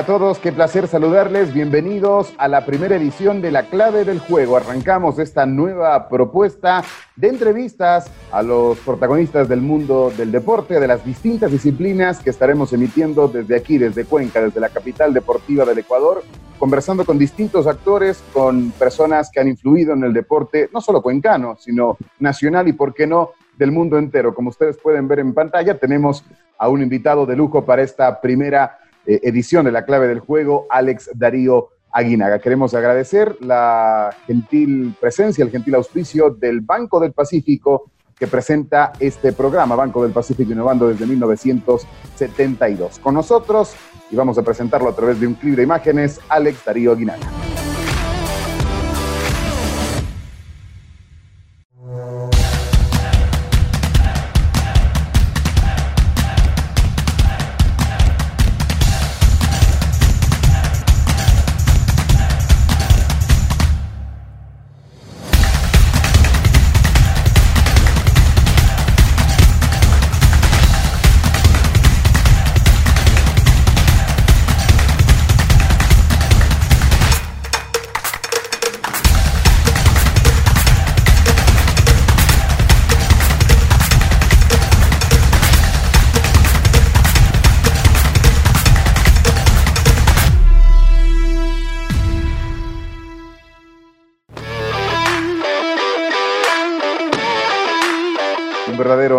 Hola a todos, qué placer saludarles. Bienvenidos a la primera edición de La Clave del Juego. Arrancamos esta nueva propuesta de entrevistas a los protagonistas del mundo del deporte, de las distintas disciplinas que estaremos emitiendo desde aquí, desde Cuenca, desde la capital deportiva del Ecuador, conversando con distintos actores, con personas que han influido en el deporte, no solo cuencano, sino nacional y, por qué no, del mundo entero. Como ustedes pueden ver en pantalla, tenemos a un invitado de lujo para esta primera eh, edición de La Clave del Juego, Alex Darío Aguinaga. Queremos agradecer la gentil presencia, el gentil auspicio del Banco del Pacífico que presenta este programa, Banco del Pacífico Innovando desde 1972. Con nosotros, y vamos a presentarlo a través de un clip de imágenes, Alex Darío Aguinaga.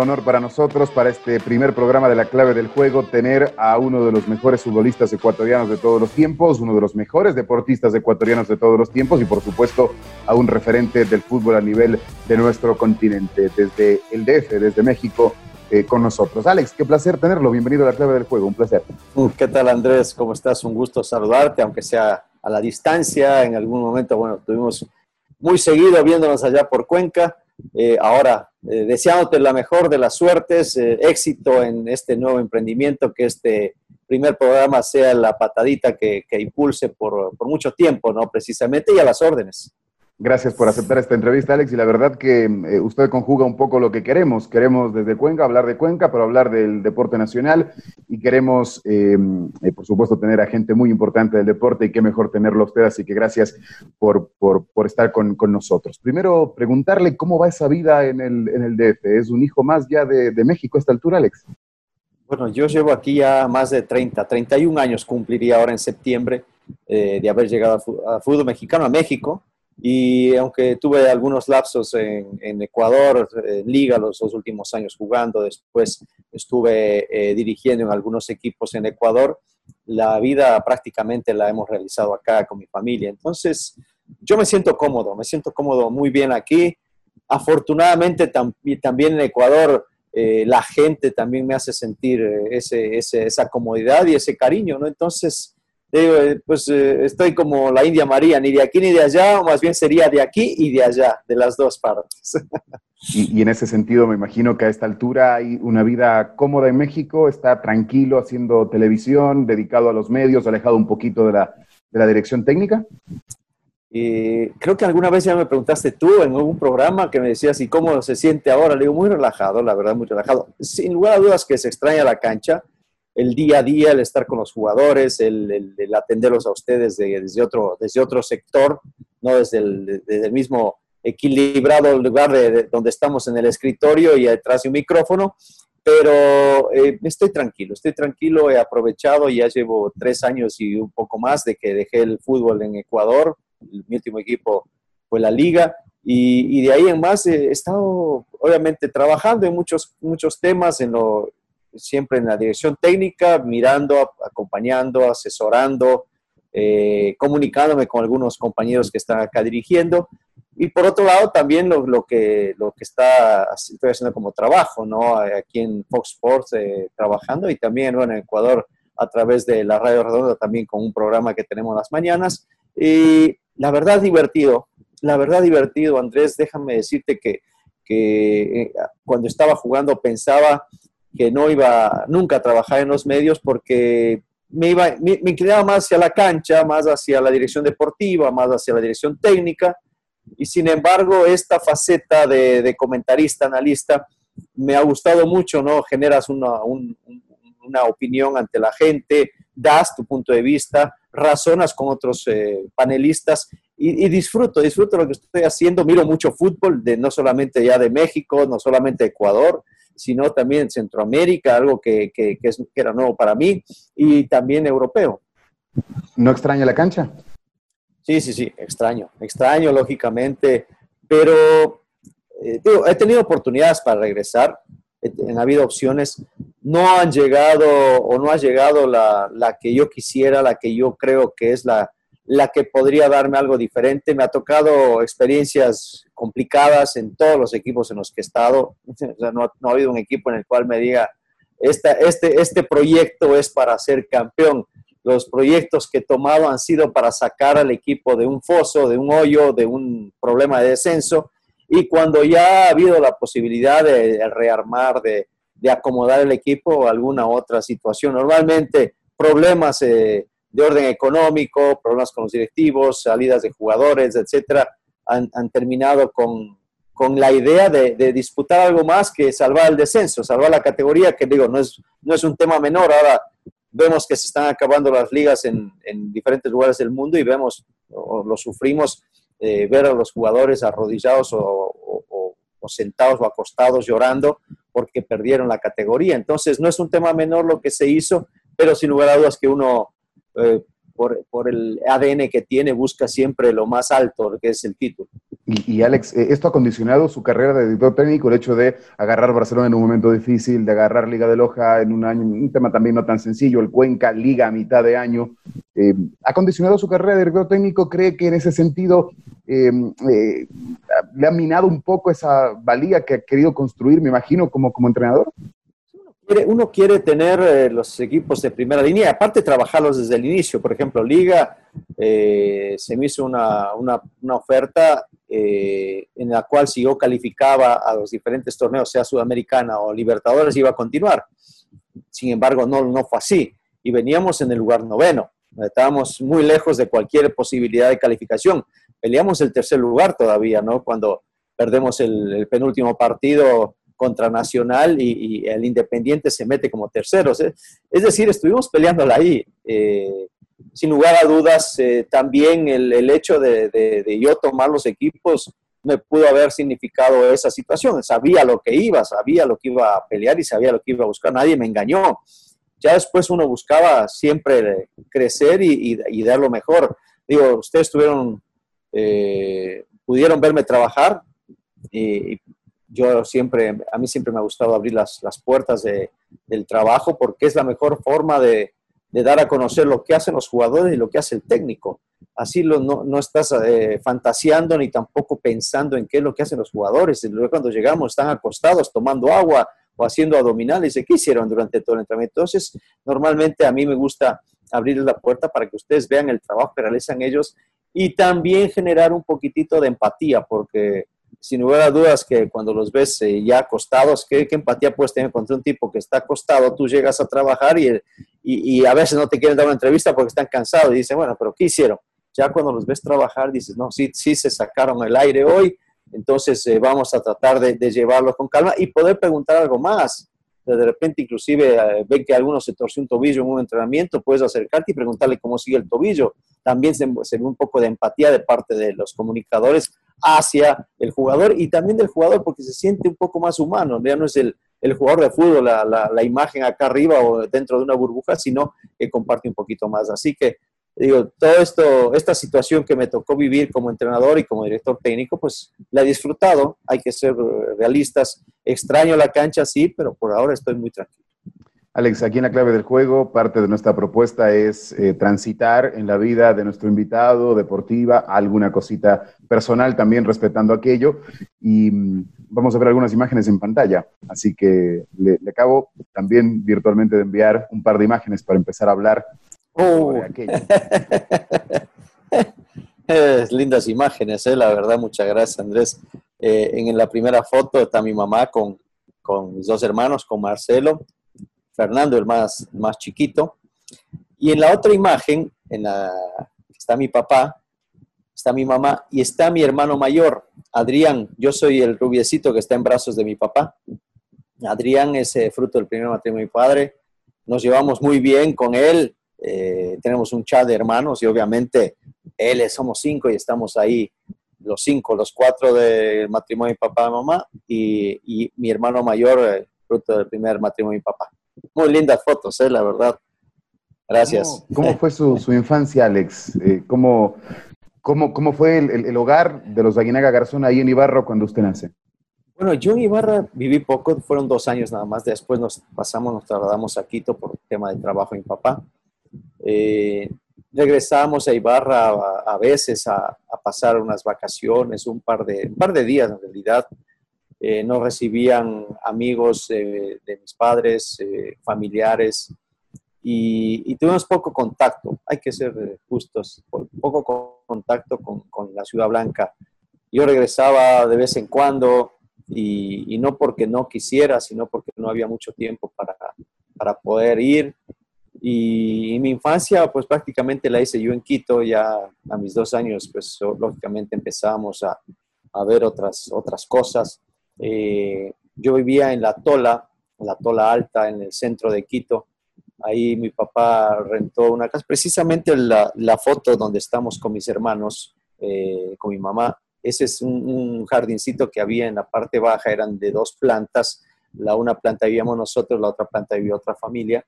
Honor para nosotros, para este primer programa de la clave del juego, tener a uno de los mejores futbolistas ecuatorianos de todos los tiempos, uno de los mejores deportistas ecuatorianos de todos los tiempos y por supuesto a un referente del fútbol a nivel de nuestro continente, desde el DF, desde México. Eh, con nosotros. Alex, qué placer tenerlo. Bienvenido a la clave del juego. Un placer. Uh, ¿Qué tal, Andrés? ¿Cómo estás? Un gusto saludarte, aunque sea a la distancia. En algún momento, bueno, estuvimos muy seguido viéndonos allá por Cuenca. Eh, ahora, eh, deseándote la mejor de las suertes, eh, éxito en este nuevo emprendimiento, que este primer programa sea la patadita que, impulse por, por, mucho tiempo, ¿no? Precisamente, y a las órdenes. Gracias por aceptar esta entrevista, Alex. Y la verdad que eh, usted conjuga un poco lo que queremos. Queremos desde Cuenca hablar de Cuenca, pero hablar del deporte nacional. Y queremos, eh, eh, por supuesto, tener a gente muy importante del deporte y qué mejor tenerlo a usted. Así que gracias por, estar con, nosotros. Primero, preguntarle cómo va esa vida en el, en el DF. ¿Es un hijo más ya de, México a esta altura, Alex? Bueno, yo llevo aquí ya más de 30, 31 años cumpliría ahora en septiembre de haber llegado al fútbol mexicano a México y aunque tuve algunos lapsos en, Ecuador, en Liga, los dos últimos años jugando, después estuve eh, dirigiendo en algunos equipos en Ecuador, la vida prácticamente la hemos realizado acá con mi familia. Entonces, yo me siento cómodo, me siento cómodo muy bien aquí. Afortunadamente, también en Ecuador, eh, la gente también me hace sentir eh, ese, esa comodidad y ese cariño, ¿no? Entonces, digo, eh, pues eh, estoy como la India María, ni de aquí ni de allá, o más bien sería de aquí y de allá, de las dos partes. Y, en ese sentido me imagino que a esta altura hay una vida cómoda en México, está tranquilo haciendo televisión, dedicado a los medios, alejado un poquito de la, de la dirección técnica. Eh, creo que alguna vez ya me preguntaste tú en algún programa que me decías, ¿y cómo se siente ahora? Le digo, muy relajado, la verdad, muy relajado. Sin lugar a dudas que se extraña la cancha, el día a día, el estar con los jugadores, el, atenderlos a ustedes desde, otro, desde otro sector, no desde el, mismo equilibrado lugar de, donde estamos en el escritorio y detrás de un micrófono, pero eh, estoy tranquilo, estoy tranquilo, he aprovechado, ya llevo tres años y un poco más de que dejé el fútbol en Ecuador, mi último equipo fue la liga, y, y de ahí en más he estado obviamente trabajando en muchos, muchos temas, en lo, siempre en la dirección técnica, mirando, acompañando, asesorando, eh, comunicándome con algunos compañeros que están acá dirigiendo. Y por otro lado, también lo, lo, que, lo que está, estoy haciendo como trabajo, ¿no? Aquí en Fox Sports eh, trabajando y también en Ecuador a través de la Radio Redonda, también con un programa que tenemos las mañanas. Y la verdad divertido, la verdad divertido, Andrés, déjame decirte que, que eh, cuando estaba jugando pensaba que no iba nunca a trabajar en los medios porque me, iba, me, inclinaba más hacia la cancha, más hacia la dirección deportiva, más hacia la dirección técnica. Y sin embargo, esta faceta de, comentarista, analista, me ha gustado mucho, ¿no? Generas una, una, opinión ante la gente, das tu punto de vista, razonas con otros eh, panelistas y, disfruto, disfruto lo que estoy haciendo. Miro mucho fútbol, de, no solamente ya de México, no solamente de Ecuador, sino también Centroamérica, algo que, que, que, es, que era nuevo para mí, y también europeo. ¿No extraña la cancha? Sí, sí, sí, extraño, extraño lógicamente, pero eh, he tenido oportunidades para regresar, han habido opciones, no han llegado o no ha llegado la, la, que yo quisiera, la que yo creo que es la, la que podría darme algo diferente. Me ha tocado experiencias complicadas en todos los equipos en los que he estado. no, no, ha habido un equipo en el cual me diga, esta, este, este proyecto es para ser campeón. Los proyectos que he tomado han sido para sacar al equipo de un foso, de un hoyo, de un problema de descenso y cuando ya ha habido la posibilidad de, rearmar, de, acomodar el equipo, alguna otra situación, normalmente problemas eh, de orden económico, problemas con los directivos, salidas de jugadores, etcétera, han, terminado con, la idea de, disputar algo más que salvar el descenso, salvar la categoría, que digo, no es, no es un tema menor. Ahora vemos que se están acabando las ligas en, en diferentes lugares del mundo y vemos, o lo sufrimos eh, ver a los jugadores arrodillados o, sentados o acostados llorando porque perdieron la categoría. Entonces, no es un tema menor lo que se hizo, pero sin lugar a dudas que uno, eh, por, por, el ADN que tiene, busca siempre lo más alto, que es el título. Y, Alex, eh, ¿esto ha condicionado su carrera de director técnico, el hecho de agarrar Barcelona en un momento difícil, de agarrar Liga de Loja en un año, un tema también no tan sencillo, el Cuenca Liga a mitad de año? ¿Ha condicionado su carrera de director técnico? ¿Cree que en ese sentido Em, eh, le ha minado un poco esa valía que ha querido construir, me imagino, como, como entrenador? Uno quiere tener eh, los equipos de primera línea, aparte trabajarlos desde el inicio. Por ejemplo, Liga, eh, se me hizo una, una, oferta en la cual si yo calificaba a los diferentes torneos, sea Sudamericana o Libertadores, iba a continuar. Sin embargo, no, no fue así. Y veníamos en el lugar noveno. Estábamos muy lejos de cualquier posibilidad de calificación peleamos el tercer lugar todavía, ¿no? Cuando perdemos el, penúltimo partido contra Nacional y, el Independiente se mete como terceros. Es decir, estuvimos peleándola ahí. Eh, sin lugar a dudas, eh, también el, hecho de, yo tomar los equipos me pudo haber significado esa situación. Sabía lo que iba, sabía lo que iba a pelear y sabía lo que iba a buscar. Nadie me engañó. Ya después uno buscaba siempre crecer y, y dar lo mejor. Digo, ustedes tuvieron eh, pudieron verme trabajar y yo siempre, a mí siempre me ha gustado abrir las, las puertas de, del trabajo porque es la mejor forma de, de, dar a conocer lo que hacen los jugadores y lo que hace el técnico. Así lo, no, no, estás eh, fantaseando ni tampoco pensando en qué es lo que hacen los jugadores. Luego cuando llegamos están acostados tomando agua o haciendo abdominales. ¿Qué hicieron durante todo el entrenamiento? Entonces, normalmente a mí me gusta abrir la puerta para que ustedes vean el trabajo que realizan ellos y también generar un poquitito de empatía, porque sin lugar a dudas que cuando los ves eh, ya acostados, ¿qué, empatía puedes tener contra un tipo que está acostado? Tú llegas a trabajar y, y, a veces no te quieren dar una entrevista porque están cansados y dicen, bueno, pero ¿qué hicieron? Ya cuando los ves trabajar dices, no, sí, sí se sacaron el aire hoy, entonces eh, vamos a tratar de, de llevarlo con calma y poder preguntar algo más de repente inclusive eh, ven que alguno se torció un tobillo en un entrenamiento, puedes acercarte y preguntarle cómo sigue el tobillo. También se, ve un poco de empatía de parte de los comunicadores hacia el jugador y también del jugador porque se siente un poco más humano, ya no es el, el jugador de fútbol, la, la, la, imagen acá arriba o dentro de una burbuja, sino que comparte un poquito más. Así que digo, todo esto, esta situación que me tocó vivir como entrenador y como director técnico, pues la he disfrutado, hay que ser realistas, extraño la cancha, sí, pero por ahora estoy muy tranquilo. Alex, aquí en la clave del juego, parte de nuestra propuesta es eh, transitar en la vida de nuestro invitado, deportiva, alguna cosita personal también respetando aquello. Y mm, vamos a ver algunas imágenes en pantalla. Así que le, le acabo también virtualmente de enviar un par de imágenes para empezar a hablar Oh. lindas imágenes, eh, la verdad, muchas gracias Andrés. Eh, en la primera foto está mi mamá con, con mis dos hermanos, con Marcelo, Fernando, el más, más chiquito. Y en la otra imagen, está mi papá, está mi mamá y está mi hermano mayor, Adrián. Yo soy el rubiecito que está en brazos de mi papá. Adrián es eh, fruto del primer matrimonio de mi padre. Nos llevamos muy bien con él. eh, tenemos un chat de hermanos y obviamente él somos cinco y estamos ahí los cinco, los cuatro del matrimonio de papá y mamá y, mi hermano mayor, eh, fruto del primer matrimonio de mi papá. Muy lindas fotos, eh, la verdad. Gracias. ¿Cómo, fue su, infancia, Alex? Eh, ¿cómo, cómo, fue el, hogar de los Aguinaga Garzón ahí en Ibarra cuando usted nace? Bueno, yo en Ibarra viví poco, fueron dos años nada más. Después nos pasamos, nos trasladamos a Quito por tema de trabajo de mi papá. Eh, regresamos a Ibarra a, veces a, pasar unas vacaciones, un par de, un par de días en realidad. Eh, nos recibían amigos de mis padres, eh, familiares, y, tuvimos poco contacto, hay que ser justos, poco contacto con, la Ciudad Blanca. Yo regresaba de vez en cuando y, y, no porque no quisiera, sino porque no había mucho tiempo para, para poder ir y, mi infancia, pues prácticamente la hice yo en Quito, ya a mis dos años, pues lógicamente empezamos a, a ver otras, otras cosas. Eh, yo vivía en la Tola, la Tola Alta, en el centro de Quito. Ahí mi papá rentó una casa, precisamente la, la foto donde estamos con mis hermanos, eh, con mi mamá. Ese es un, un, jardincito que había en la parte baja, eran de dos plantas. La una planta vivíamos nosotros, la otra planta vivía otra familia.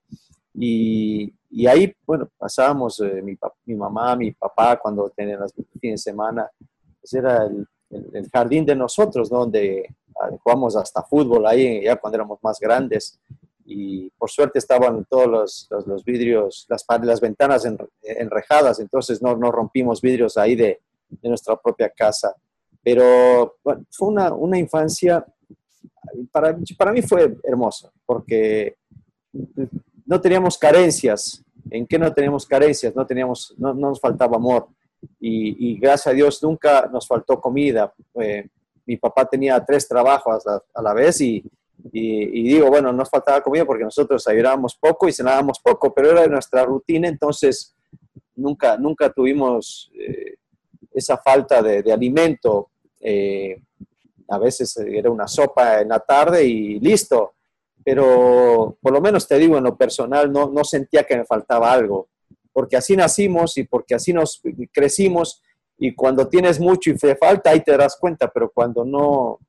Y, y ahí, bueno, pasábamos eh, mi, mi, mamá, mi papá, cuando tenían los fines de semana, pues era el, el, jardín de nosotros, donde ah, jugamos hasta fútbol ahí, ya cuando éramos más grandes. Y por suerte estaban todos los, los, vidrios, las, las ventanas enrejadas, entonces no, no rompimos vidrios ahí de, de nuestra propia casa. Pero bueno, fue una, una infancia, para, para mí fue hermosa, porque no teníamos carencias. ¿En qué no teníamos carencias? No, teníamos, no, nos faltaba amor. Y, gracias a Dios nunca nos faltó comida. Eh, mi papá tenía tres trabajos a, la vez y, digo, bueno, nos faltaba comida porque nosotros ayudábamos poco y cenábamos poco, pero era nuestra rutina, entonces nunca, nunca tuvimos eh, esa falta de, alimento. Eh, a veces era una sopa en la tarde y listo pero por lo menos te digo, en lo personal no, no sentía que me faltaba algo, porque así nacimos y porque así nos crecimos y cuando tienes mucho y te falta, ahí te das cuenta, pero cuando no,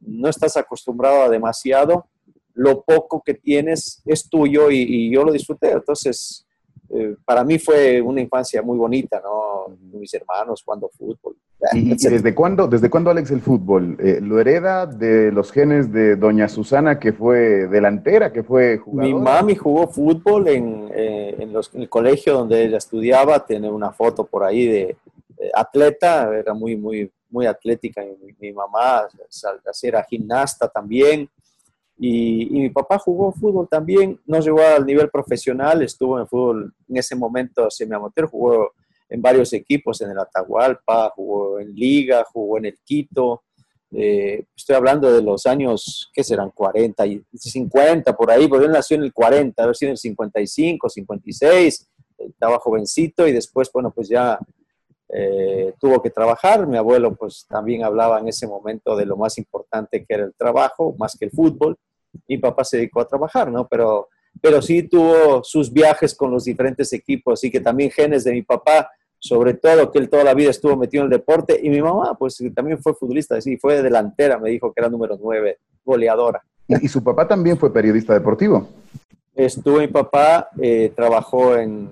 no estás acostumbrado a demasiado, lo poco que tienes es tuyo y, y yo lo disfruté. Entonces, eh, para mí fue una infancia muy bonita, ¿no? Mis hermanos jugando fútbol. ¿Y, desde cuándo, desde cuándo Alex el fútbol? Eh, ¿Lo hereda de los genes de doña Susana, que fue delantera, que fue jugadora? Mi mami jugó fútbol en, eh, en, los, el colegio donde ella estudiaba, tiene una foto por ahí de, atleta, era muy, muy, muy atlética. Mi, mi mamá era gimnasta también. Y, mi papá jugó fútbol también, no llegó al nivel profesional, estuvo en fútbol en ese momento semi-amateur, jugó en varios equipos, en el Atahualpa, jugó en Liga, jugó en el Quito. Eh, estoy hablando de los años, ¿qué serán? 40 y 50, por ahí, porque él nació en el 40, haber sido en el 55, 56, estaba jovencito y después, bueno, pues ya eh, tuvo que trabajar. Mi abuelo pues también hablaba en ese momento de lo más importante que era el trabajo, más que el fútbol. Mi papá se dedicó a trabajar, ¿no? Pero, pero sí tuvo sus viajes con los diferentes equipos y que también genes de mi papá, sobre todo que él toda la vida estuvo metido en el deporte y mi mamá pues también fue futbolista, sí, fue delantera, me dijo que era número 9, goleadora. ¿Y su papá también fue periodista deportivo? Estuvo mi papá, eh, trabajó en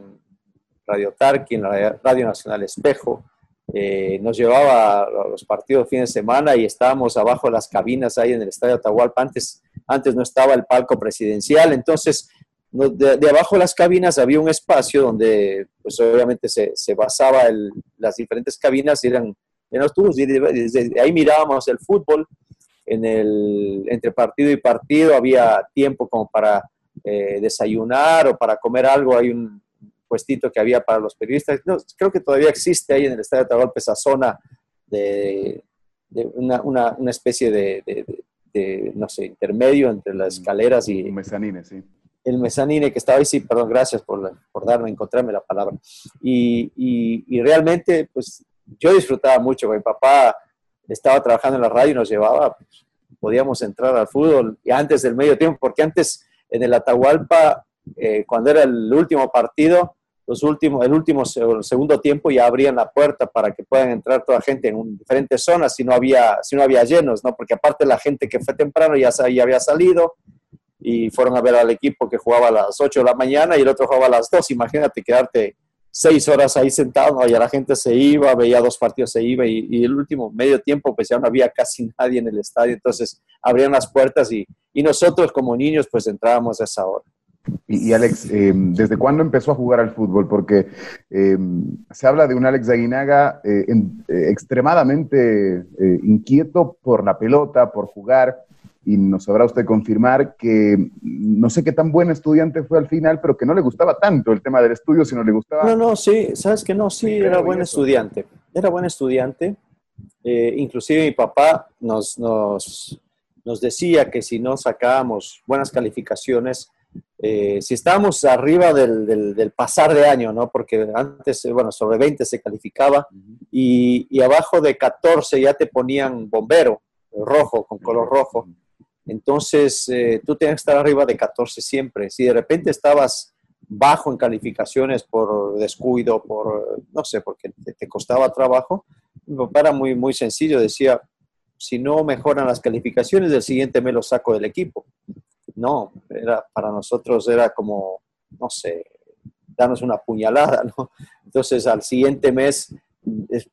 Radio Tarqui, en la Radio Nacional Espejo. Eh, nos llevaba a los partidos de fin de semana y estábamos abajo de las cabinas ahí en el Estadio Atahualpa. Antes, antes no estaba el palco presidencial, entonces de, abajo de las cabinas había un espacio donde pues obviamente se, se basaba el, las diferentes cabinas eran en los tubos y desde ahí mirábamos el fútbol. En el, entre partido y partido había tiempo como para eh, desayunar o para comer algo. Hay un, puestito que había para los periodistas. creo que todavía existe ahí en el Estadio de Atahualpa esa zona de, una, una, una, especie de, no sé, intermedio entre las mm, escaleras y... Un mezanine, sí. El mezanine que estaba ahí, sí, perdón, gracias por, por darme, encontrarme la palabra. Y, y, y, realmente, pues, yo disfrutaba mucho. Mi papá estaba trabajando en la radio y nos llevaba, pues, podíamos entrar al fútbol y antes del medio tiempo, porque antes en el Atahualpa eh, cuando era el último partido, los últimos, el último segundo tiempo ya abrían la puerta para que puedan entrar toda gente en diferentes zonas si no había, si no había llenos, ¿no? Porque aparte la gente que fue temprano ya, ya había salido y fueron a ver al equipo que jugaba a las 8 de la mañana y el otro jugaba a las 2. Imagínate quedarte seis horas ahí sentado, ¿no? ya la gente se iba, veía dos partidos, se iba y, el último medio tiempo pues ya no había casi nadie en el estadio, entonces abrían las puertas y, y nosotros como niños pues entrábamos a esa hora. Y, Alex, eh, ¿desde cuándo empezó a jugar al fútbol? Porque eh, se habla de un Alex Aguinaga eh, extremadamente inquieto por la pelota, por jugar, y nos sabrá usted confirmar que no sé qué tan buen estudiante fue al final, pero que no le gustaba tanto el tema del estudio, sino le gustaba... No, no, sí, sabes que no, sí, era buen estudiante, era buen estudiante. inclusive mi papá nos, nos, nos decía que si no sacábamos buenas calificaciones, eh, si estábamos arriba del, pasar de año, ¿no? Porque antes, eh, bueno, sobre 20 se calificaba y, abajo de 14 ya te ponían bombero, rojo, con color rojo. Entonces, eh, tú tenías que estar arriba de 14 siempre. Si de repente estabas bajo en calificaciones por descuido, por, no sé, porque te, costaba trabajo, era muy, muy sencillo. Decía, si no mejoran las calificaciones, del siguiente me lo saco del equipo no, era, para nosotros era como, no sé, darnos una puñalada, ¿no? Entonces al siguiente mes,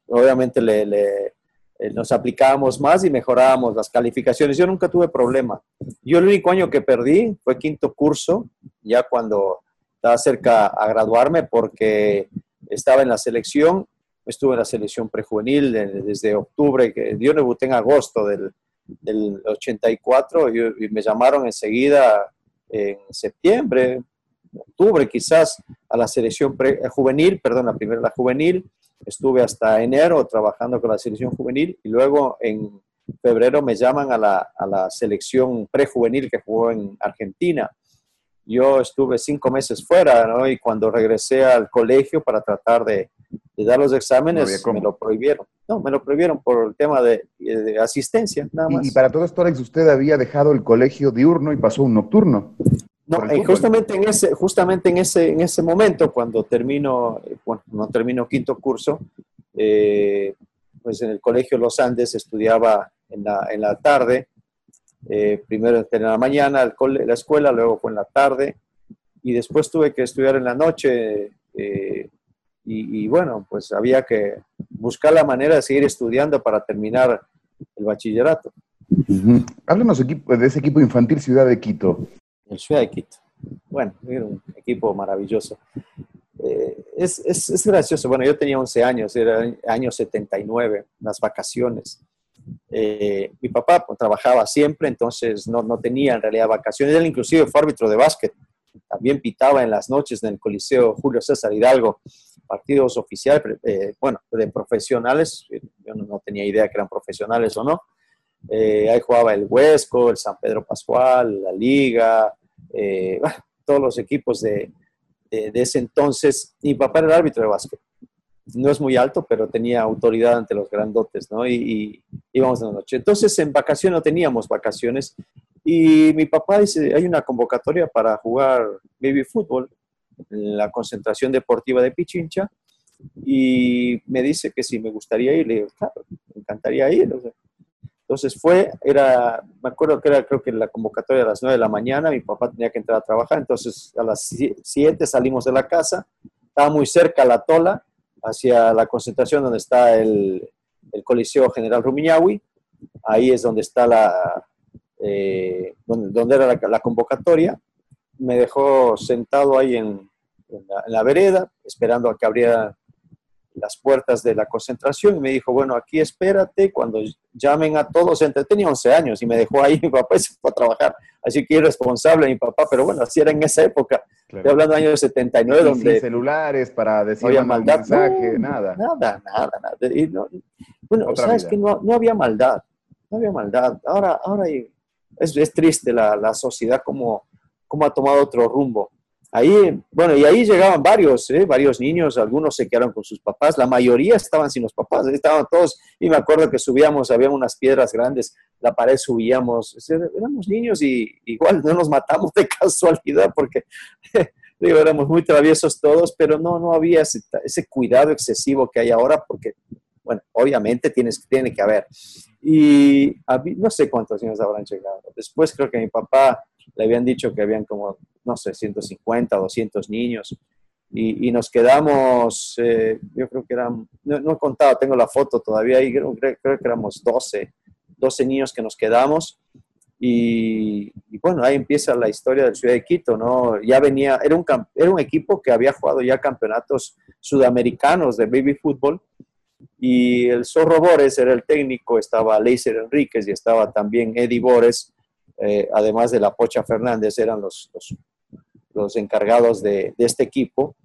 obviamente le, eh, nos aplicábamos más y mejorábamos las calificaciones. Yo nunca tuve problema. Yo el único año que perdí fue quinto curso, ya cuando estaba cerca a graduarme porque estaba en la selección, estuve en la selección prejuvenil desde octubre, yo debuté en agosto del, del 84 y, me llamaron enseguida en septiembre, octubre quizás, a la selección eh, juvenil, perdón, la primera la juvenil. Estuve hasta enero trabajando con la selección juvenil y luego en febrero me llaman a la, a la selección prejuvenil que jugó en Argentina. Yo estuve cinco meses fuera, ¿no? Y cuando regresé al colegio para tratar de, de dar los exámenes, me lo prohibieron. No, me lo prohibieron por el tema de, asistencia, nada más. Y, para todo esto, Alex, usted había dejado el colegio diurno y pasó un nocturno. No, eh, justamente, en ese, justamente en ese, en ese momento, cuando termino, eh, bueno, no termino quinto curso, eh, pues en el colegio Los Andes estudiaba en la, en la tarde, primero en la mañana la escuela, luego fue en la tarde, y después tuve que estudiar en la noche. Y, bueno, pues había que buscar la manera de seguir estudiando para terminar el bachillerato. Háblenos de ese equipo infantil Ciudad de Quito. El Ciudad de Quito. Bueno, era un equipo maravilloso. Eh, es, es, es, gracioso. Bueno, yo tenía 11 años, era año 79, las vacaciones. Eh, mi papá pues, trabajaba siempre, entonces no, no, tenía en realidad vacaciones. Él inclusive fue árbitro de básquet. También pitaba en las noches en el Coliseo Julio César Hidalgo partidos oficiales, eh, bueno, de profesionales, eh, yo no, tenía idea que eran profesionales o no. Eh, ahí jugaba el Huesco, el San Pedro Pascual, la Liga, todos los equipos de, de, ese entonces. Mi papá era el árbitro de básquet. No es muy alto, pero tenía autoridad ante los grandotes, ¿no? Y, y íbamos de la noche. Entonces, en vacaciones no teníamos vacaciones. Y mi papá dice, hay una convocatoria para jugar baby fútbol en la concentración deportiva de Pichincha y me dice que si me gustaría ir, le digo, claro, me encantaría ir. entonces fue, era, me acuerdo que era creo que la convocatoria a las 9 de la mañana, mi papá tenía que entrar a trabajar, entonces a las 7 salimos de la casa, estaba muy cerca la tola, hacia la concentración donde está el, el Coliseo General Rumiñahui, ahí es donde está la, eh, donde, era la, convocatoria, me dejó sentado ahí en, en la, vereda, esperando a que abriera las puertas de la concentración y me dijo, bueno, aquí espérate, cuando llamen a todos, entre, tenía 11 años y me dejó ahí, mi papá se fue a trabajar, así que irresponsable mi papá, pero bueno, así era en esa época, estoy hablando de años 79, donde... Sin celulares para decir un mensaje, nada. Nada, nada, nada. bueno, sabes que no, no, había maldad, no había maldad. Ahora, ahora es, es triste la, la sociedad como, como ha tomado otro rumbo ahí, bueno, y ahí llegaban varios, ¿eh? varios niños, algunos se quedaron con sus papás, la mayoría estaban sin los papás, estaban todos, y me acuerdo que subíamos, había unas piedras grandes, la pared subíamos, éramos niños y igual no nos matamos de casualidad porque digo, éramos muy traviesos todos, pero no, no había ese, cuidado excesivo que hay ahora porque, bueno, obviamente tienes, tiene que haber. Y no sé cuántos niños habrán llegado. Después creo que mi papá le habían dicho que habían como, no sé, 150, 200 niños. Y, y nos quedamos, eh, yo creo que eran, no, he contado, tengo la foto todavía ahí, creo, que éramos 12, 12 niños que nos quedamos. Y, bueno, ahí empieza la historia del Ciudad de Quito, ¿no? Ya venía, era un, era un equipo que había jugado ya campeonatos sudamericanos de baby fútbol y el Zorro Bores era el técnico, estaba Leiser Enríquez y estaba también Eddie Bores, eh, además de la Pocha Fernández, eran los, los, encargados de, este equipo.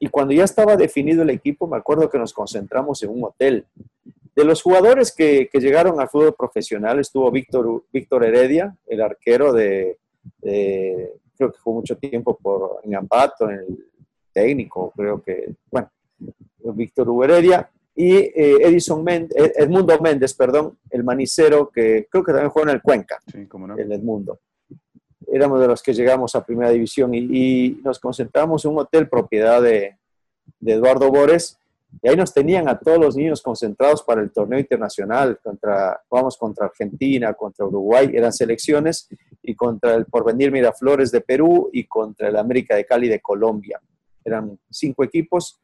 Y cuando ya estaba definido el equipo, me acuerdo que nos concentramos en un hotel. De los jugadores que, llegaron al fútbol profesional estuvo Víctor, Víctor Heredia, el arquero de, creo que fue mucho tiempo por en Ambato, en el técnico, creo que, bueno, Víctor Heredia, y eh, Edison Méndez, eh, Edmundo Méndez, perdón, el manicero que creo que también juega en el Cuenca, sí, cómo no. el Edmundo. Éramos de los que llegamos a Primera División y, nos concentramos en un hotel propiedad de, Eduardo Bores y ahí nos tenían a todos los niños concentrados para el torneo internacional, contra, vamos contra Argentina, contra Uruguay, eran selecciones, y contra el Porvenir Miraflores de Perú y contra el América de Cali de Colombia. Eran cinco equipos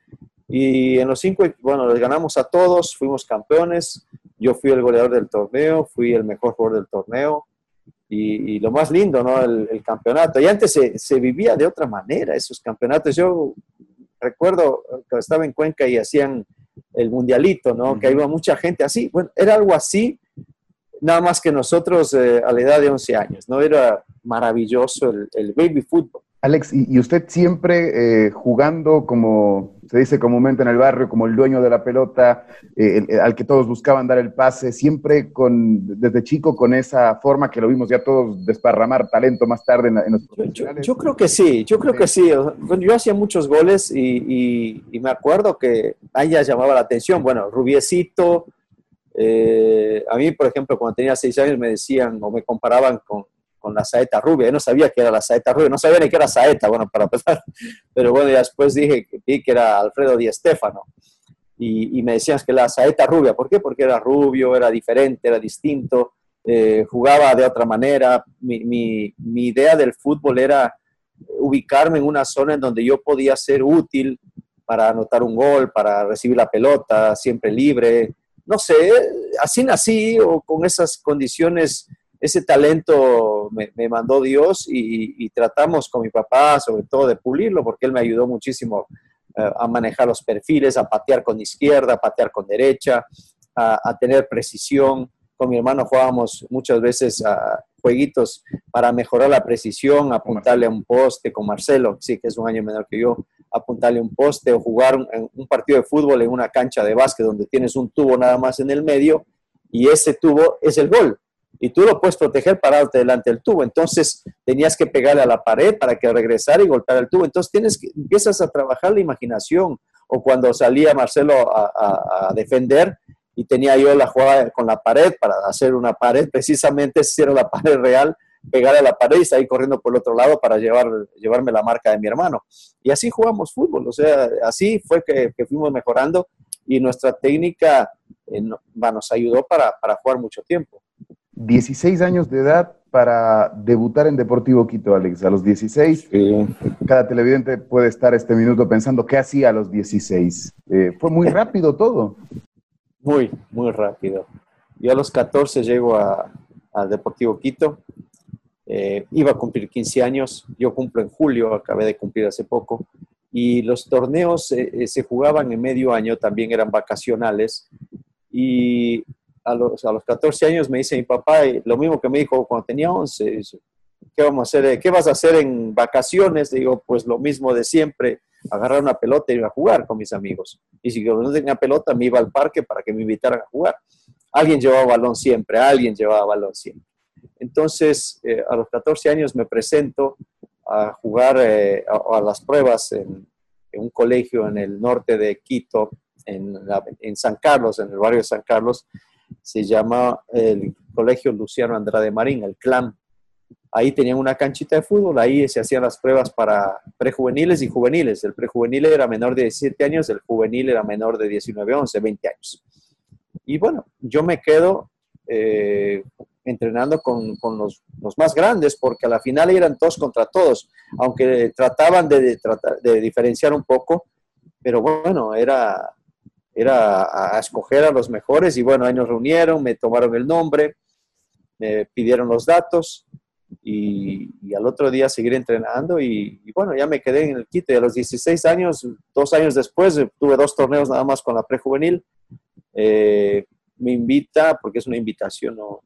y en los cinco, bueno, les ganamos a todos, fuimos campeones. Yo fui el goleador del torneo, fui el mejor jugador del torneo. Y, lo más lindo, ¿no? El, campeonato. Y antes se, se, vivía de otra manera esos campeonatos. Yo recuerdo que estaba en Cuenca y hacían el mundialito, ¿no? Que iba mucha gente así. Bueno, era algo así, nada más que nosotros eh, a la edad de 11 años, ¿no? Era maravilloso el, el baby fútbol. Alex, ¿y, usted siempre eh, jugando, como se dice comúnmente en el barrio, como el dueño de la pelota, eh, al que todos buscaban dar el pase, siempre con, desde chico con esa forma que lo vimos ya todos desparramar talento más tarde en, los profesionales? Yo, creo que sí, yo creo que sí. Yo hacía muchos goles y, me acuerdo que a ella llamaba la atención. Bueno, Rubiecito, eh, a mí, por ejemplo, cuando tenía seis años me decían o me comparaban con la saeta rubia. No sabía que era la saeta rubia, no sabía ni que era saeta, bueno, para empezar. Pero bueno, después dije que era Alfredo Di Stéfano. Y, me decían que la saeta rubia. ¿Por qué? Porque era rubio, era diferente, era distinto, eh, jugaba de otra manera. Mi, mi, mi idea del fútbol era ubicarme en una zona en donde yo podía ser útil para anotar un gol, para recibir la pelota, siempre libre. No sé, así nací o con esas condiciones ese talento me, mandó Dios y, tratamos con mi papá sobre todo de pulirlo porque él me ayudó muchísimo eh, a manejar los perfiles, a patear con izquierda, a patear con derecha, a, tener precisión. Con mi hermano jugábamos muchas veces a jueguitos para mejorar la precisión, apuntarle a un poste con Marcelo, sí que es un año menor que yo, apuntarle a un poste o jugar un, un partido de fútbol en una cancha de básquet donde tienes un tubo nada más en el medio y ese tubo es el gol y tú lo puedes proteger parándote delante del tubo. Entonces tenías que pegarle a la pared para que regresara y golpeara el tubo. Entonces tienes que, empiezas a trabajar la imaginación. O cuando salía Marcelo a, defender y tenía yo la jugada con la pared para hacer una pared, precisamente si era la pared real, pegarle a la pared y salir corriendo por el otro lado para llevar, llevarme la marca de mi hermano. Y así jugamos fútbol, o sea, así fue que, fuimos mejorando y nuestra técnica eh, nos ayudó para, para jugar mucho tiempo. 16 años de edad para debutar en Deportivo Quito, Alex. A los 16, cada televidente puede estar este minuto pensando qué hacía a los 16. Eh, fue muy rápido todo. Muy, muy rápido. Yo a los 14 llego al Deportivo Quito. Eh, iba a cumplir 15 años. Yo cumplo en julio, acabé de cumplir hace poco. Y los torneos eh, se jugaban en medio año, también eran vacacionales. Y a los, a los 14 años me dice mi papá, lo mismo que me dijo cuando tenía 11, ¿qué, vamos a hacer? ¿qué vas a hacer en vacaciones? Digo, pues lo mismo de siempre, agarrar una pelota y ir a jugar con mis amigos. Y si yo no tenía pelota, me iba al parque para que me invitaran a jugar. Alguien llevaba balón siempre, alguien llevaba balón siempre. Entonces, eh, a los 14 años me presento a jugar eh, a, las pruebas en, un colegio en el norte de Quito, en, en, San Carlos, en el barrio de San Carlos, se llama el Colegio Luciano Andrade Marín, el CLAM. Ahí tenían una canchita de fútbol, ahí se hacían las pruebas para prejuveniles y juveniles. El prejuvenil era menor de 17 años, el juvenil era menor de 19, 11, 20 años. Y bueno, yo me quedo eh, entrenando con, con los, los, más grandes, porque a la final eran todos contra todos, aunque trataban de, de diferenciar un poco, pero bueno, era, era a, escoger a los mejores y bueno, ahí nos reunieron, me tomaron el nombre, me pidieron los datos y, al otro día seguir entrenando y, bueno, ya me quedé en el Quito y a los 16 años, dos años después, tuve dos torneos nada más con la prejuvenil. Eh, me invita, porque es una invitación, ¿no?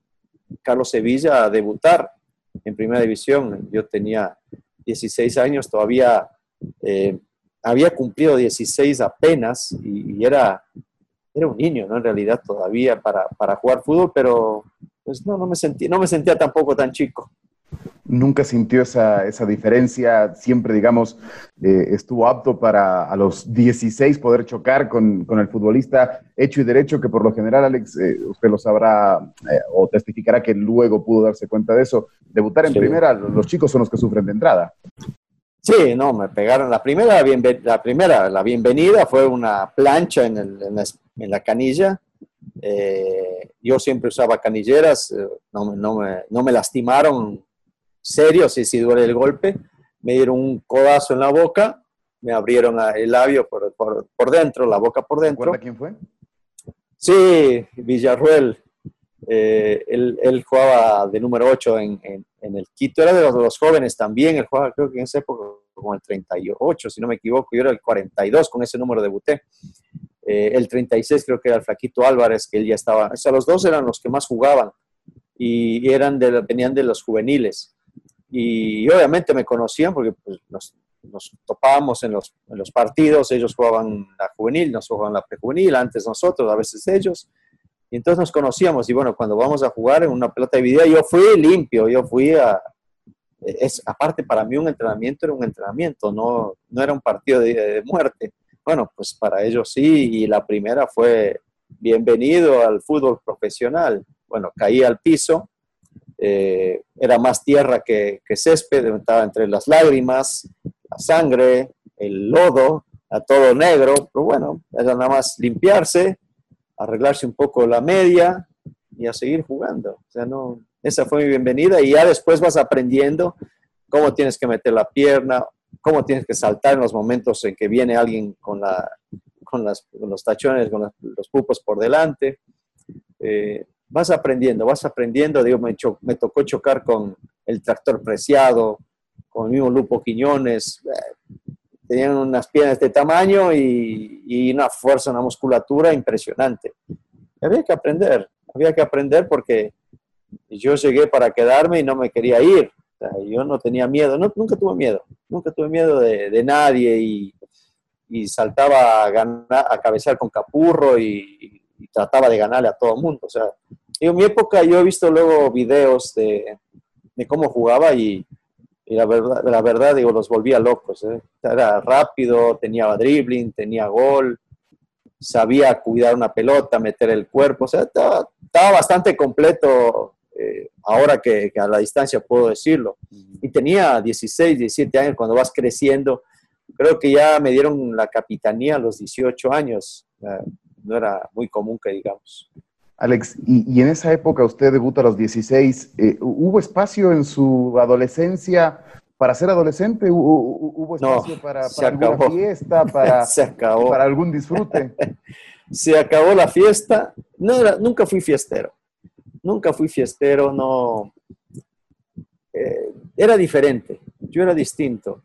Carlos Sevilla a debutar en primera división. Yo tenía 16 años, todavía eh, había cumplido 16 apenas y, era, era un niño, ¿no? En realidad todavía para, para jugar fútbol, pero pues no, no me, sentí, no me sentía tampoco tan chico nunca sintió esa, esa diferencia, siempre, digamos, eh, estuvo apto para a los 16 poder chocar con, con, el futbolista hecho y derecho, que por lo general, Alex, eh, usted lo sabrá eh, o testificará que luego pudo darse cuenta de eso. Debutar en primera, los chicos son los que sufren de entrada. Sí, no, me pegaron. La primera, la primera, la bienvenida fue una plancha en, el, en, la, en la, canilla. yo siempre usaba canilleras, no, no, me, no me lastimaron serio, si, si duele el golpe, me dieron un codazo en la boca, me abrieron el labio por, por, dentro, la boca por dentro. quién fue? Sí, Villarruel. Eh, él, jugaba de número 8 en, en, el Quito, era de los, jóvenes también, él jugaba creo que en esa época como el 38, si no me equivoco, yo era el 42, con ese número debuté. Eh, el 36 creo que era el Flaquito Álvarez, que él ya estaba, o sea, los dos eran los que más jugaban y eran de, venían de los juveniles y obviamente me conocían porque pues, nos, topábamos en los, partidos, ellos jugaban la juvenil, nos jugaban la prejuvenil, antes nosotros, a veces ellos, y entonces nos conocíamos y bueno, cuando vamos a jugar en una pelota de video, yo fui limpio, yo fui a... Es, aparte, para mí un entrenamiento era un entrenamiento, no, no era un partido de, muerte. Bueno, pues para ellos sí, y la primera fue bienvenido al fútbol profesional. Bueno, caí al piso, eh, era más tierra que, césped, estaba entre las lágrimas, la sangre, el lodo, a todo negro, pero bueno, era nada más limpiarse, arreglarse un poco la media y a seguir jugando. O sea, no, esa fue mi bienvenida y ya después vas aprendiendo cómo tienes que meter la pierna, cómo tienes que saltar en los momentos en que viene alguien con, la, con, los tachones, con los, pupos por delante. Eh, vas aprendiendo, vas aprendiendo. Digo, me, tocó chocar con el tractor preciado, con el mismo Lupo Quiñones. Eh, tenían unas piernas de tamaño y, una fuerza, una musculatura impresionante. Había que aprender, había que aprender porque yo llegué para quedarme y no me quería ir. yo no tenía miedo, no, nunca tuve miedo, nunca tuve miedo de, de nadie y, y, saltaba a, ganar, a cabecear con capurro y, trataba de ganarle a todo el mundo. O sea, en mi época yo he visto luego videos de, de cómo jugaba y, y, la, verdad, la verdad, digo, los volvía locos. ¿eh? Era rápido, tenía dribbling, tenía gol, sabía cuidar una pelota, meter el cuerpo, o sea, estaba bastante completo eh, ahora que, a la distancia puedo decirlo. Y tenía 16, 17 años cuando vas creciendo. Creo que ya me dieron la capitanía a los 18 años. no era muy común que digamos. Alex, y, en esa época usted debuta a los 16, eh, ¿hubo espacio en su adolescencia para ser adolescente? ¿Hubo espacio para, alguna fiesta, para, para algún disfrute? se acabó la fiesta. No, nunca fui fiestero. Nunca fui fiestero, no. Eh, era diferente, yo era distinto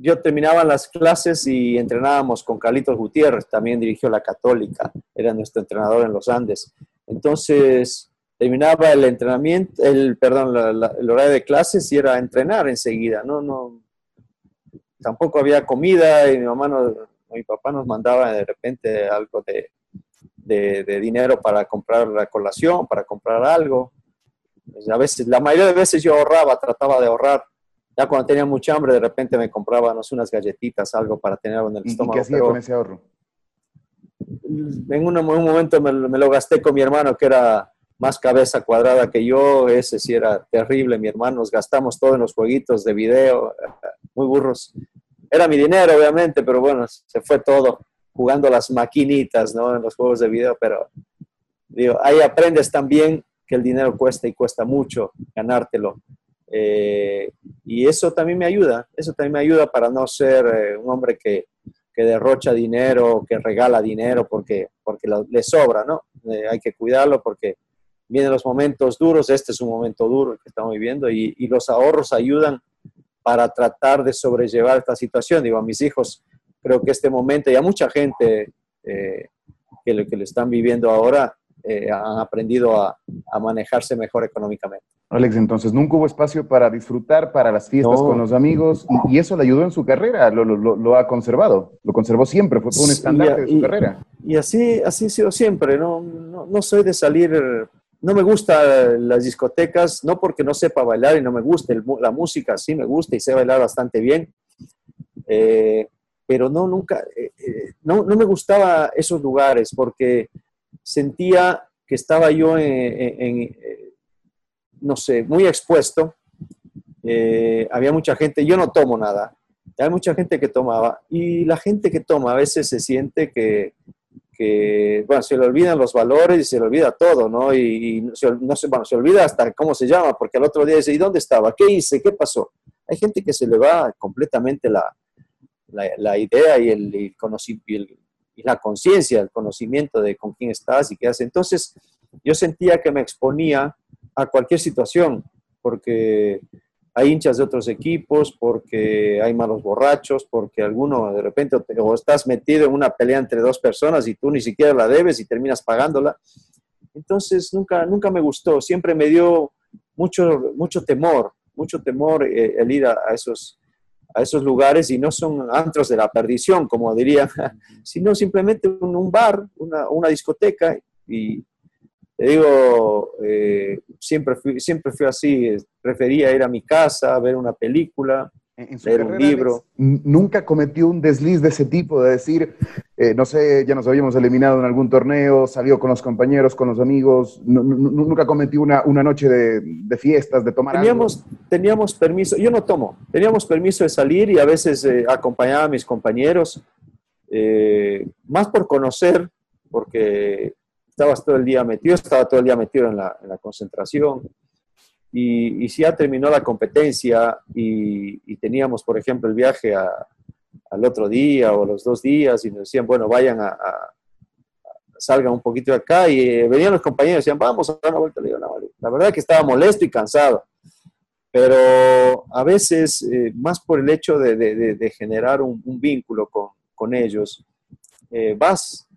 yo terminaba las clases y entrenábamos con Carlitos Gutiérrez, también dirigió la Católica, era nuestro entrenador en los Andes. Entonces, terminaba el entrenamiento, el, perdón, el horario de clases y era entrenar enseguida, no, no, tampoco había comida y mi mamá mi papá nos mandaba de repente algo de, de, dinero para comprar la colación, para comprar algo. Pues, a veces, la mayoría de veces yo ahorraba, trataba de ahorrar Ya cuando tenía mucha hambre, de repente me compraba, no sé, unas galletitas, algo para tener en el estómago. ¿Y qué hacía con ese ahorro? En un, momento me, lo gasté con mi hermano, que era más cabeza cuadrada que yo. Ese sí era terrible, mi hermano. Nos gastamos todo en los jueguitos de video, muy burros. Era mi dinero, obviamente, pero bueno, se fue todo jugando las maquinitas, ¿no? En los juegos de video, pero digo, ahí aprendes también que el dinero cuesta y cuesta mucho ganártelo. Eh, y eso también me ayuda, eso también me ayuda para no ser eh, un hombre que, que, derrocha dinero, que regala dinero porque, porque le sobra, ¿no? Eh, hay que cuidarlo porque vienen los momentos duros, este es un momento duro que estamos viviendo y, y, los ahorros ayudan para tratar de sobrellevar esta situación. Digo, a mis hijos creo que este momento y a mucha gente que, lo, que lo están viviendo ahora, eh, han aprendido a, manejarse mejor económicamente. Alex, entonces nunca hubo espacio para disfrutar, para las fiestas con los amigos, y, eso le ayudó en su carrera, lo, ha conservado, lo conservó siempre, fue un estandarte de su carrera. Y así, así ha sido siempre, no, no, soy de salir, no me gustan las discotecas, no porque no sepa bailar y no me guste la música, sí me gusta y sé bailar bastante bien, eh, pero no, nunca, eh, no, no me gustaba esos lugares porque sentía que estaba yo en, eh, no sé, muy expuesto. Eh, había mucha gente, yo no tomo nada, hay mucha gente que tomaba y la gente que toma a veces se siente que, bueno, se le olvidan los valores y se le olvida todo, ¿no? Y, se, no se, bueno, se olvida hasta cómo se llama, porque al otro día dice, ¿y dónde estaba? ¿Qué hice? ¿Qué pasó? Hay gente que se le va completamente la, la, idea y el, conocimiento, y la conciencia, el conocimiento de con quién estás y qué haces. Entonces, yo sentía que me exponía a cualquier situación, porque hay hinchas de otros equipos, porque hay malos borrachos, porque alguno de repente o estás metido en una pelea entre dos personas y tú ni siquiera la debes y terminas pagándola. Entonces, nunca, nunca me gustó, siempre me dio mucho, mucho temor, mucho temor eh, el ir a esos, a esos lugares y no son antros de la perdición, como diría, sino simplemente un, bar, una, discoteca. Y te digo, eh, siempre, fui, siempre fui así, prefería ir a mi casa, ver una película, en su un libro. Nunca cometió un desliz de ese tipo, de decir, eh, no sé, ya nos habíamos eliminado en algún torneo, salió con los compañeros, con los amigos, nunca cometió una, una noche de, de, fiestas, de tomar teníamos, Teníamos permiso, yo no tomo, teníamos permiso de salir y a veces eh, acompañaba a mis compañeros, eh, más por conocer, porque estabas todo el día metido, estaba todo el día metido en la, en la concentración y, si ya terminó la competencia y, teníamos, por ejemplo, el viaje al otro día o los dos días y nos decían, bueno, vayan a, salgan un poquito de acá y eh, venían los compañeros y decían, vamos a dar una vuelta. la verdad que estaba molesto y cansado, pero a veces, eh, más por el hecho de, generar un, vínculo con, ellos, eh, vas,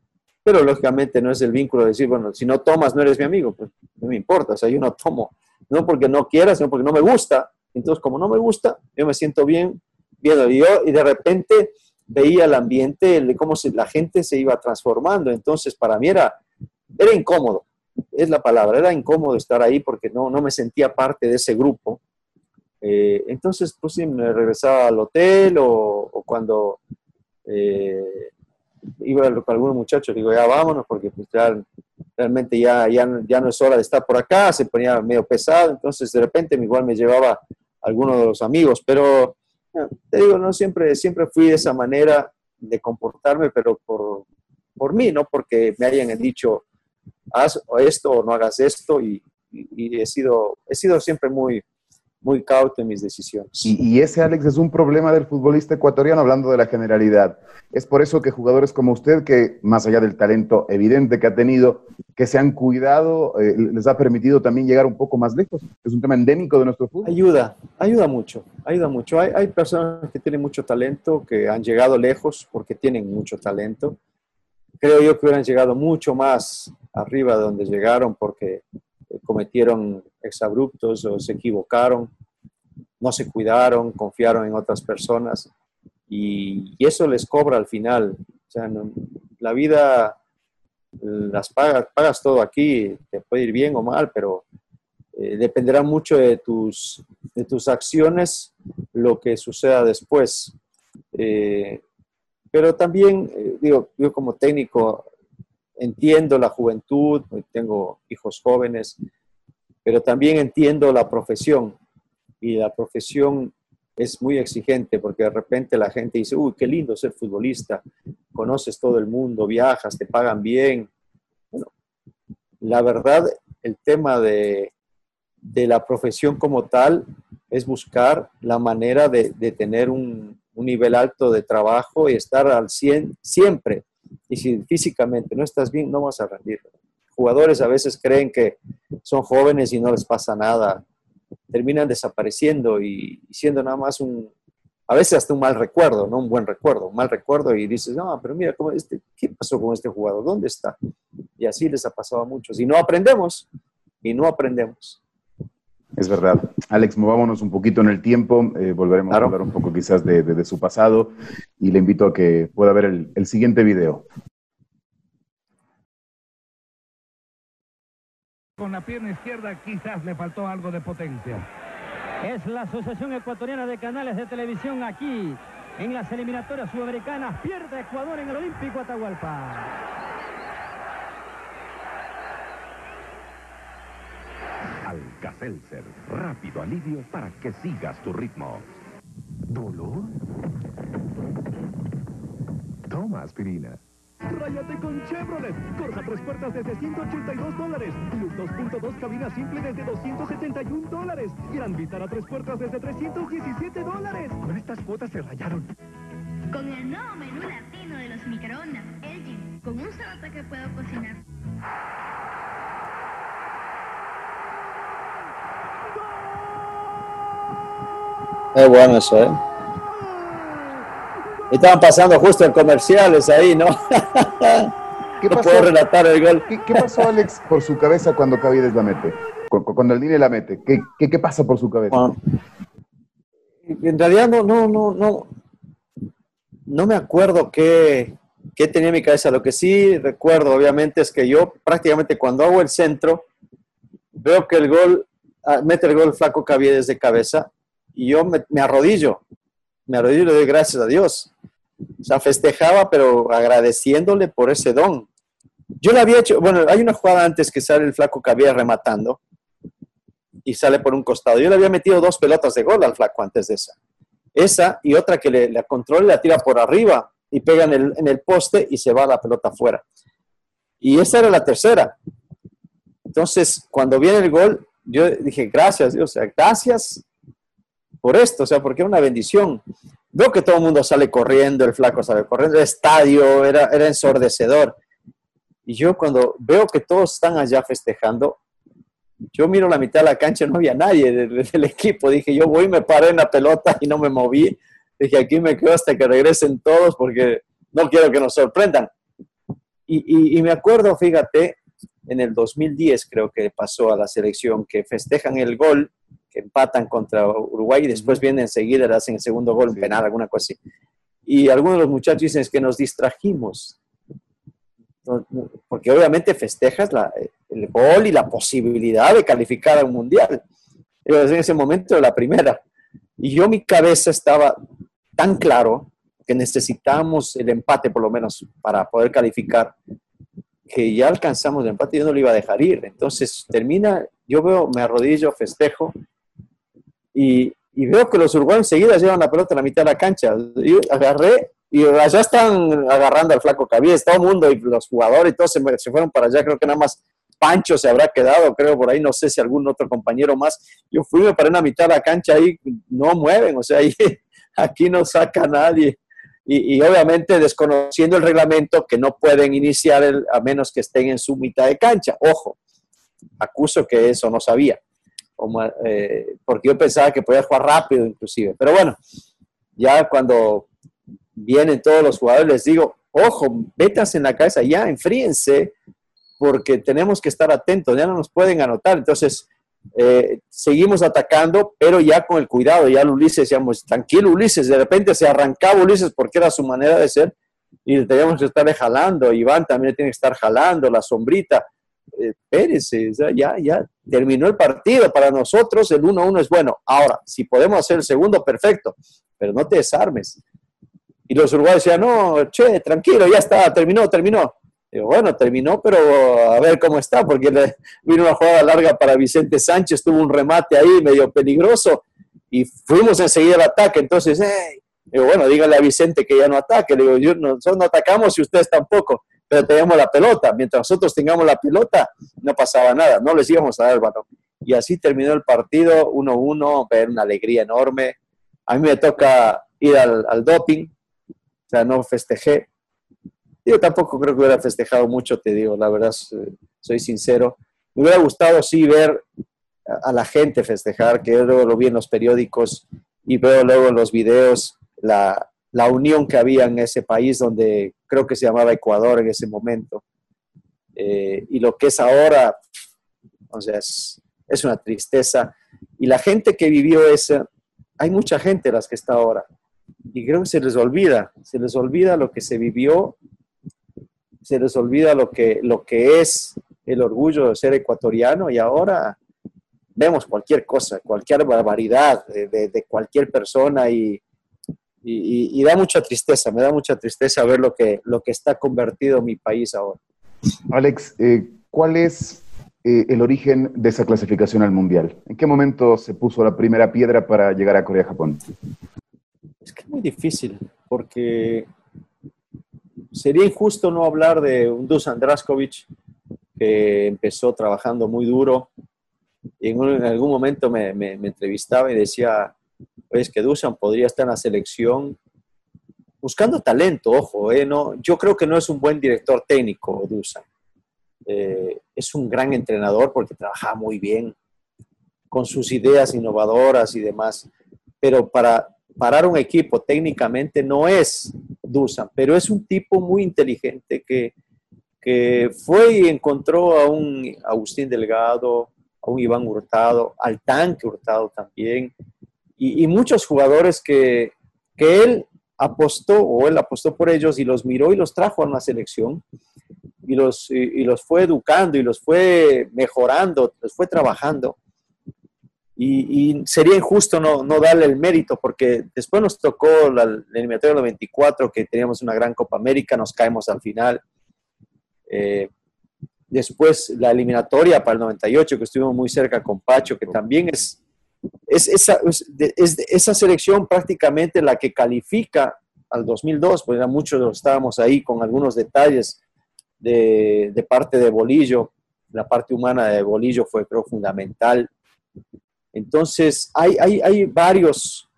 pero lógicamente no es el vínculo de decir, bueno, si no tomas no eres mi amigo, pues no me importa, o sea, yo no tomo no porque no quiera, sino porque no me gusta. Entonces, como no me gusta, yo me siento bien viendo. Y, yo, y de repente veía el ambiente, de cómo la gente se iba transformando. Entonces, para mí era, era incómodo, es la palabra, era incómodo estar ahí porque no, no me sentía parte de ese grupo. Eh, entonces, pues sí, me regresaba al hotel o, cuando eh, iba con algunos muchachos, digo, ya vámonos porque pues ya realmente ya, ya, ya no es hora de estar por acá, se ponía medio pesado, entonces de repente igual me llevaba alguno de los amigos, pero te digo, no siempre, siempre fui de esa manera de comportarme, pero por, por mí, no porque me hayan dicho, haz esto o no hagas esto, y, y he, sido, he sido siempre muy, muy cauto en mis decisiones. Y, ese, Alex, es un problema del futbolista ecuatoriano, hablando de la generalidad. Es por eso que jugadores como usted, que más allá del talento evidente que ha tenido, que se han cuidado, eh, les ha permitido también llegar un poco más lejos. Es un tema endémico de nuestro fútbol. Ayuda, ayuda mucho, ayuda mucho. Hay, hay personas que tienen mucho talento, que han llegado lejos porque tienen mucho talento. Creo yo que hubieran llegado mucho más arriba de donde llegaron porque cometieron exabruptos o se equivocaron, no se cuidaron, confiaron en otras personas y, eso les cobra al final. O sea, la vida las pagas, pagas todo aquí, te puede ir bien o mal, pero eh, dependerá mucho de tus, de tus acciones lo que suceda después. Eh, pero también, eh, digo, yo como técnico entiendo la juventud, tengo hijos jóvenes, pero también entiendo la profesión. Y la profesión es muy exigente porque de repente la gente dice, uy, qué lindo ser futbolista, conoces todo el mundo, viajas, te pagan bien. Bueno, la verdad, el tema de, de la profesión como tal es buscar la manera de, de tener un, un, nivel alto de trabajo y estar al 100 siempre. Y si físicamente no estás bien, no vas a rendir. Jugadores a veces creen que son jóvenes y no les pasa nada terminan desapareciendo y, siendo nada más un, a veces hasta un mal recuerdo, no un buen recuerdo, un mal recuerdo y dices, no, pero mira, ¿cómo este, ¿qué pasó con este jugador? ¿Dónde está? Y así les ha pasado a muchos. Y no aprendemos, y no aprendemos. Es verdad. Alex, movámonos un poquito en el tiempo, eh, volveremos a hablar un poco quizás de, su pasado y le invito a que pueda ver el, el siguiente video. Con la pierna izquierda quizás le faltó algo de potencia. Es la Asociación Ecuatoriana de Canales de Televisión aquí, en las eliminatorias sudamericanas. Pierde Ecuador en el Olímpico Atahualpa. Alka-Seltzer, rápido alivio para que sigas tu ritmo. ¿Dolor? Toma aspirina. Ráyate con Chevrolet. Corsa tres puertas desde 182 dólares. Luz 2.2 cabina simple desde 271 dólares. Gran Vitara tres puertas desde 317 dólares. Con estas cuotas se rayaron. Con el nuevo menú latino de los microondas, Elgin, con un solo que puedo cocinar. Es bueno eso, ¿eh? Estaban pasando justo en comerciales ahí, ¿no? ¿Qué pasó? puedo relatar el gol. ¿Qué, pasó, Alex, por su cabeza cuando Cavides la mete? Cuando el Dine la mete. ¿Qué, qué, pasa por su cabeza? en realidad no, no, no, no, no me acuerdo qué, qué tenía en mi cabeza. Lo que sí recuerdo, obviamente, es que yo prácticamente cuando hago el centro, veo que el gol, ah, mete el gol flaco Cavides de cabeza y yo me, arrodillo. Me arrodillo y le doy gracias a Dios o sea, festejaba, pero agradeciéndole por ese don. Yo le había hecho, bueno, hay una jugada antes que sale el flaco que había rematando y sale por un costado. Yo le había metido dos pelotas de gol al flaco antes de esa. Esa y otra que le, controla y la tira por arriba y pega en el, en el poste y se va la pelota afuera. Y esa era la tercera. Entonces, cuando viene el gol, yo dije, gracias Dios, gracias por esto, o sea, porque era una bendición. Veo que todo el mundo sale corriendo, el flaco sale corriendo, el estadio era, era ensordecedor. Y yo cuando veo que todos están allá festejando, yo miro la mitad de la cancha, no había nadie del, equipo. Dije, yo voy, me paré en la pelota y no me moví. Dije, aquí me quedo hasta que regresen todos porque no quiero que nos sorprendan. Y, y, me acuerdo, fíjate, en el 2010 creo que pasó a la selección que festejan el gol empatan contra Uruguay y después vienen enseguida, le hacen el segundo gol, un penal, alguna cosa así. Y algunos de los muchachos dicen que nos distrajimos, porque obviamente festejas el gol y la posibilidad de calificar a un mundial. en ese momento la primera. Y yo mi cabeza estaba tan claro que necesitábamos el empate por lo menos para poder calificar, que ya alcanzamos el empate y yo no lo iba a dejar ir. Entonces termina, yo veo, me arrodillo, festejo y, veo que los uruguayos enseguida llevan la pelota a la mitad de la cancha. Y agarré y allá están agarrando al flaco Cabies, todo el mundo y los jugadores y todos se, se, fueron para allá. Creo que nada más Pancho se habrá quedado, creo por ahí, no sé si algún otro compañero más. Yo fui, me paré en la mitad de la cancha ahí, no mueven, o sea, ahí, aquí no saca nadie. Y, obviamente desconociendo el reglamento que no pueden iniciar a menos que estén en su mitad de cancha. Ojo, acuso que eso no sabía. Eh, porque yo pensaba que podía jugar rápido inclusive. Pero bueno, ya cuando vienen todos los jugadores les digo, ojo, metas en la cabeza, ya enfríense, porque tenemos que estar atentos, ya no nos pueden anotar. Entonces, eh, seguimos atacando, pero ya con el cuidado, ya Ulises decíamos, tranquilo Ulises, de repente se arrancaba Ulises porque era su manera de ser y teníamos que estarle jalando, Iván también tiene que estar jalando, la sombrita, espérese, o sea, ya, ya terminó el partido. Para nosotros el 1-1 es bueno. Ahora, si podemos hacer el segundo, perfecto, pero no te desarmes. Y los uruguayos decían, no, che, tranquilo, ya está, terminó, terminó. Digo, bueno, terminó, pero a ver cómo está, porque le- vino una jugada larga para Vicente Sánchez, tuvo un remate ahí medio peligroso y fuimos enseguida al ataque. Entonces, hey, bueno, dígale a Vicente que ya no ataque. Le digo, yo, nosotros no atacamos y ustedes tampoco, pero tenemos la pelota. Mientras nosotros tengamos la pelota, no pasaba nada, no les íbamos a dar el balón. Y así terminó el partido, 1-1, ver una alegría enorme. A mí me toca ir al, doping, o sea, no festejé. Yo tampoco creo que hubiera festejado mucho, te digo, la verdad, soy- sincero. Me hubiera gustado sí ver a- a la gente festejar, que yo luego lo vi en los periódicos y veo luego en los videos la, la unión que había en ese país donde creo que se llamaba Ecuador en ese momento. Eh, y lo que es ahora, o es, una tristeza. Y la gente que vivió esa, hay mucha gente las que está ahora. Y creo que se les olvida, se les olvida lo que se vivió, se les olvida lo que, lo que es el orgullo de ser ecuatoriano y ahora vemos cualquier cosa, cualquier barbaridad de- de cualquier persona y, y- y- y da mucha tristeza, me da mucha tristeza ver lo que, lo que está convertido mi país ahora. Alex, eh, ¿cuál es eh, el origen de esa clasificación al Mundial? ¿En qué momento se puso la primera piedra para llegar a Corea-Japón? Es que es muy difícil, porque sería injusto no hablar de un Dusan Draskovic que empezó trabajando muy duro. Y en, un- en algún momento me, me- me entrevistaba y decía, pues que Dusan podría estar en la selección buscando talento, ojo, eh, no, yo creo que no es un buen director técnico, Dusan. Eh, es un gran entrenador porque trabaja muy bien con sus ideas innovadoras y demás, pero para parar un equipo técnicamente no es Dusan, pero es un tipo muy inteligente que, que fue y encontró a un Agustín Delgado, a un Iván Hurtado, al tanque Hurtado también, y, y muchos jugadores que, que él apostó o él apostó por ellos y los miró y los trajo a una selección y los, y, y los fue educando y los fue mejorando, los fue trabajando. Y, y sería injusto no, no, darle el mérito, porque después nos tocó la, la eliminatoria del 94, que teníamos una gran Copa América, nos caemos al final. Eh, después la eliminatoria para el 98, que estuvimos muy cerca con Pacho, que también es, es, esa, es, es esa selección prácticamente la que califica al 2002, pues era muchos estábamos ahí con algunos detalles de, de parte de Bolillo, la parte humana de Bolillo fue creo fundamental. Entonces, hay, hay, hay varios,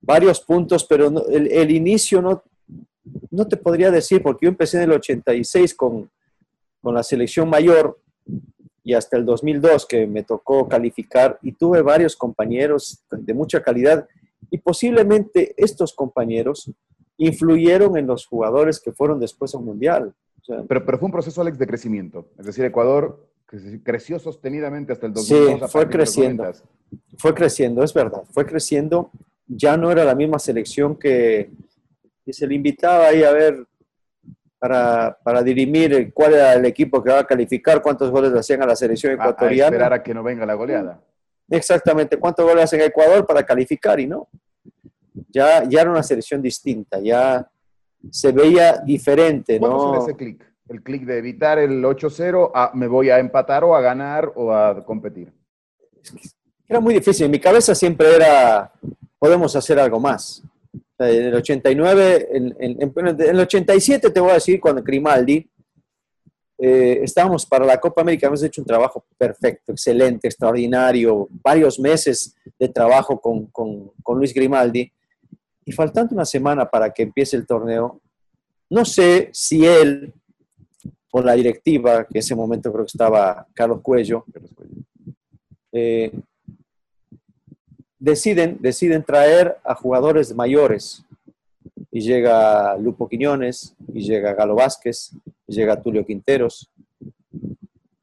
varios puntos, pero el, el, inicio no, no te podría decir, porque yo empecé en el 86 con, con la selección mayor y hasta el 2002 que me tocó calificar y tuve varios compañeros de mucha calidad y posiblemente estos compañeros influyeron en los jugadores que fueron después al Mundial. O sea, pero, pero, fue un proceso, Alex, de crecimiento. Es decir, Ecuador creció sostenidamente hasta el 2002. Sí, fue creciendo. Fue creciendo, es verdad. Fue creciendo. Ya no era la misma selección que, que se le invitaba ahí a ver para, para, dirimir cuál era el equipo que va a calificar, cuántos goles le hacían a la selección ecuatoriana. A, a esperar a que no venga la goleada. Exactamente, cuántos goles hacen a Ecuador para calificar y no. Ya, ya era una selección distinta, ya se veía diferente, ¿Cuándo ¿no? ese clic? El clic de evitar el 8-0 a me voy a empatar o a ganar o a competir. Era muy difícil. En mi cabeza siempre era, podemos hacer algo más. En el 89, en, en, en, el 87 te voy a decir, cuando Grimaldi, eh, estábamos para la Copa América, hemos hecho un trabajo perfecto, excelente, extraordinario, varios meses de trabajo con, con, con Luis Grimaldi, y faltando una semana para que empiece el torneo, no sé si él o la directiva, que en ese momento creo que estaba Carlos Cuello, eh, deciden, deciden traer a jugadores mayores. Y llega Lupo Quiñones, y llega Galo Vázquez, y llega Tulio Quinteros.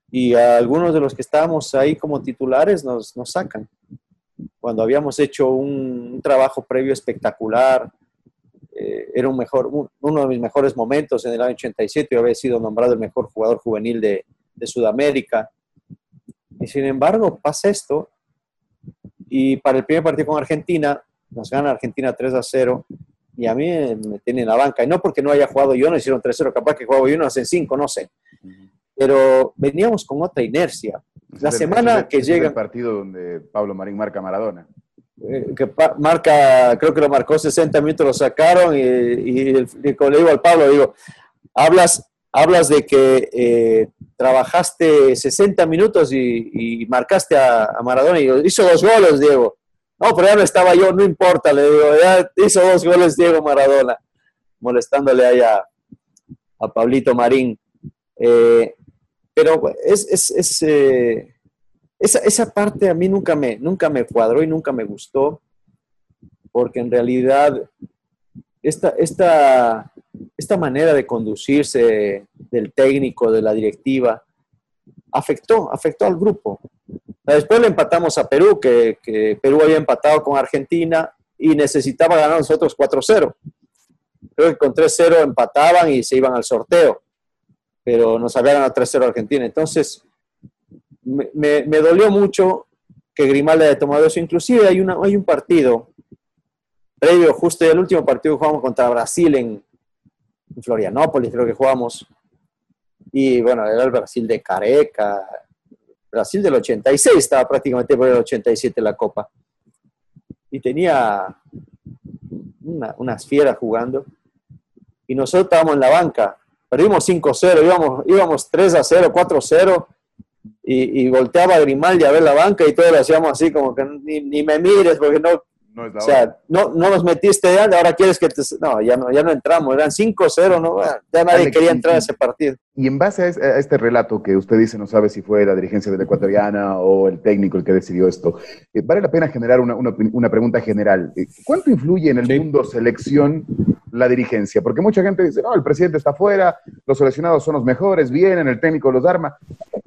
Y a algunos de los que estábamos ahí como titulares nos, nos sacan. Cuando habíamos hecho un, trabajo previo espectacular, eh, era un mejor, un, uno de mis mejores momentos en el año 87. Yo había sido nombrado el mejor jugador juvenil de, de Sudamérica. Y sin embargo, pasa esto. Y para el primer partido con Argentina, nos gana Argentina 3 a 0. Y a mí me tienen en la banca. Y no porque no haya jugado yo, no hicieron 3-0, capaz que jugaba yo, no hacen 5, no sé. Pero veníamos con otra inercia. La semana que llega. el partido donde Pablo Marín marca Maradona. Eh, que marca, creo que lo marcó 60 minutos, lo sacaron y, y, le digo al Pablo, digo, hablas, hablas de que eh, trabajaste 60 minutos y, marcaste a, Maradona y hizo dos goles, Diego. No, pero ya no estaba yo, no importa, le digo, ya hizo dos goles Diego Maradona, molestándole ahí a, Pablito Marín. Eh, pero es, es, es esa, esa, parte a mí nunca me, nunca me cuadró y nunca me gustó, porque en realidad esta, esta, esta manera de conducirse del técnico, de la directiva, afectó, afectó al grupo. Después le empatamos a Perú, que, que Perú había empatado con Argentina y necesitaba ganar nosotros 4-0. Creo que con 3-0 empataban y se iban al sorteo, pero nos habían ganado 3-0 Argentina. Entonces, me, dolió mucho que Grimaldi haya tomado eso. Inclusive hay, una, hay un partido previo, justo el último partido que jugamos contra Brasil en, Florianópolis, creo que jugamos. Y bueno, era el Brasil de Careca, Brasil del 86, estaba prácticamente por el 87 la Copa. Y tenía unas fieras jugando. Y nosotros estábamos en la banca. Perdimos 5-0, íbamos, íbamos 3 0, 4 0 y, volteaba a Grimaldi a ver la banca y todos lo hacíamos así como que ni, me mires porque no, o sea, no, no nos metiste ya, ahora quieres que te... No, ya no, ya no entramos, eran 5-0, ¿no? ya nadie quería entrar a ese partido. Y en base a, este relato que usted dice, no sabe si fue la dirigencia de la ecuatoriana o el técnico el que decidió esto, eh, vale la pena generar una, una, una pregunta general. Eh, ¿Cuánto influye en el mundo selección la dirigencia? Porque mucha gente dice, no, el presidente está fuera, los seleccionados son los mejores, vienen, el técnico los arma.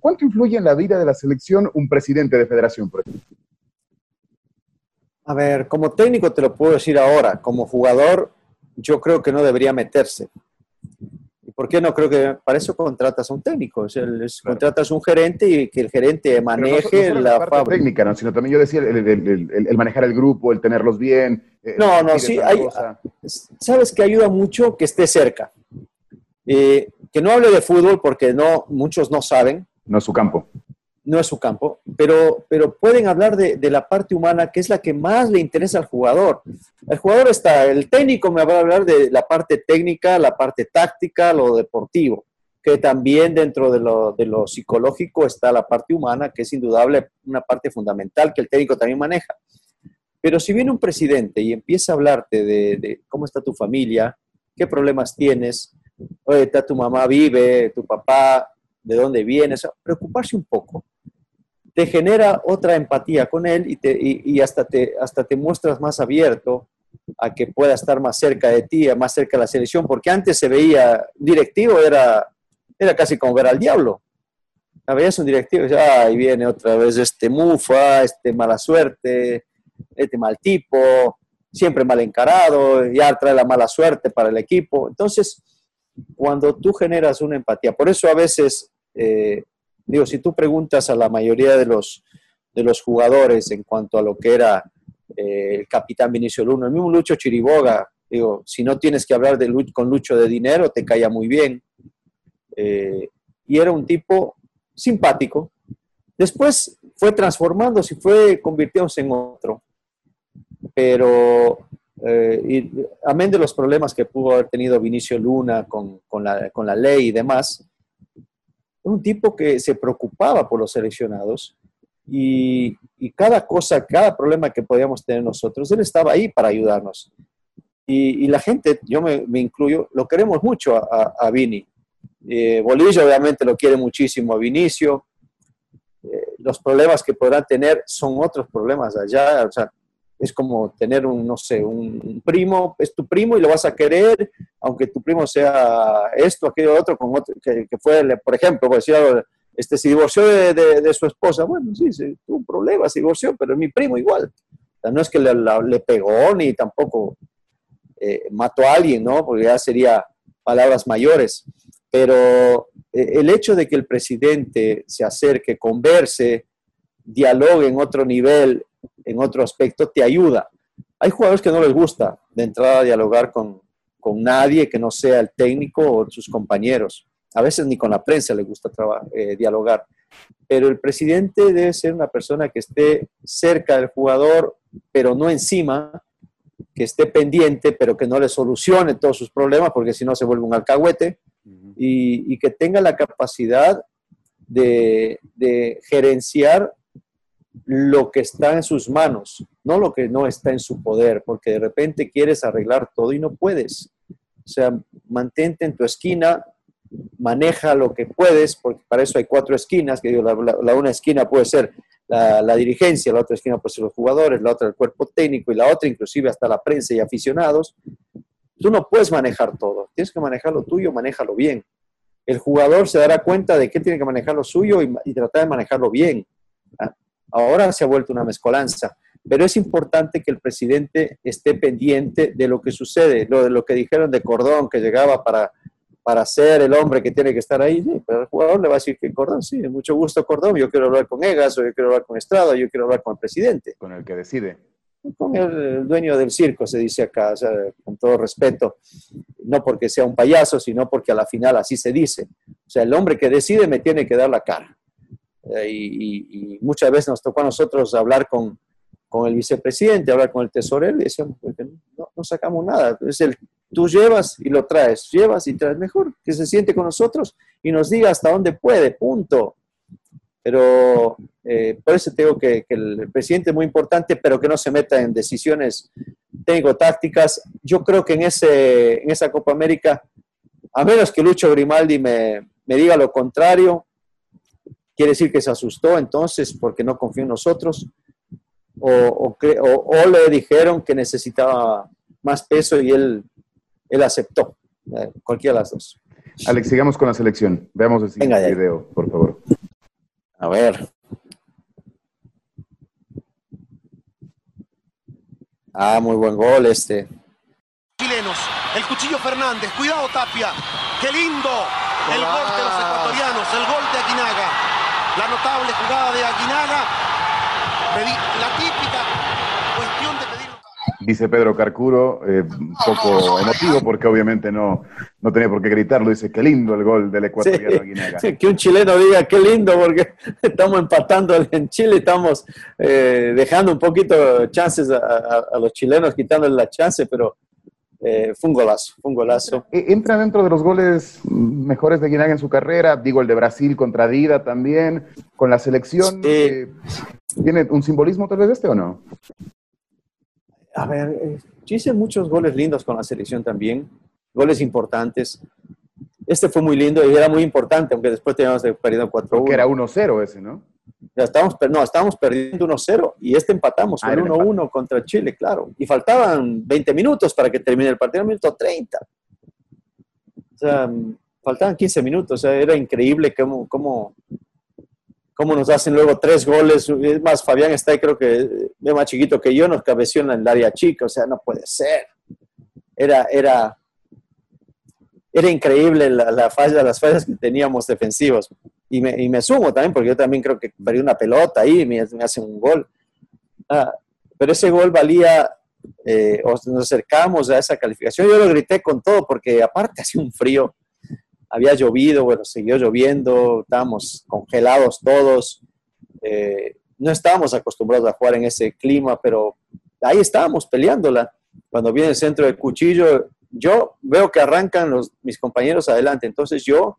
¿Cuánto influye en la vida de la selección un presidente de federación, por ejemplo? A ver, como técnico te lo puedo decir ahora, como jugador yo creo que no debería meterse. ¿Y por qué no creo que para eso contratas a un técnico? Contratas a un gerente y que el gerente maneje la, parte técnica, ¿no? sino también yo decía el, manejar el grupo, el tenerlos bien. No, no, sí, hay, sabes que ayuda mucho que esté cerca. Eh, que no hable de fútbol porque no, muchos no saben. No es su campo no es su campo, pero, pero pueden hablar de, la parte humana, que es la que más le interesa al jugador. El jugador está, el técnico me va a hablar de la parte técnica, la parte táctica, lo deportivo, que también dentro de lo, de lo psicológico está la parte humana, que es indudable una parte fundamental que el técnico también maneja. Pero si viene un presidente y empieza a hablarte de, cómo está tu familia, qué problemas tienes, oye, está tu mamá vive, tu papá, de dónde vienes, preocuparse un poco te genera otra empatía con él y, te, y, hasta, te, hasta te muestras más abierto a que pueda estar más cerca de ti, más cerca de la selección, porque antes se veía directivo, era, era casi como ver al diablo. A veces un directivo y ahí viene otra vez este mufa, este mala suerte, este mal tipo, siempre mal encarado, ya trae la mala suerte para el equipo. Entonces, cuando tú generas una empatía, por eso a veces eh, Digo, si tú preguntas a la mayoría de los, de los jugadores en cuanto a lo que era eh, el capitán Vinicio Luna, el mismo Lucho Chiriboga, digo, si no tienes que hablar de, con Lucho de dinero, te caía muy bien. Eh, y era un tipo simpático. Después fue transformándose y fue convirtiéndose en otro. Pero, eh, amén de los problemas que pudo haber tenido Vinicio Luna con, con, la, con la ley y demás, un tipo que se preocupaba por los seleccionados y, cada cosa, cada problema que podíamos tener nosotros, él estaba ahí para ayudarnos. Y, la gente, yo me, incluyo, lo queremos mucho a, Vini. Eh, Bolillo obviamente lo quiere muchísimo a Vinicio. Eh, los problemas que podrán tener son otros problemas allá. O sea, es como tener un, no sé, un primo, es tu primo y lo vas a querer, aunque tu primo sea esto, aquello, otro, con otro, que, fue, por ejemplo, por decir este, se divorció de, su esposa, bueno, sí, sí, tuvo un problema, se divorció, pero es mi primo igual. No es que le, pegó ni tampoco eh, mató a alguien, ¿no? Porque ya sería palabras mayores. Pero eh, el hecho de que el presidente se acerque, converse, dialogue en otro nivel, en otro aspecto, te ayuda. Hay jugadores que no les gusta de entrada a dialogar con, con nadie que no sea el técnico o sus compañeros. A veces ni con la prensa le gusta eh, dialogar. Pero el presidente debe ser una persona que esté cerca del jugador, pero no encima, que esté pendiente, pero que no le solucione todos sus problemas, porque si no se vuelve un alcahuete, y, que tenga la capacidad de, de gerenciar lo que está en sus manos, no lo que no está en su poder, porque de repente quieres arreglar todo y no puedes. O sea, mantente en tu esquina, maneja lo que puedes, porque para eso hay cuatro esquinas, que la, una esquina puede ser la, dirigencia, la otra esquina puede ser los jugadores, la otra el cuerpo técnico y la otra inclusive hasta la prensa y aficionados. Tú no puedes manejar todo, tienes que manejar lo tuyo, manéjalo bien. El jugador se dará cuenta de que tiene que manejar lo suyo y, y tratar de manejarlo bien. ¿ah? Ahora se ha vuelto una mezcolanza, pero es importante que el presidente esté pendiente de lo que sucede, lo de lo que dijeron de Cordón, que llegaba para, para ser el hombre que tiene que estar ahí, pero el jugador le va a decir que Cordón, sí, mucho gusto Cordón, yo quiero hablar con Egas, o yo quiero hablar con Estrada, yo quiero hablar con el presidente. Con el que decide. Con el, dueño del circo, se dice acá, con todo respeto, no porque sea un payaso, sino porque a la final así se dice. O sea, el hombre que decide me tiene que dar la cara. Eh, y, muchas veces nos tocó a nosotros hablar con, con el vicepresidente, hablar con el tesorero y decíamos, pues, no, no sacamos nada. Es el, tú llevas y lo traes, llevas y traes mejor, que se siente con nosotros y nos diga hasta dónde puede, punto. Pero eh, por eso tengo que, que, el presidente es muy importante, pero que no se meta en decisiones técnico-tácticas. Yo creo que en, ese, en esa Copa América, a menos que Lucho Grimaldi me, me diga lo contrario, quiere decir que se asustó entonces porque no confió en nosotros, o, o, o, le dijeron que necesitaba más peso y él, él aceptó, eh, cualquiera de las dos. Alex, sigamos con la selección. Veamos el siguiente video, por favor. A ver. Ah, muy buen gol este. Chilenos, el cuchillo Fernández, cuidado Tapia, qué lindo el gol de los ecuatorianos, el gol de Aguinaga la notable jugada de Aguinaga, la típica cuestión de pedir... Dice Pedro Carcuro, eh, un poco emotivo porque obviamente no, no tenía por qué gritarlo, dice qué lindo el gol del ecuatoriano sí, Aguinaga. Sí, que un chileno diga qué lindo porque estamos empatando en Chile, estamos eh, dejando un poquito chances a, a, a los chilenos, quitándole la chance, pero eh, fue un golazo, fue un golazo. E, entra dentro de los goles mejores de Guinaga en su carrera, digo el de Brasil contra Dida también, con la selección. Sí. Eh, ¿Tiene un simbolismo tal vez este o no? A ver, eh, yo hice muchos goles lindos con la selección también, goles importantes. Este fue muy lindo y era muy importante, aunque después teníamos perdido 4-1. Que era 1-0 ese, ¿no? Ya estábamos, no, estábamos perdiendo 1-0 y este empatamos ah, con 1-1 contra Chile, claro. Y faltaban 20 minutos para que termine el partido, minuto 30. O sea, faltaban 15 minutos, o sea, era increíble cómo, cómo, cómo nos hacen luego tres goles. Es más, Fabián está ahí, creo que es más chiquito que yo, nos cabeció en el área chica, o sea, no puede ser. Era, era, era increíble la, la falla, las fallas que teníamos defensivos y me, y me, sumo también, porque yo también creo que perdí una pelota ahí me, me hacen un gol. Ah, pero ese gol valía, eh, nos acercamos a esa calificación. Yo lo grité con todo, porque aparte hacía un frío, había llovido, bueno, siguió lloviendo, estábamos congelados todos. Eh, no estábamos acostumbrados a jugar en ese clima, pero ahí estábamos peleándola. Cuando viene el centro del cuchillo, yo veo que arrancan los, mis compañeros adelante, entonces yo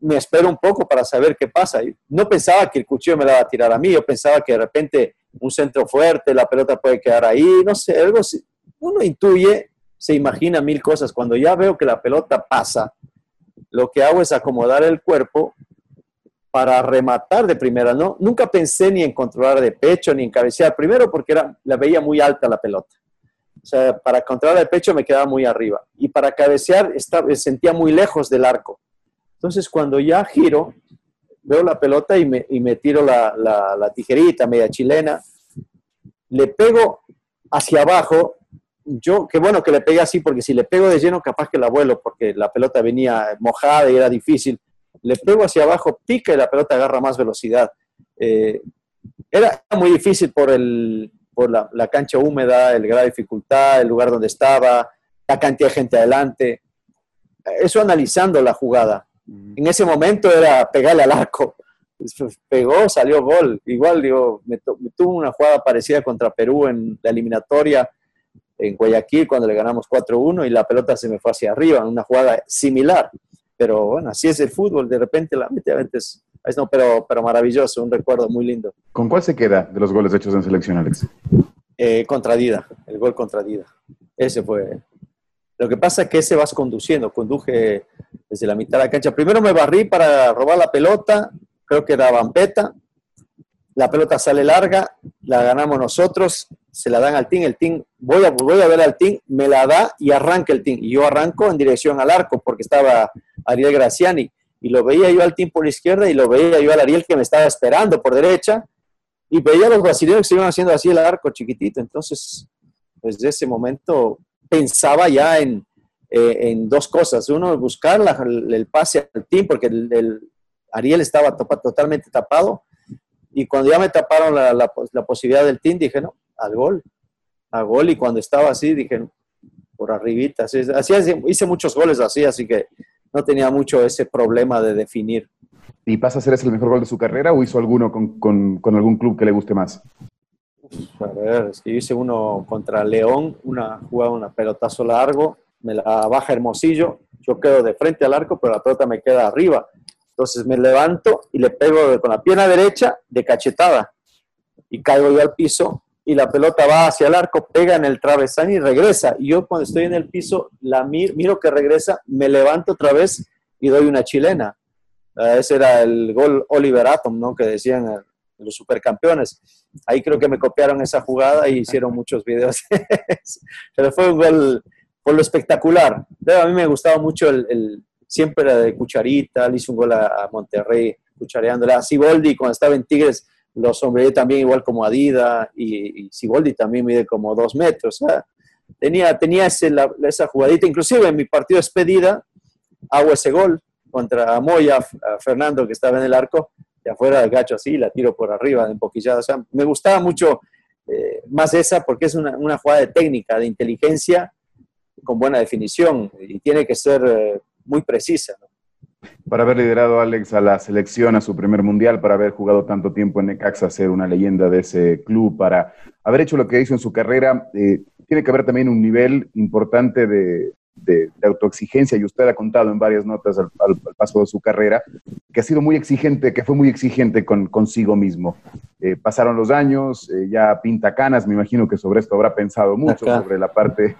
me espero un poco para saber qué pasa. No pensaba que el cuchillo me la iba a tirar a mí, yo pensaba que de repente un centro fuerte, la pelota puede quedar ahí, no sé, algo uno intuye, se imagina mil cosas. Cuando ya veo que la pelota pasa, lo que hago es acomodar el cuerpo para rematar de primera. No, nunca pensé ni en controlar de pecho ni en cabecear, primero porque era, la veía muy alta la pelota. O sea, para controlar el pecho me quedaba muy arriba. Y para cabecear estaba, sentía muy lejos del arco. Entonces, cuando ya giro, veo la pelota y me, y me tiro la, la, tijerita media chilena, le pego hacia abajo. Yo, qué bueno que le pegué así, porque si le pego de lleno, capaz que la vuelo, porque la pelota venía mojada y era difícil. le pego hacia abajo, pica y la pelota agarra más velocidad. Eh, era muy difícil por, el, por la, la, cancha húmeda, el grado de dificultad, el lugar donde estaba, la cantidad de gente adelante. Eso analizando la jugada. En ese momento era pegarle al arco. Pegó, salió gol. Igual, digo, me, me tuvo una jugada parecida contra Perú en la eliminatoria en Guayaquil cuando le ganamos 4-1 y la pelota se me fue hacia arriba, una jugada similar. Pero bueno, así es el fútbol, de repente la mete, a veces, no, pero, pero maravilloso, un recuerdo muy lindo. ¿Con cuál se queda de los goles hechos en selección, Alex? Eh, contra Dida, el gol contra Dida. Ese fue. Lo que pasa es que ese vas conduciendo, conduje desde la mitad de la cancha. Primero me barrí para robar la pelota, creo que era Vampeta, la pelota sale larga, la ganamos nosotros, se la dan al team, el team, voy a, voy a ver al team, me la da y arranca el team. Y yo arranco en dirección al arco porque estaba Ariel Graciani y lo veía yo al team por la izquierda y lo veía yo al Ariel que me estaba esperando por derecha y veía a los brasileños que se iban haciendo así el arco chiquitito. Entonces, pues de ese momento pensaba ya en, eh, en dos cosas. Uno, buscar el pase al team porque el, el Ariel estaba totalmente tapado y cuando ya me taparon la, la, la, posibilidad del team, dije, no, al gol, al gol. Y cuando estaba así, dije, por arribita. Así, así, hice muchos goles así, así que no tenía mucho ese problema de definir. ¿Y pasa a ser ese el mejor gol de su carrera o hizo alguno con, con, con algún club que le guste más? A ver, es que hice uno contra León, una jugada, una pelotazo largo, me la baja Hermosillo, yo quedo de frente al arco, pero la pelota me queda arriba. Entonces me levanto y le pego con la pierna derecha de cachetada y caigo yo al piso y la pelota va hacia el arco, pega en el travesaño y regresa. Y yo cuando estoy en el piso, la miro, miro que regresa, me levanto otra vez y doy una chilena. Uh, ese era el gol Oliver Atom, ¿no? Que decían uh, los supercampeones. Ahí creo que me copiaron esa jugada y hicieron muchos videos. Pero fue un gol, por lo espectacular. A mí me gustaba mucho el, siempre era de cucharita, le hizo un gol a, Monterrey cuchareándole. A Siboldi cuando estaba en Tigres lo sombreé también igual como Adida y, Siboldi también mide como dos metros. Tenía tenía ese, la, esa jugadita, inclusive en mi partido despedida hago ese gol contra Moya, Fernando que estaba en el arco, de afuera del gacho así, la tiro por arriba, de empoquillada. O sea, me gustaba mucho eh, más esa porque es una, una, jugada de técnica, de inteligencia, con buena definición y tiene que ser eh, muy precisa. ¿no? Para haber liderado a Alex a la selección, a su primer mundial, para haber jugado tanto tiempo en Necaxa, ser una leyenda de ese club, para haber hecho lo que hizo en su carrera, eh, tiene que haber también un nivel importante de, de, de, autoexigencia, y usted ha contado en varias notas al, al, al, paso de su carrera, que ha sido muy exigente, que fue muy exigente con, consigo mismo. Eh, pasaron los años, eh, ya pinta canas, me imagino que sobre esto habrá pensado mucho, Acá. sobre la parte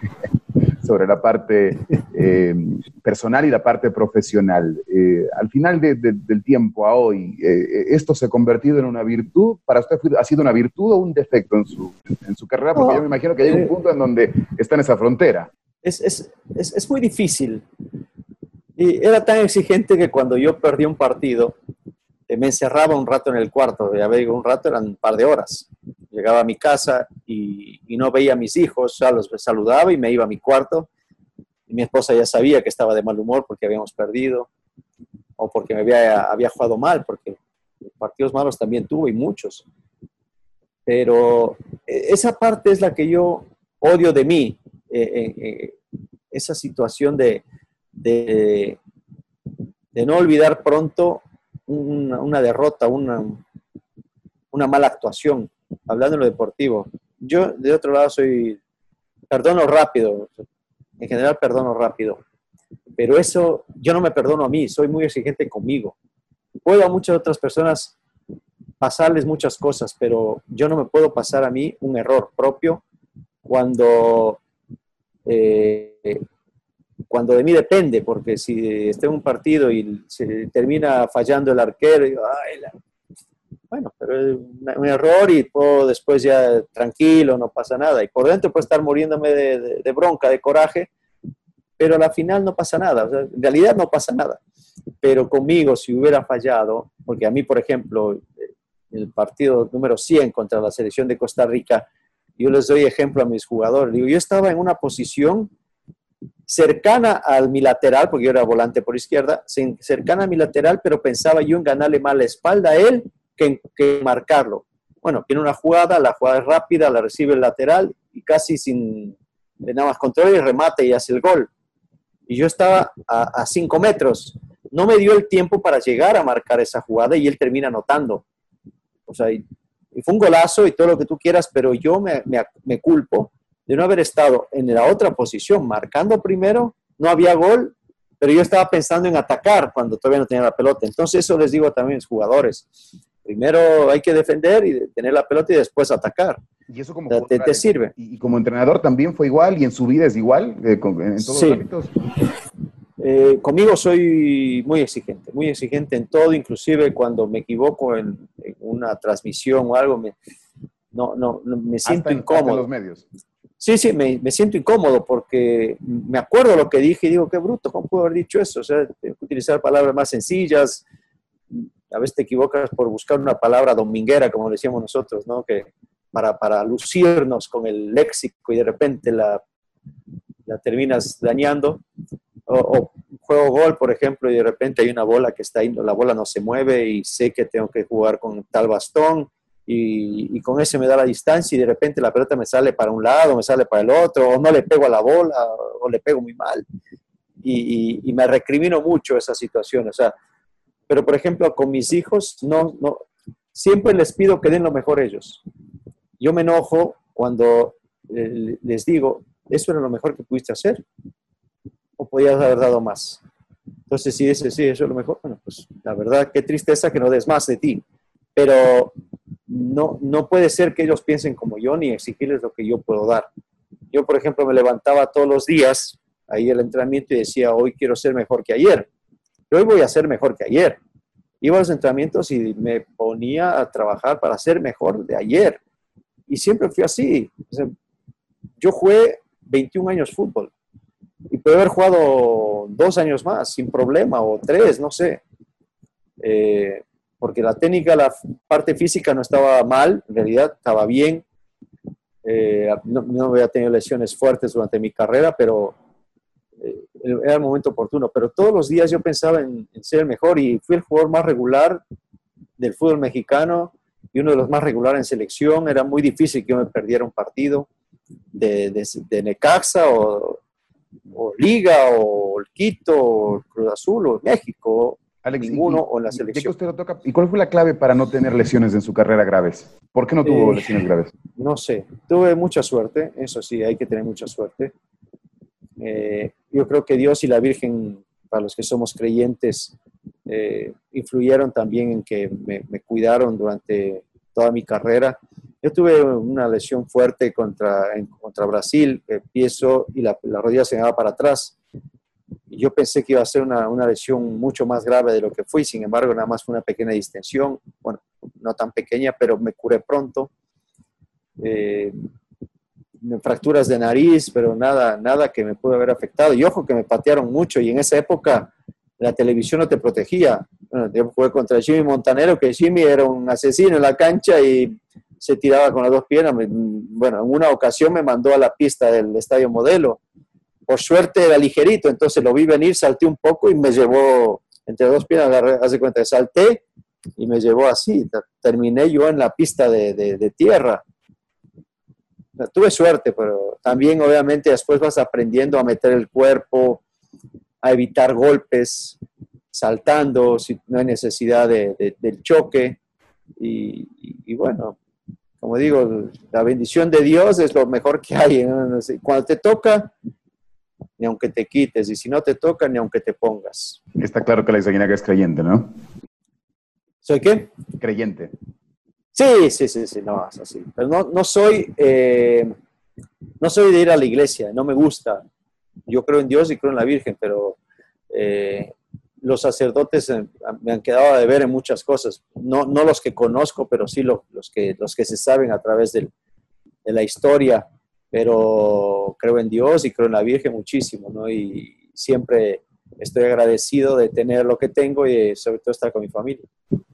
sobre la parte eh, personal y la parte profesional. Eh, al final de, de, del tiempo a hoy, eh, ¿esto se ha convertido en una virtud? ¿Para usted ha sido una virtud o un defecto en su, en su carrera? Porque yo me imagino que hay un punto en donde está en esa frontera. Es, es, es, es muy difícil. Y era tan exigente que cuando yo perdí un partido, me encerraba un rato en el cuarto, ya digo, un rato eran un par de horas. Llegaba a mi casa y, no veía a mis hijos, ya los saludaba y me iba a mi cuarto. Y mi esposa ya sabía que estaba de mal humor porque habíamos perdido o porque me había, jugado mal, porque partidos malos también tuve y muchos. Pero e, esa parte es la que yo odio de mí, eh, eh, esa situación de, de, de no olvidar pronto una, derrota, una, una, mala actuación, hablando en lo deportivo. Yo, de otro lado, soy, perdono rápido, en general perdono rápido, pero eso yo no me perdono a mí, soy muy exigente conmigo. Puedo a muchas otras personas pasarles muchas cosas, pero yo no me puedo pasar a mí un error propio cuando eh, cuando de mí depende, porque si estoy en un partido y se termina fallando el arquero, digo, ay, la... bueno, pero es un error y puedo después ya tranquilo, no pasa nada. Y por dentro puedo estar muriéndome de, de, de bronca, de coraje, pero a la final no pasa nada. O sea, en realidad no pasa nada. Pero conmigo, si hubiera fallado, porque a mí, por ejemplo, el partido número 100 contra la selección de Costa Rica, yo les doy ejemplo a mis jugadores. Digo, yo estaba en una posición cercana al mi lateral, porque yo era volante por izquierda, cercana a mi lateral, pero pensaba yo en ganarle más la espalda a él que, que marcarlo. Bueno, tiene una jugada, la jugada es rápida, la recibe el lateral y casi sin nada más control y remate y hace el gol. Y yo estaba a, cinco metros. No me dio el tiempo para llegar a marcar esa jugada y él termina anotando. O sea, y, fue un golazo y todo lo que tú quieras, pero yo me, me culpo de no haber estado en la otra posición, marcando primero, no había gol, pero yo estaba pensando en atacar cuando todavía no tenía la pelota. Entonces eso les digo también a los jugadores. Primero hay que defender y tener la pelota y después atacar. Y eso como te, sirve. Y, como entrenador también fue igual y en su vida es igual, eh, en todos los ámbitos. Eh, conmigo soy muy exigente, muy exigente en todo, inclusive cuando me equivoco en, una transmisión o algo, me, no, no, me siento incómodo. Los medios. Sí, sí, me, siento incómodo porque me acuerdo lo que dije y digo, qué bruto, ¿cómo puedo haber dicho eso? O sea, tengo que utilizar palabras más sencillas. A veces te equivocas por buscar una palabra dominguera, como decíamos nosotros, ¿no? Que para, para lucirnos con el léxico y de repente la, la terminas dañando. O, o, juego gol, por ejemplo, y de repente hay una bola que está ahí, la bola no se mueve y sé que tengo que jugar con tal bastón y, con ese me da la distancia y de repente la pelota me sale para un lado, me sale para el otro, o no le pego a la bola, o le pego muy mal. Y, me recrimino mucho esa situación. O sea, pero por ejemplo, con mis hijos, no, no, siempre les pido que den lo mejor ellos. Yo me enojo cuando eh, les digo, ¿eso era lo mejor que pudiste hacer? ¿O podías haber dado más? Entonces, si dices, sí, eso es lo mejor, bueno, pues la verdad, qué tristeza que no des más de ti. Pero no, no puede ser que ellos piensen como yo ni exigirles lo que yo puedo dar. Yo, por ejemplo, me levantaba todos los días ahí el entrenamiento y decía, hoy quiero ser mejor que ayer. hoy voy a ser mejor que ayer. Iba a los entrenamientos y me ponía a trabajar para ser mejor de ayer. Y siempre fui así. yo jugué 21 años fútbol y puedo haber jugado dos años más sin problema o tres, no sé. Eh, porque la técnica, la parte física no estaba mal, en realidad estaba bien. Eh, no, había tenido lesiones fuertes durante mi carrera, pero eh, era el momento oportuno. Pero todos los días yo pensaba en, ser el mejor y fui el jugador más regular del fútbol mexicano y uno de los más regulares en selección. Era muy difícil que yo me perdiera un partido de, Necaxa o, o, Liga o el Quito o Cruz Azul o México Alex, ninguno o la selección. ¿Y cuál fue la clave para no tener lesiones en su carrera graves? ¿Por qué no tuvo eh, lesiones graves? No sé, tuve mucha suerte, eso sí, hay que tener mucha suerte. Eh, yo creo que Dios y la Virgen, para los que somos creyentes, eh, influyeron también en que me, cuidaron durante toda mi carrera. Yo tuve una lesión fuerte contra, contra Brasil, empiezo y la, la rodilla se me va para atrás yo pensé que iba a ser una, una, lesión mucho más grave de lo que fue, sin embargo, nada más fue una pequeña distensión, bueno, no tan pequeña, pero me curé pronto. Eh, fracturas de nariz, pero nada, nada que me pudo haber afectado. Y ojo que me patearon mucho y en esa época la televisión no te protegía. Bueno, yo jugué contra Jimmy Montanero, que Jimmy era un asesino en la cancha y se tiraba con las dos piernas. Bueno, en una ocasión me mandó a la pista del Estadio Modelo por suerte era ligerito, entonces lo vi venir, salté un poco y me llevó entre dos piernas, hace cuenta, salté y me llevó así, terminé yo en la pista de, tierra. Tuve suerte, pero también obviamente después vas aprendiendo a meter el cuerpo, a evitar golpes, saltando si no hay necesidad del choque. Y, bueno, como digo, la bendición de Dios es lo mejor que hay. Cuando te toca, ni aunque te quites, y si no te toca, ni aunque te pongas. Está claro que la Isaguinaga es creyente, ¿no? ¿Soy qué? Creyente. Sí, sí, sí, sí, no, es así. Pero no, no soy, eh, no soy de ir a la iglesia, no me gusta. Yo creo en Dios y creo en la Virgen, pero eh, los sacerdotes me han quedado de ver en muchas cosas. No, no los que conozco, pero sí los, que, los que se saben a través de la historia pero creo en Dios y creo en la Virgen muchísimo, ¿no? Y siempre estoy agradecido de tener lo que tengo y sobre todo estar con mi familia.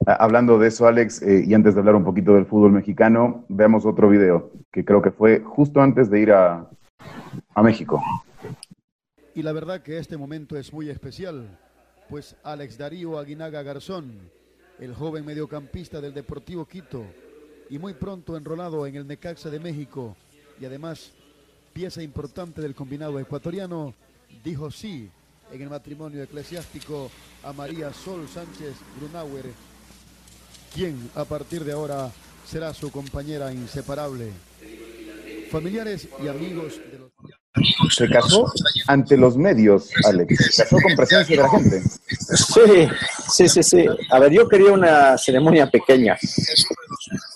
Ah, hablando de eso, Alex, eh, y antes de hablar un poquito del fútbol mexicano, veamos otro video que creo que fue justo antes de ir a, a México. Y la verdad que este momento es muy especial, pues Alex Darío Aguinaga Garzón, el joven mediocampista del Deportivo Quito y muy pronto enrolado en el Necaxa de México y además pieza importante del combinado ecuatoriano, dijo sí en el matrimonio eclesiástico a María Sol Sánchez Grunauer, quien a partir de ahora será su compañera inseparable. Familiares y amigos de los... Se casó ante los medios, Alex. Se casó con presencia de la gente. Sí, sí, sí, sí. A ver, yo quería una ceremonia pequeña.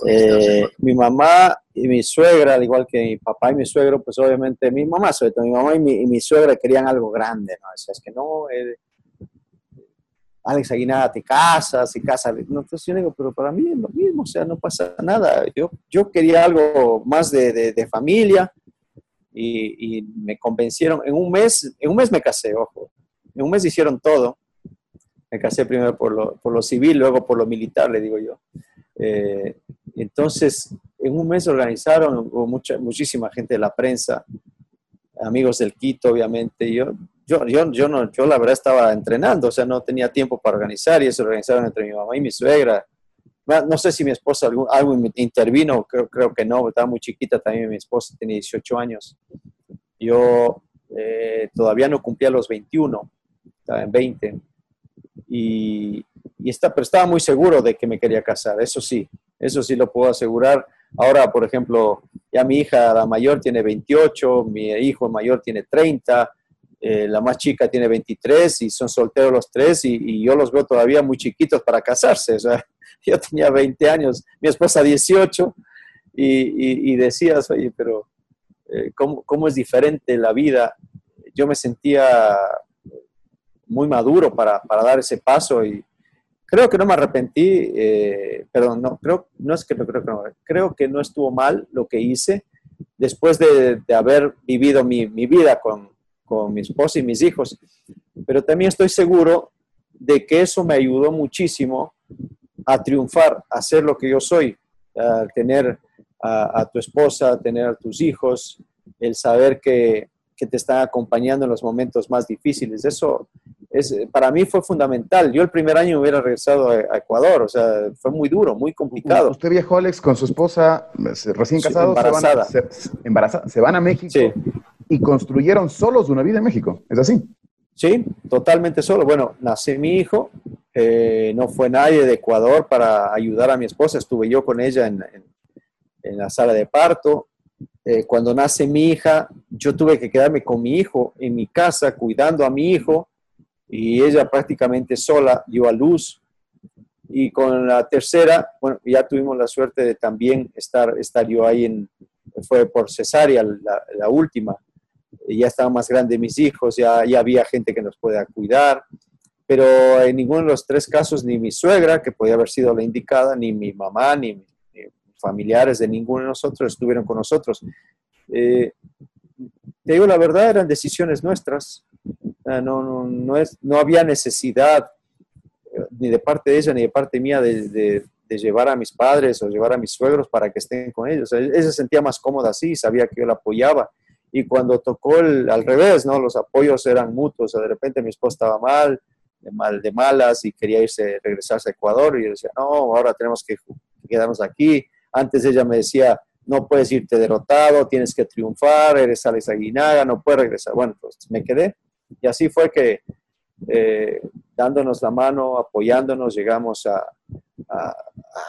Eh, mi mamá y mi suegra, al igual que mi papá y mi suegro, pues obviamente mi mamá, sobre todo mi mamá y mi, y mi suegra querían algo grande, ¿no? O sea, es que no, eh, Alex Aguinaga te casas y casas. No, entonces yo digo, pero para mí es lo mismo, o sea, no pasa nada. Yo, yo quería algo más de, de, familia y, y, me convencieron. En un mes, en un mes me casé, ojo. En un mes hicieron todo. Me casé primero por lo, por lo civil, luego por lo militar, le digo yo. Eh, entonces, en un mes organizaron, mucha, muchísima gente de la prensa, amigos del Quito, obviamente. Yo, yo, yo, yo, no, yo la verdad estaba entrenando, o sea, no tenía tiempo para organizar y eso lo organizaron entre mi mamá y mi suegra. No sé si mi esposa algo, algo intervino, creo, creo que no, estaba muy chiquita también, mi esposa tenía 18 años. Yo eh, todavía no cumplía los 21, estaba en 20. Y, y está, pero estaba muy seguro de que me quería casar, eso sí, eso sí lo puedo asegurar. Ahora, por ejemplo, ya mi hija, la mayor, tiene 28, mi hijo mayor tiene 30, eh, la más chica tiene 23 y son solteros los tres y, yo los veo todavía muy chiquitos para casarse. O sea, yo tenía 20 años, mi esposa 18 y, y, y decías, oye, pero eh, ¿cómo, ¿cómo, es diferente la vida? Yo me sentía muy maduro para, para dar ese paso y creo que no me arrepentí, eh, perdón, no, creo, no es que no creo que no, creo que no estuvo mal lo que hice después de, de haber vivido mi, mi vida con, con mi esposa y mis hijos. Pero también estoy seguro de que eso me ayudó muchísimo a triunfar, a ser lo que yo soy, a tener a, a tu esposa, a tener a tus hijos, el saber que, que, te están acompañando en los momentos más difíciles. Eso es, para mí fue fundamental. Yo el primer año hubiera regresado a, a Ecuador, o sea, fue muy duro, muy complicado. Usted viajó, Alex, con su esposa recién casado, sí, embarazada. Se van, se, embarazada, se van a México. Sí y construyeron solos una vida en México. ¿Es así? Sí, totalmente solo. Bueno, nací mi hijo, eh, no fue nadie de Ecuador para ayudar a mi esposa, estuve yo con ella en, en, en la sala de parto. Eh, cuando nace mi hija, yo tuve que quedarme con mi hijo en mi casa cuidando a mi hijo y ella prácticamente sola dio a luz. Y con la tercera, bueno, ya tuvimos la suerte de también estar, estar yo ahí en, fue por cesárea la, la última ya estaban más grandes mis hijos, ya, ya había gente que nos pueda cuidar, pero en ninguno de los tres casos ni mi suegra, que podía haber sido la indicada, ni mi mamá, ni, ni familiares de ninguno de nosotros estuvieron con nosotros. Eh, te digo la verdad, eran decisiones nuestras, no, no, no, es, no había necesidad eh, ni de parte de ella ni de parte mía de, de, de, llevar a mis padres o llevar a mis suegros para que estén con ellos. Ella se sentía más cómoda así, sabía que yo la apoyaba y cuando tocó el, al revés, ¿no? Los apoyos eran mutuos, o de repente mi esposa estaba mal, de, mal, de malas y quería irse, regresarse a Ecuador y yo decía, no, ahora tenemos que quedarnos aquí. Antes ella me decía, no puedes irte derrotado, tienes que triunfar, eres Alex Aguinaga, no puedes regresar. Bueno, pues me quedé y así fue que eh, dándonos la mano, apoyándonos, llegamos a, a,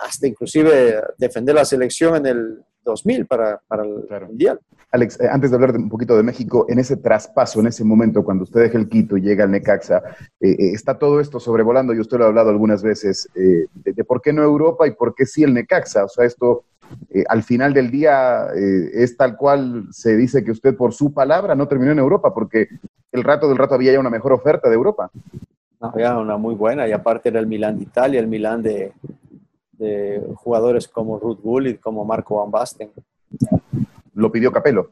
hasta inclusive defender la selección en el 2000 para, para el claro. Mundial. Alex, eh, antes de hablar de un poquito de México, en ese traspaso, en ese momento, cuando usted deja el Quito y llega al Necaxa, eh, eh, está todo esto sobrevolando, y usted lo ha hablado algunas veces, eh, de, de, por qué no Europa y por qué sí el Necaxa. O sea, esto eh, al final del día es tal cual se dice que usted por su palabra no terminó en Europa, porque el rato del rato había ya una mejor oferta de Europa. No, había una muy buena, y aparte era el Milán de Italia, el Milán de, de jugadores como Ruth Gullit, como Marco Van Basten. Lo pidió Capello.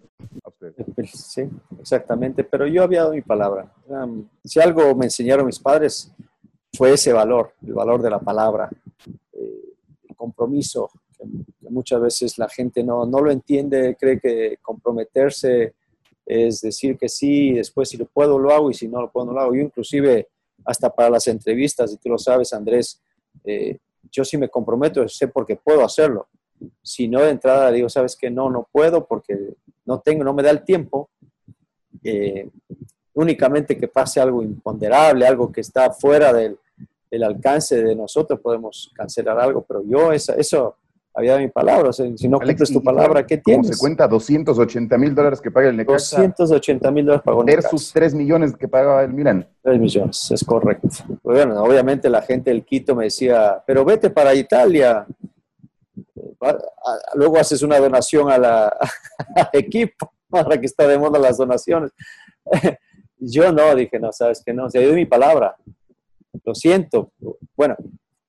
Sí, exactamente, pero yo había dado mi palabra. Um, si algo me enseñaron mis padres fue ese valor, el valor de la palabra, eh, el compromiso, que, que, muchas veces la gente no, no lo entiende, cree que comprometerse es decir que sí, después si lo puedo lo hago y si no lo puedo no lo hago. Yo inclusive hasta para las entrevistas, y tú lo sabes Andrés, eh, yo sí me comprometo, sé porque puedo hacerlo. Si no de entrada digo, sabes que no, no puedo porque no tengo, no me da el tiempo. Eh, únicamente que pase algo imponderable, algo que está fuera del, alcance de nosotros, podemos cancelar algo, pero yo eso había dado mi palabra, o sea, si no cumples tu palabra, ¿qué tienes? ¿Cómo se cuenta? 280 mil dólares que paga el Necaxa. 280 mil dólares pagó Versus 3 millones que pagaba el Milan. 3 millones, es correcto. Bueno, obviamente la gente del Quito me decía, pero vete para Italia, luego haces una donación a la, al equipo, para que está de moda las donaciones. Yo no, dije, no, sabes que no, se dio mi palabra, lo siento. Bueno,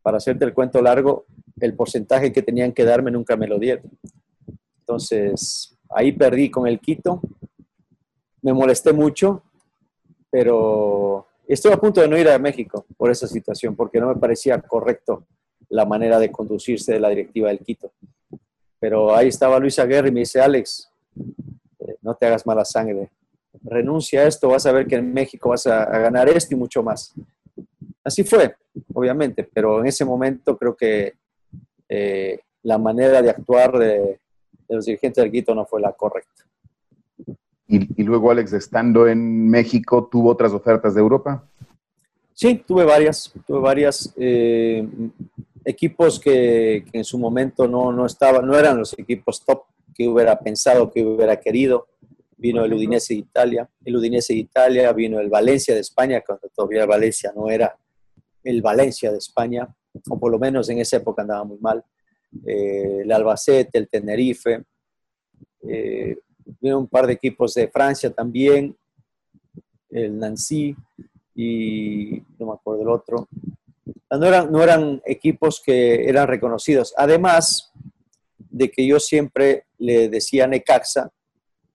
para hacerte el cuento largo, el porcentaje que tenían que darme nunca me lo dieron. Entonces, ahí perdí con el Quito, me molesté mucho, pero estoy a punto de no ir a México por esa situación, porque no me parecía correcto la manera de conducirse de la directiva del Quito. Pero ahí estaba Luis Aguirre y me dice, Alex, eh, no te hagas mala sangre, renuncia a esto, vas a ver que en México vas a, ganar esto y mucho más. Así fue, obviamente, pero en ese momento creo que eh, la manera de actuar de, los dirigentes del Quito no fue la correcta. Y, luego, Alex, estando en México, ¿tuvo otras ofertas de Europa? Sí, tuve varias, tuve varias. Eh, equipos que, en su momento no, no, estaban, no eran los equipos top que hubiera pensado, que hubiera querido. Vino el Udinese de Italia, el Udinese de Italia, vino el Valencia de España, cuando todavía Valencia no era el Valencia de España, o por lo menos en esa época andaba muy mal. Eh, el Albacete, el Tenerife, eh, un par de equipos de Francia también, el Nancy y no me acuerdo el otro. No eran, no eran equipos que eran reconocidos. Además de que yo siempre le decía a Necaxa,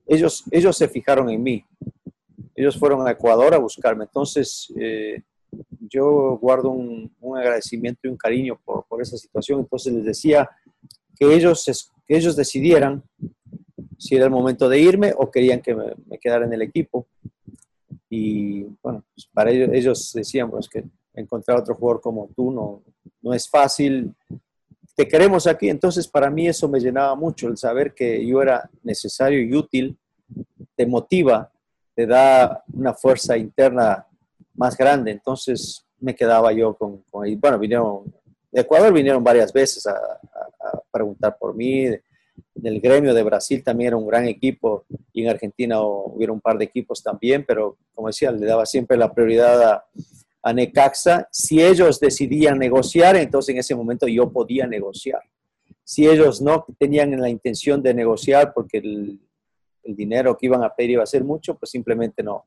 ellos, ellos se fijaron en mí. Ellos fueron a Ecuador a buscarme. Entonces, eh, yo guardo un, agradecimiento y un cariño por, por, esa situación. Entonces les decía que ellos, que ellos decidieran si era el momento de irme o querían que me, me quedara en el equipo. Y bueno, pues para ellos, ellos decían pues, que encontrar otro jugador como tú no, no es fácil. Te queremos aquí, entonces para mí eso me llenaba mucho, el saber que yo era necesario y útil, te motiva, te da una fuerza interna más grande, entonces me quedaba yo con, con bueno, vinieron, de Ecuador vinieron varias veces a, preguntar por mí, del gremio de Brasil también era un gran equipo y en Argentina hubo un par de equipos también, pero como decía, le daba siempre la prioridad a, Necaxa. Si ellos decidían negociar, entonces en ese momento yo podía negociar. Si ellos no tenían la intención de negociar porque el, dinero que iban a pedir iba a ser mucho, pues simplemente no,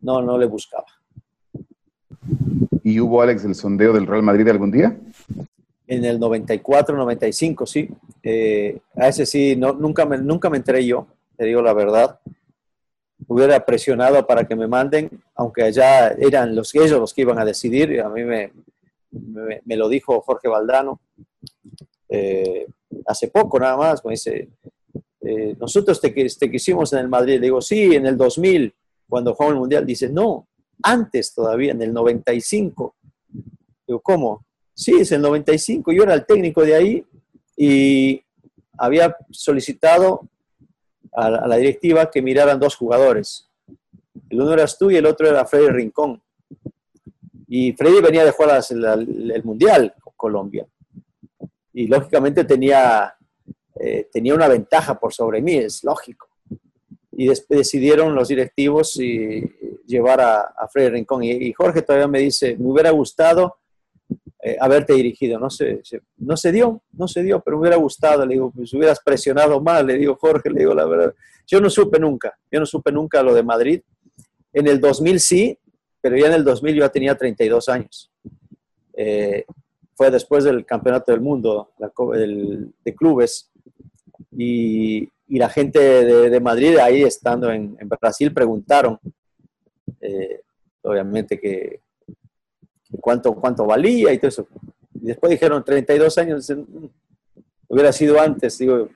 no, no le buscaba. ¿Y hubo, Alex, el sondeo del Real Madrid algún día? En el 94, 95, sí. Eh, a ese sí, no, nunca, me, nunca me enteré yo, te digo la verdad hubiera presionado para que me manden, aunque allá eran los, ellos los que iban a decidir, a mí me, me, lo dijo Jorge Valdano eh, hace poco nada más, me dice, eh, nosotros te, te, quisimos en el Madrid, le digo, sí, en el 2000, cuando jugó el Mundial, dice, no, antes todavía, en el 95. Digo, ¿cómo? Sí, es el 95, yo era el técnico de ahí y había solicitado a la, directiva que miraran dos jugadores. El uno eras tú y el otro era Freddy Rincón. Y Freddy venía de jugar el, Mundial con Colombia. Y lógicamente tenía, eh, tenía una ventaja por sobre mí, es lógico. Y decidieron los directivos y, llevar a, a Freddy Rincón. y Jorge todavía me dice, me hubiera gustado eh, haberte dirigido. No se, no se dio, no se dio, pero me hubiera gustado. Le digo, pues hubieras presionado más, le digo, Jorge, le digo la verdad. Yo no supe nunca, yo no supe nunca lo de Madrid. En el 2000 sí, pero ya en el 2000 yo ya tenía 32 años. Eh, fue después del Campeonato del Mundo de clubes y, y la gente de, Madrid ahí estando en, Brasil preguntaron, eh, obviamente que cuánto, cuánto valía y todo eso. Y después dijeron 32 años, mm, hubiera sido antes, digo,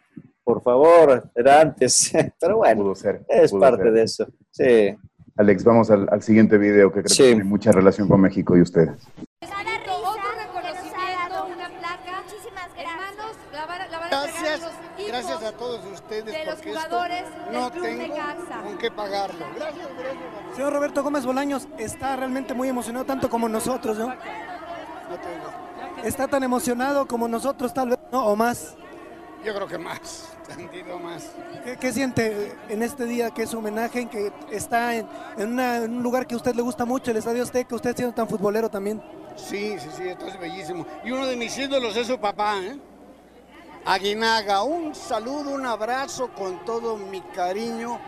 por favor, era antes. Pero bueno, Pudo ser. es pudo parte ser. de eso. Sí. Alex, vamos al, al siguiente video que creo Sí. que tiene mucha relación con México y ustedes. Otro reconocimiento, una placa. Muchísimas gracias. Hermanos, la van, a- la van a entregar Gracias, los hijos gracias a todos ustedes de los jugadores no del Club tengo Necaxa. con qué pagarlo. Gracias, gracias. Señor Roberto Gómez Bolaños está realmente muy emocionado, tanto como nosotros, ¿no? No tengo. Está tan emocionado como nosotros, tal vez, ¿no? O más. Yo creo que más, tantito más. ¿Qué, qué siente en este día que es su homenaje, en que está en, en una- en un lugar que a usted le gusta mucho, el Estadio Azteca, usted siendo tan futbolero también? Sí, sí, sí, esto es bellísimo. Y uno de mis ídolos es su papá, ¿eh? Aguinaga, un saludo, un abrazo con todo mi cariño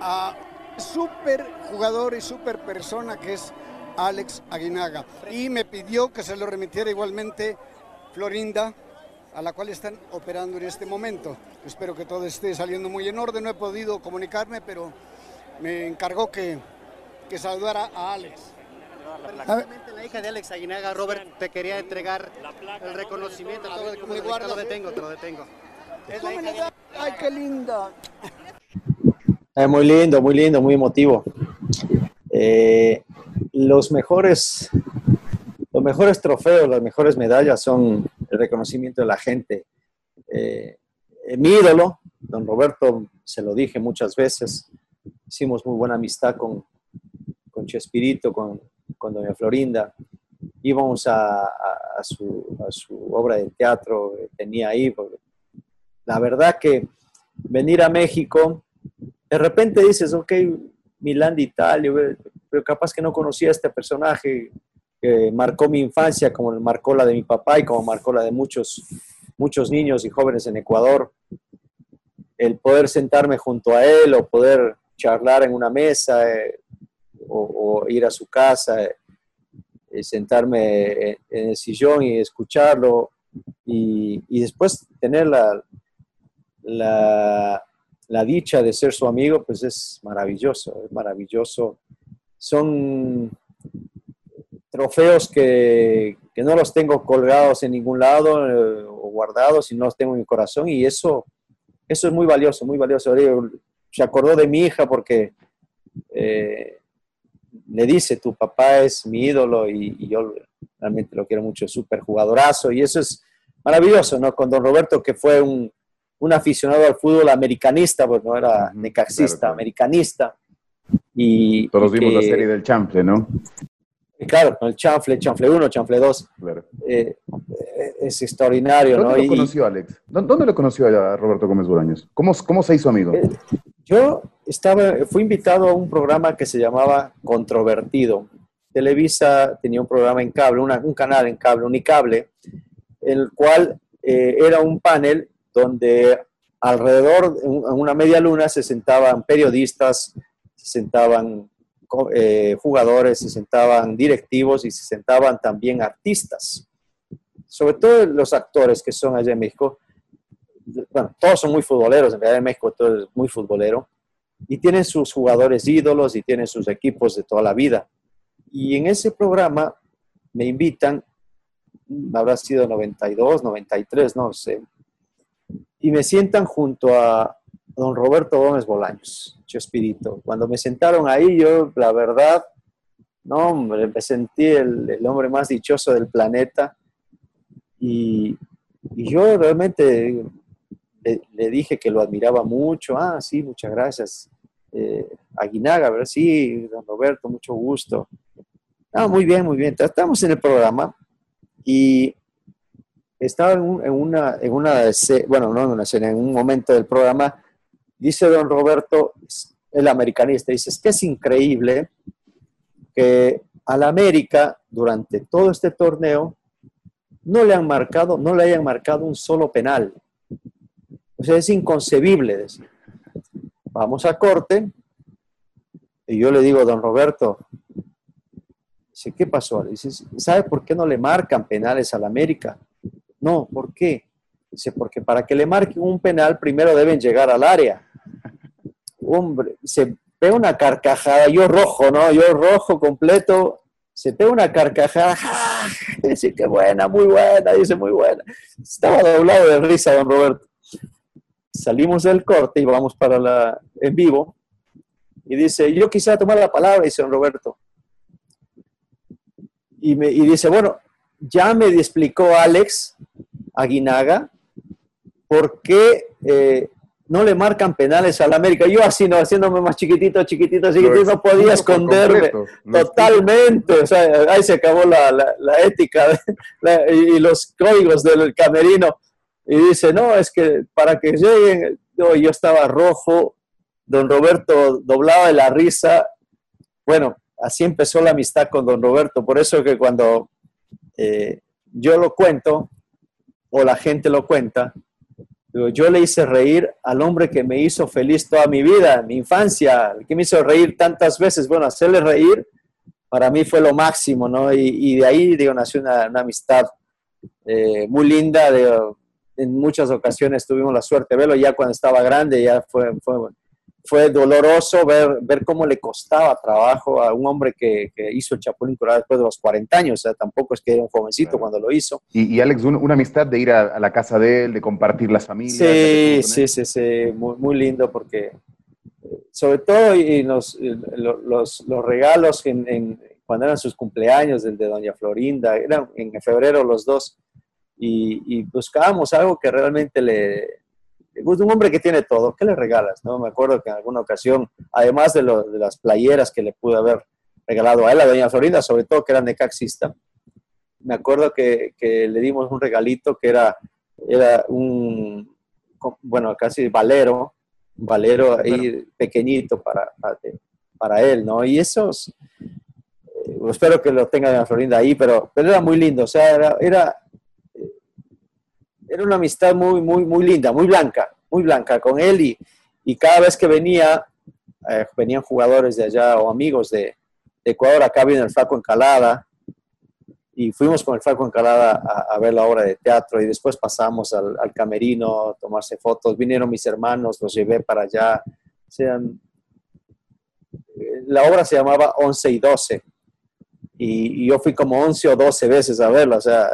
a súper jugador y súper persona que es Alex Aguinaga. Y me pidió que se lo remitiera igualmente Florinda, a la cual están operando en este momento. Espero que todo esté saliendo muy en orden. No he podido comunicarme, pero me encargó que, que saludara a Alex. La hija de Alex Aguinaga, Robert, te quería entregar el reconocimiento. Todo, ver, te, ¿me lo, guardas, te lo detengo, te lo detengo. Es. Ay, qué linda. Eh, muy lindo, muy lindo, muy emotivo. Eh, los mejores, los mejores trofeos, las mejores medallas son el reconocimiento de la gente. Eh, eh, mi ídolo, don Roberto, se lo dije muchas veces, hicimos muy buena amistad con, con Chespirito, con, con doña Florinda. Íbamos a, su, obra de teatro, eh, tenía ahí. La verdad que venir a México, de repente dices, ok, Milán de Italia, pero capaz que no conocía a este personaje que marcó mi infancia, como marcó la de mi papá y como marcó la de muchos, muchos niños y jóvenes en Ecuador. El poder sentarme junto a él o poder charlar en una mesa eh, o, ir a su casa, eh, eh, sentarme en, en el sillón y escucharlo y, después tener la, la, dicha de ser su amigo, pues es maravilloso, es maravilloso. Son trofeos que, que no los tengo colgados en ningún lado eh, o guardados, sino los tengo en mi corazón y eso, eso es muy valioso, muy valioso. Se acordó de mi hija porque eh, le dice, tu papá es mi ídolo y, y yo realmente lo quiero mucho, súper jugadorazo y eso es maravilloso, ¿no? Con don Roberto que fue un, un aficionado al fútbol americanista, pues no era necaxista, claro. americanista. Y, Todos y vimos la serie del Chample, ¿no? Claro, con el chanfle, chanfle 1, chanfle 2, Claro. eh, eh, es extraordinario, ¿Dónde ¿no? lo Y- conoció Alex? ¿Dó- ¿Dónde lo conoció a Roberto Gómez Bolaños? ¿Cómo, cómo se hizo amigo? Eh, Yo estaba, fui invitado a un programa que se llamaba Controvertido. Televisa tenía un programa en cable, un canal en cable, Unicable, el cual eh, era un panel donde alrededor, en un- en una media luna, se sentaban periodistas, se sentaban eh, jugadores, se sentaban directivos y se sentaban también artistas. Sobre todo los actores que son allá en México, bueno, todos son muy futboleros, en realidad en México todo es muy futbolero, y tienen sus jugadores ídolos y tienen sus equipos de toda la vida. Y en ese programa me invitan, habrá sido 92, 93, no sé, y me sientan junto a don Roberto Gómez Bolaños, Chespirito. Cuando me sentaron ahí, yo, la verdad, no, hombre, me sentí el, el hombre más dichoso del planeta. Y, y yo realmente le, dije que lo admiraba mucho. Ah, sí, muchas gracias. Eh, Aguinaga, ¿verdad? Sí, don Roberto, mucho gusto. Ah, muy bien, muy bien. Estamos en el programa y estaba en, un- en una, en una, bueno, no en una escena, en un momento del programa, dice don Roberto, el americanista, dice, es que es increíble que al América durante todo este torneo no le han marcado, no le hayan marcado un solo penal. O sea, es inconcebible decir. Vamos a corte y yo le digo, don Roberto, dice, ¿qué pasó? Dice, ¿sabe por qué no le marcan penales al América? No, ¿por qué? Dice, porque para que le marquen un penal primero deben llegar al área. Hombre, se pega una carcajada, yo rojo, ¿no? Yo rojo completo, se pega una carcajada, dice, qué buena, muy buena, dice, muy buena. Estaba doblado de risa, don Roberto. Salimos del corte y vamos para la en vivo. Y dice, yo quisiera tomar la palabra, dice don Roberto. Y, me, y dice, bueno, ya me explicó Alex Aguinaga por qué eh, no le marcan penales al América. Yo así, no, haciéndome más chiquitito, chiquitito, chiquitito, no podía esconderme totalmente. O sea, ahí se acabó la, la, ética y los códigos del camerino. Y dice, no, es que para que lleguen, yo, estaba rojo, don Roberto doblaba de la risa. Bueno, así empezó la amistad con don Roberto. Por eso que cuando eh, yo lo cuento, o la gente lo cuenta, yo le hice reír al hombre que me hizo feliz toda mi vida, mi infancia, que me hizo reír tantas veces. Bueno, hacerle reír para mí fue lo máximo, ¿no? Y, de ahí, digo, nació una, amistad eh, muy linda. En muchas ocasiones tuvimos la suerte de verlo ya cuando estaba grande, ya fue, fue fue doloroso ver, ver cómo le costaba trabajo a un hombre que, hizo el Chapulín Colorado después de los 40 años, o sea, tampoco es que era un jovencito cuando lo hizo. Y, Alex, una amistad de ir a, la casa de él, de compartir las familias. Sí, sí, sí, sí, muy, muy, lindo porque sobre todo y los, los, los, regalos en, cuando eran sus cumpleaños, el de Doña Florinda, eran en febrero los dos, y, y buscábamos algo que realmente le, un hombre que tiene todo, ¿qué le regalas? ¿no? Me acuerdo que en alguna ocasión, además de, de las playeras que le pude haber regalado a él, a doña Florinda, sobre todo que era necaxista, me acuerdo que, que, le dimos un regalito que era, era un, bueno, casi valero, valero ahí pequeñito para, para, él, ¿no? Y esos, eh, espero que lo tenga doña Florinda ahí, pero, pero era muy lindo, o sea, era, era era una amistad muy, muy, muy linda, muy blanca, muy blanca con él y, y cada vez que venía, eh, venían jugadores de allá o amigos de, Ecuador, acá viene el Flaco Encalada y fuimos con el Flaco Encalada a, ver la obra de teatro y después pasamos al, camerino a tomarse fotos, vinieron mis hermanos, los llevé para allá, sean, la obra se llamaba 11 y 12 y, y, yo fui como 11 o 12 veces a verla, o sea,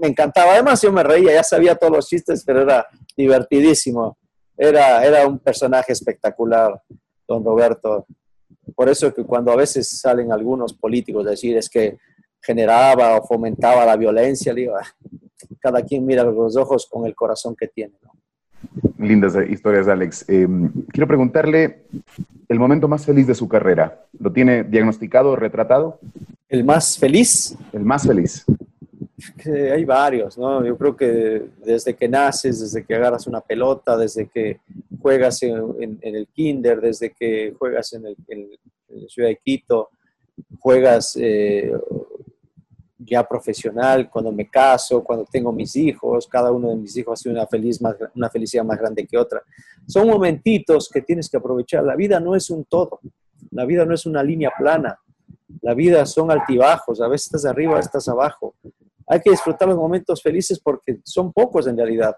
me encantaba. Además, yo me reía, ya sabía todos los chistes, pero era divertidísimo. Era, era un personaje espectacular, don Roberto. Por eso que cuando a veces salen algunos políticos a decir es que generaba o fomentaba la violencia, digo, ah, cada quien mira los ojos con el corazón que tiene. Lindas historias, Alex. Em, quiero preguntarle el momento más feliz de su carrera. ¿Lo tiene diagnosticado retratado? ¿El más feliz? El más feliz hay varios, ¿no? Yo creo que desde que naces, desde que agarras una pelota, desde que juegas en, el kinder, desde que juegas en, el, Ciudad de Quito, juegas eh, ya profesional, cuando me caso, cuando tengo mis hijos, cada uno de mis hijos hace una, feliz más, una felicidad más grande que otra. Son momentitos que tienes que aprovechar. La vida no es un todo, la vida no es una línea plana. La vida son altibajos, a veces estás arriba, estás abajo hay que disfrutar los momentos felices porque son pocos en realidad,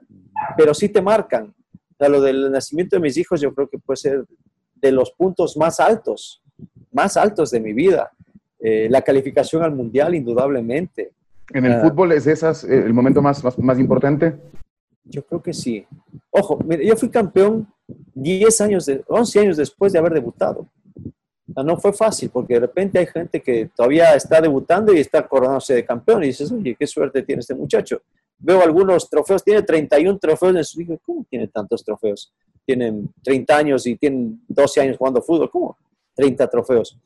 pero sí te marcan. O lo del nacimiento de mis hijos yo creo que puede ser de los puntos más altos, más altos de mi vida. Eh, la calificación al mundial, indudablemente. ¿En el ah. fútbol es esas eh, el momento más, más, más, importante? Yo creo que sí. Ojo, yo fui campeón 10 años, de, 11 años después de haber debutado no fue fácil, porque de repente hay gente que todavía está debutando y está coronándose de campeón y dices, oye, qué suerte tiene este muchacho. Veo algunos trofeos, tiene 31 trofeos en su ¿Cómo tiene tantos trofeos? Tienen 30 años y tienen 12 años jugando fútbol. ¿Cómo? 30 trofeos.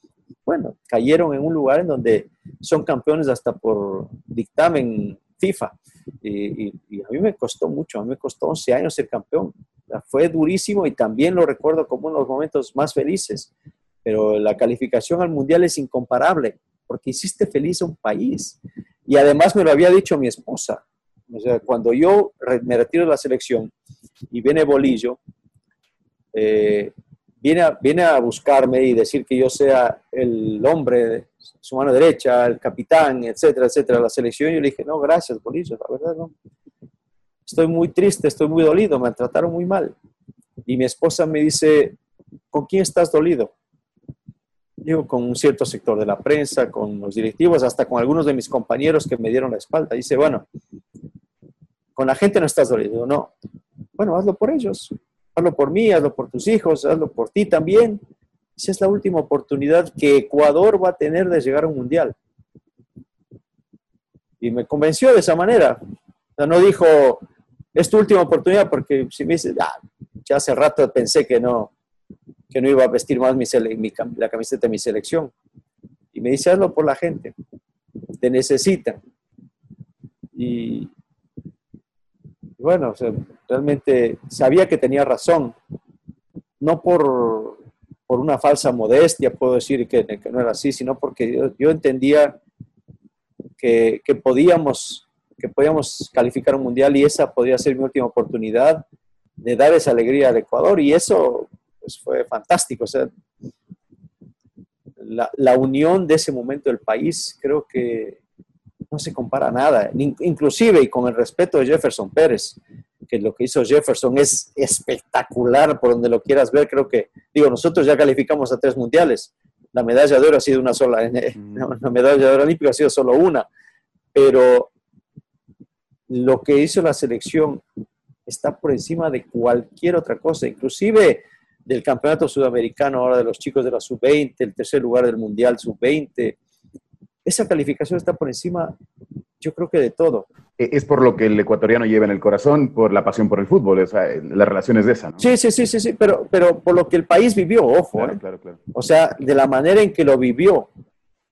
Bueno, cayeron en un lugar en donde son campeones hasta por dictamen FIFA. Y, y, a mí me costó mucho, a mí me costó 11 años ser campeón. Fue durísimo y también lo recuerdo como uno de los momentos más felices pero la calificación al mundial es incomparable porque hiciste feliz a un país. Y además me lo había dicho mi esposa. O sea, cuando yo me retiro de la selección y viene Bolillo, eh, viene, a, viene a buscarme y decir que yo sea el hombre, su mano derecha, el capitán, etcétera, etcétera, la selección. Yo le dije, no, gracias, Bolillo, la verdad no. Estoy muy triste, estoy muy dolido, me trataron muy mal. Y mi esposa me dice, ¿con quién estás dolido? Digo, con un cierto sector de la prensa, con los directivos, hasta con algunos de mis compañeros que me dieron la espalda. Dice, bueno, con la gente no estás dolido, no. Bueno, hazlo por ellos. hazlo por mí, hazlo por tus hijos, hazlo por ti también. Esa es la última oportunidad que Ecuador va a tener de llegar a un mundial. Y me convenció de esa manera. O sea, no dijo, es tu última oportunidad, porque si me dices, ah, ya hace rato pensé que no, que no iba a vestir más mi, la camiseta de mi selección. Y me dice, hazlo por la gente, te necesitan. Y bueno, realmente sabía que tenía razón, no por, por una falsa modestia, puedo decir que, no era así, sino porque yo, entendía que, que, podíamos, que podíamos calificar un mundial y esa podría ser mi última oportunidad de dar esa alegría al Ecuador y eso pues, fue fantástico. O sea, la, la, unión de ese momento del país creo que no se compara a nada, inclusive y con el respeto de Jefferson Pérez, que lo que hizo Jefferson es espectacular por donde lo quieras ver, creo que, digo, nosotros ya calificamos a tres mundiales, la medalla de oro ha sido una sola, la medalla de oro olímpica ha sido solo una, pero lo que hizo la selección está por encima de cualquier otra cosa, inclusive del campeonato sudamericano ahora de los chicos de la sub-20, el tercer lugar del mundial sub-20. Esa calificación está por encima, yo creo que de todo. E, es por lo que el ecuatoriano lleva en el corazón, por la pasión por el fútbol, o sea, las relaciones de esa, ¿no? Sí, sí, sí, sí, sí, pero, pero por lo que el país vivió, ojo, claro, ¿eh? claro, claro. O sea, de la manera en que lo vivió,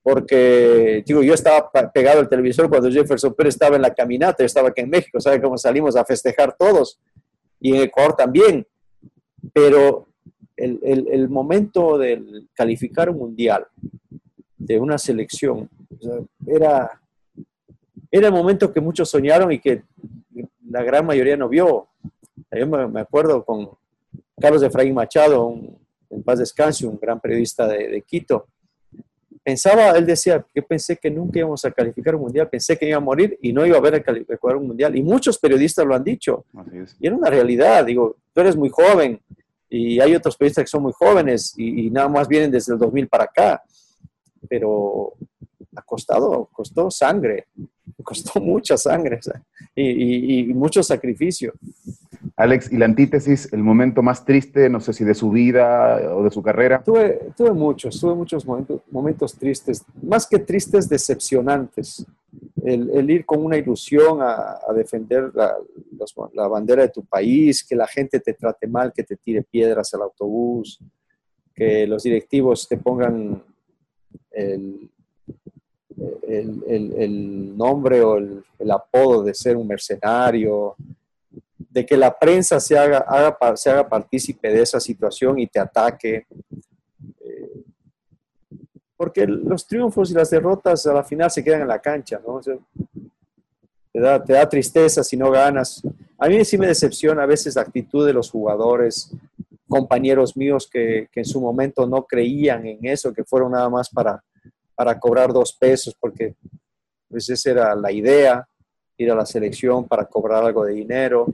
porque, digo, yo estaba pegado al televisor cuando Jefferson Pérez estaba en la caminata, yo estaba aquí en México, ¿sabe cómo salimos a festejar todos? Y en Ecuador también, pero el, el, el momento del calificar un mundial de una selección era, era el momento que muchos soñaron y que la gran mayoría no vio. Yo me, acuerdo con Carlos Efraín Machado, un, en paz descanse, un gran periodista de, de, Quito. Pensaba, él decía, que pensé que nunca íbamos a calificar un mundial, pensé que iba a morir y no iba a ver a calificar un mundial. Y muchos periodistas lo han dicho. Y era una realidad, digo, tú eres muy joven y hay otros periodistas que son muy jóvenes y, y nada más vienen desde el 2000 para acá. Pero ha costado, costó sangre, costó mucha sangre y, y, mucho sacrificio. Alex, ¿y la antítesis, el momento más triste, no sé si de su vida o de su carrera? Tuve, tuve muchos, tuve muchos momentos, momentos tristes, más que tristes, decepcionantes. El, ir con una ilusión a, defender la, bandera de tu país, que la gente te trate mal, que te tire piedras al autobús, que los directivos te pongan el, el, el, nombre o el, el, apodo de ser un mercenario, de que la prensa se haga, haga, se haga partícipe de esa situación y te ataque. Porque los triunfos y las derrotas a la final se quedan en la cancha, ¿no? Te da tristeza si no ganas. A mí sí me decepciona a veces la actitud de los jugadores, compañeros míos que, que en su momento no creían en eso, que fueron nada más para, para cobrar dos pesos, porque pues esa era la idea, ir a la selección para cobrar algo de dinero,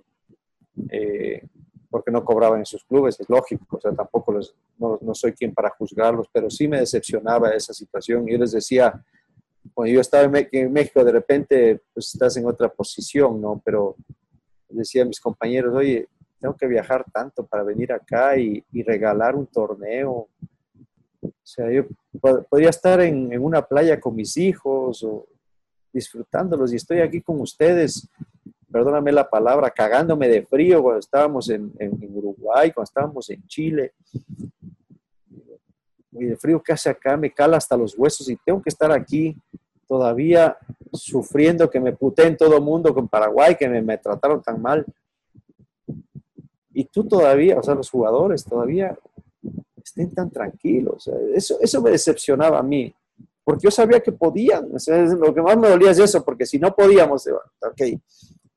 eh, porque no cobraban en sus clubes, es lógico, o sea, tampoco los, no, no, soy quien para juzgarlos, pero sí me decepcionaba esa situación. Yo les decía, cuando yo estaba en México, de repente, pues estás en otra posición, ¿no? Pero decía a mis compañeros, oye, tengo que viajar tanto para venir acá y, y regalar un torneo, o sea, yo podría estar en, en, una playa con mis hijos o disfrutándolos y estoy aquí con ustedes, perdóname la palabra, cagándome de frío cuando estábamos en, en, en Uruguay, cuando estábamos en Chile. Y el frío que hace acá me cala hasta los huesos y tengo que estar aquí todavía sufriendo que me puteen todo el mundo con Paraguay, que me, me trataron tan mal. Y tú todavía, o sea, los jugadores todavía estén tan tranquilos. Eso, eso me decepcionaba a mí, porque yo sabía que podían. Lo que más me dolía es eso, porque si no podíamos, ok,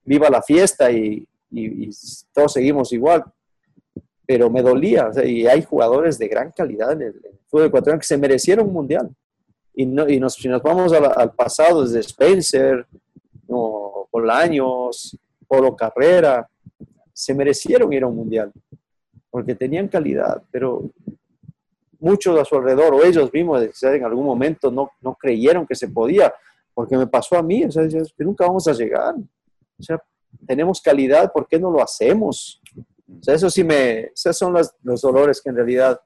viva la fiesta y, todos seguimos igual. Pero me dolía, y hay jugadores de gran calidad en el, fútbol ecuatoriano que se merecieron un mundial. Y, no, y nos, si nos vamos al, al pasado, desde Spencer, no, Bolaños, Polo Carrera, se merecieron ir a un mundial porque tenían calidad, pero muchos a su alrededor o ellos mismos en algún momento no, no creyeron que se podía, porque me pasó a mí, o sea, que nunca vamos a llegar. O sea, tenemos calidad, ¿por qué no lo hacemos? O sea, eso sí me, esos son los, los dolores que en realidad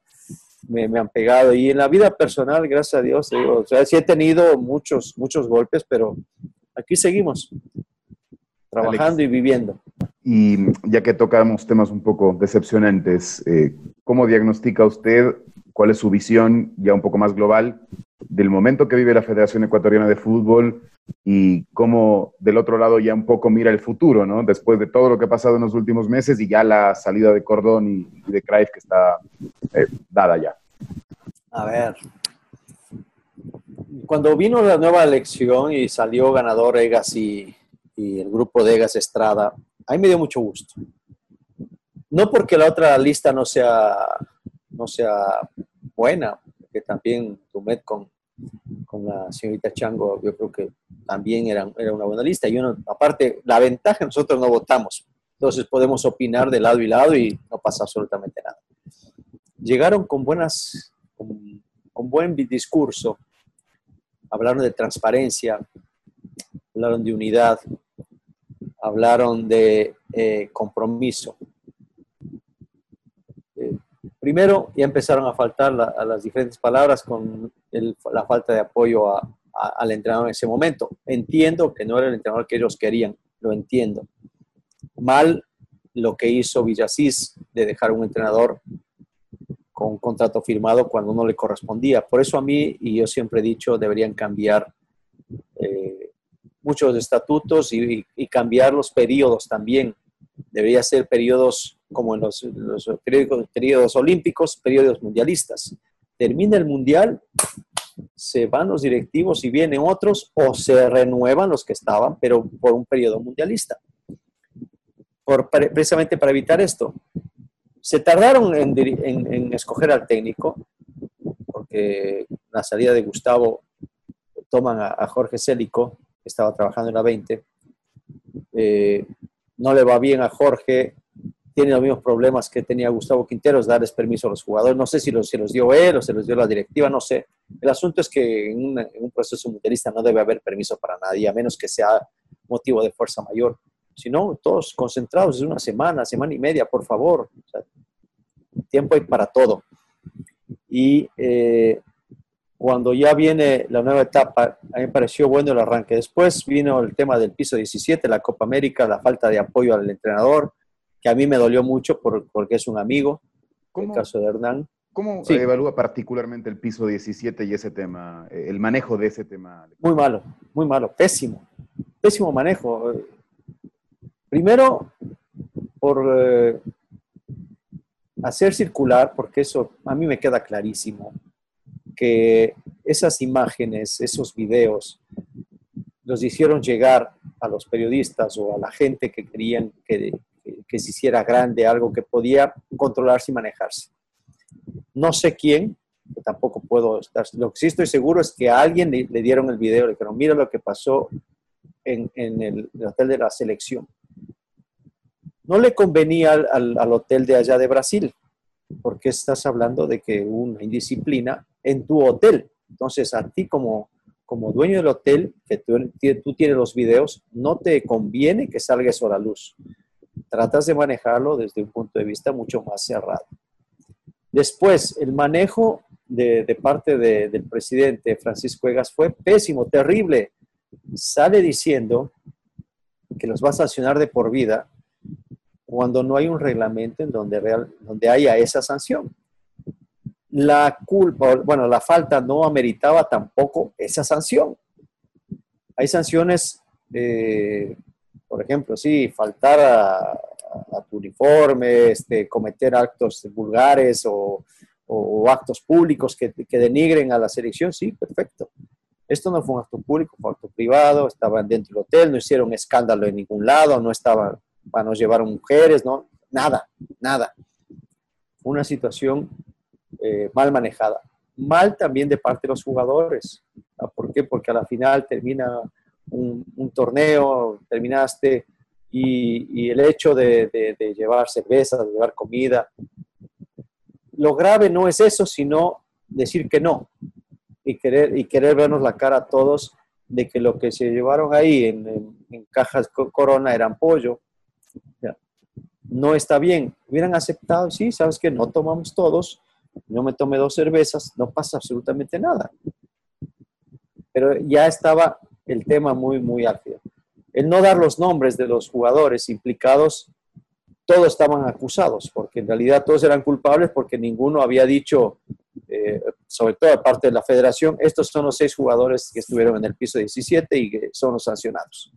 me, me han pegado. Y en la vida personal, gracias a Dios, digo, o sea, sí he tenido muchos, muchos golpes, pero aquí seguimos, trabajando y viviendo. Y ya que tocamos temas un poco decepcionantes, eh, ¿cómo diagnostica usted cuál es su visión ya un poco más global del momento que vive la Federación Ecuatoriana de Fútbol y cómo del otro lado ya un poco mira el futuro, ¿no? Después de todo lo que ha pasado en los últimos meses y ya la salida de Cordón y, de Cruyff que está eh, dada ya. A ver. Cuando vino la nueva elección y salió ganador Egas y, y el grupo de Egas Estrada, ahí me dio mucho gusto. No porque la otra lista no sea, no sea buena, que también Tumet con, con la señorita Chango, yo creo que también era, era una buena lista. Y uno, aparte, la ventaja, nosotros no votamos, entonces podemos opinar de lado y lado y no pasa absolutamente nada. Llegaron con buenas, con, con buen discurso, hablaron de transparencia, hablaron de unidad, hablaron de eh, compromiso. Primero ya empezaron a faltar a las diferentes palabras con el, la falta de apoyo a, a, al entrenador en ese momento. Entiendo que no era el entrenador que ellos querían, lo entiendo. Mal lo que hizo Villasís de dejar un entrenador con un contrato firmado cuando no le correspondía. Por eso a mí, y yo siempre he dicho, deberían cambiar eh, muchos estatutos y, y, cambiar los periodos también. Debería ser periodos como en los, los periodos, olímpicos, periodos mundialistas. Termina el mundial, se van los directivos y vienen otros o se renuevan los que estaban, pero por un periodo mundialista. Precisamente para evitar esto. Se tardaron en, escoger al técnico, porque la salida de Gustavo toman a, Jorge Célico, que estaba trabajando en la 20. Eh, no le va bien a Jorge, tiene los mismos problemas que tenía Gustavo Quinteros, darles permiso a los jugadores. No sé si los, se los dio él o se los dio la directiva, no sé. El asunto es que en, un proceso mundialista no debe haber permiso para nadie, a menos que sea motivo de fuerza mayor. Si no, todos concentrados, es una semana, semana y media, por favor. Tiempo hay para todo. Y eh, cuando ya viene la nueva etapa, a mí me pareció bueno el arranque. Después vino el tema del piso 17, la Copa América, la falta de apoyo al entrenador, que a mí me dolió mucho por, porque es un amigo, ¿Cómo? el caso de Hernán. ¿Cómo sí. evalúa particularmente el piso 17 y ese tema, el manejo de ese tema? Muy malo, muy malo, pésimo, pésimo manejo. Primero, por eh, hacer circular, porque eso a mí me queda clarísimo, que esas imágenes, esos videos, los hicieron llegar a los periodistas o a la gente que querían que, que, se hiciera grande, algo que podía controlarse y manejarse. No sé quién, tampoco puedo estar, lo que sí estoy seguro es que a alguien le, dieron el video, le dijeron, mira lo que pasó en, en el, el hotel de la selección no le convenía al, al, hotel de allá de Brasil, porque estás hablando de que una indisciplina en tu hotel. Entonces, a ti como, como dueño del hotel, que tú, tienes los videos, no te conviene que salga eso a la luz. Tratas de manejarlo desde un punto de vista mucho más cerrado. Después, el manejo de, parte de, del presidente Francisco Egas fue pésimo, terrible. Sale diciendo que los va a sancionar de por vida cuando no hay un reglamento en donde, real, donde haya esa sanción. La culpa, bueno, la falta no ameritaba tampoco esa sanción. Hay sanciones, eh, por ejemplo, sí, faltar a, a, tu uniforme, este, cometer actos vulgares o, o actos públicos que, que, denigren a la selección, sí, perfecto. Esto no fue un acto público, fue un acto privado, estaban dentro del hotel, no hicieron escándalo en ningún lado, no estaban para nos llevar mujeres, ¿no? Nada, nada. Una situación eh, mal manejada. Mal también de parte de los jugadores. ¿Por qué? Porque a la final termina un, un torneo, terminaste y, y el hecho de, de, de, llevar cerveza, de llevar comida. Lo grave no es eso, sino decir que no y querer, y querer vernos la cara a todos de que lo que se llevaron ahí en, en, en cajas corona eran pollo, no está bien. Hubieran aceptado, sí, sabes que no tomamos todos, no me tomé dos cervezas, no pasa absolutamente nada. Pero ya estaba el tema muy, muy álgido. El no dar los nombres de los jugadores implicados, todos estaban acusados, porque en realidad todos eran culpables porque ninguno había dicho, eh, sobre todo de parte de la federación, estos son los seis jugadores que estuvieron en el piso 17 y que son los sancionados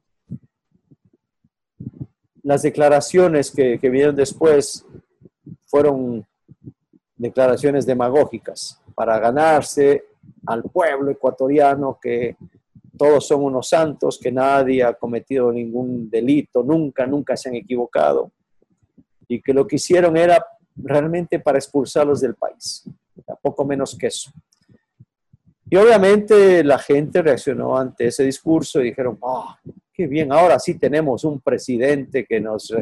las declaraciones que, que vinieron después fueron declaraciones demagógicas para ganarse al pueblo ecuatoriano que todos son unos santos, que nadie ha cometido ningún delito, nunca, nunca se han equivocado, y que lo que hicieron era realmente para expulsarlos del país, poco menos que eso. Y obviamente la gente reaccionó ante ese discurso y dijeron, oh, bien, ahora sí tenemos un presidente que nos,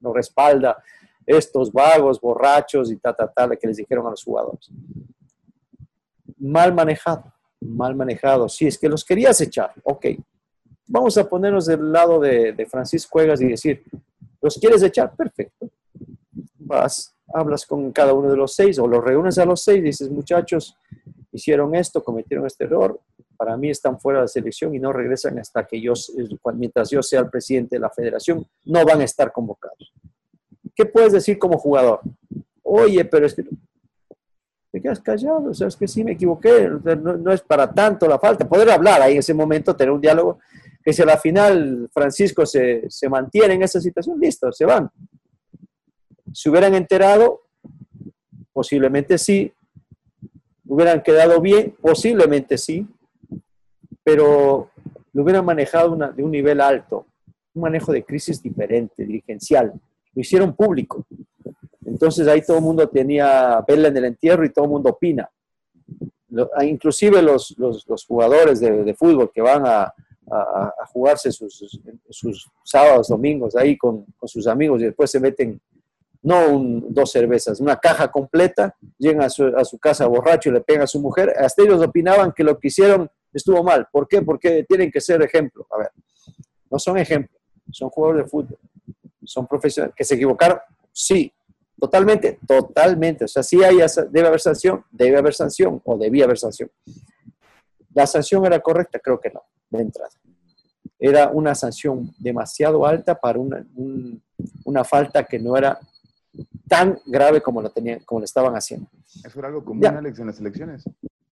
nos respalda estos vagos, borrachos y ta, ta, ta, que les dijeron a los jugadores. Mal manejado, mal manejado. Si es que los querías echar, ok. Vamos a ponernos del lado de, Francisco Cuegas y decir, ¿los quieres echar? Perfecto. Vas, hablas con cada uno de los seis o los reúnes a los seis, dices, muchachos, hicieron esto, cometieron este error, para mí están fuera de selección y no regresan hasta que yo, mientras yo sea el presidente de la federación, no van a estar convocados. ¿Qué puedes decir como jugador? Oye, pero es que te quedas callado, o sea, es que sí me equivoqué, no, es para tanto la falta. Poder hablar ahí en ese momento, tener un diálogo, que si a la final Francisco se, se mantiene en esa situación, listo, se van. Si hubieran enterado, posiblemente sí. Hubieran quedado bien, posiblemente sí pero lo hubieran manejado de un nivel alto, un manejo de crisis diferente, dirigencial. Lo hicieron público. Entonces ahí todo el mundo tenía vela en el entierro y todo el mundo opina. Ah, inclusive los, jugadores de, fútbol que van a, jugarse sus, sábados, domingos ahí con, sus amigos y después se meten, no dos cervezas, una caja completa, llegan a su, a su casa borracho y le pegan a su mujer. Hasta ellos opinaban que lo que hicieron estuvo mal. ¿Por qué? Porque tienen que ser ejemplo. A ver, no son ejemplos, son jugadores de fútbol, son profesionales. ¿Que se equivocaron? Sí, totalmente, totalmente. O sea, sí hay, debe haber sanción, debe haber sanción o debía haber sanción. ¿La sanción era correcta? Creo que no, de entrada. Era una sanción demasiado alta para una, una falta que no era tan grave como lo, tenían, como lo estaban haciendo. Eso era algo común, Alex, en las elecciones.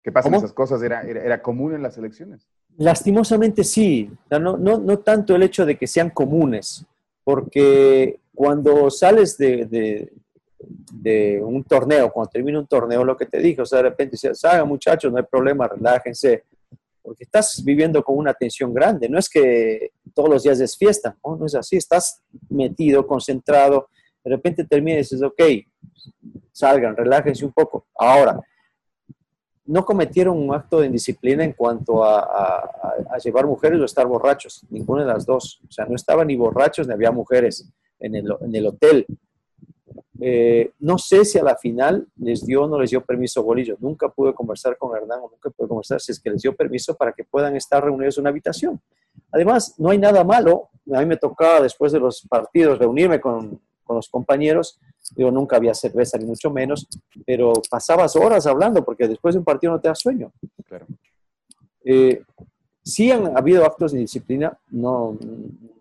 ¿Qué pasan esas cosas? ¿Era, era, común en las elecciones? Lastimosamente sí. No, no, no tanto el hecho de que sean comunes, porque cuando sales de, de, un torneo, cuando termina un torneo, lo que te dije, o sea, de repente dices, hagan muchachos, no hay problema, relájense, porque estás viviendo con una tensión grande. No es que todos los días es fiesta, no, no es así, estás metido, concentrado, de repente termina y dices, ok, salgan, relájense un poco. Ahora, no cometieron un acto de indisciplina en cuanto a, llevar mujeres o estar borrachos, ninguna de las dos. O sea, no estaban ni borrachos ni había mujeres en el, hotel. Eh, no sé si a la final les dio o no les dio permiso Bolillo. Nunca pude conversar con Hernán o nunca pude conversar si es que les dio permiso para que puedan estar reunidos en una habitación. Además, no hay nada malo. A mí me tocaba después de los partidos reunirme con, con los compañeros Digo, nunca había cerveza, ni mucho menos, pero pasabas horas hablando porque después de un partido no te da sueño. Claro. Eh, sí han habido actos de disciplina, no,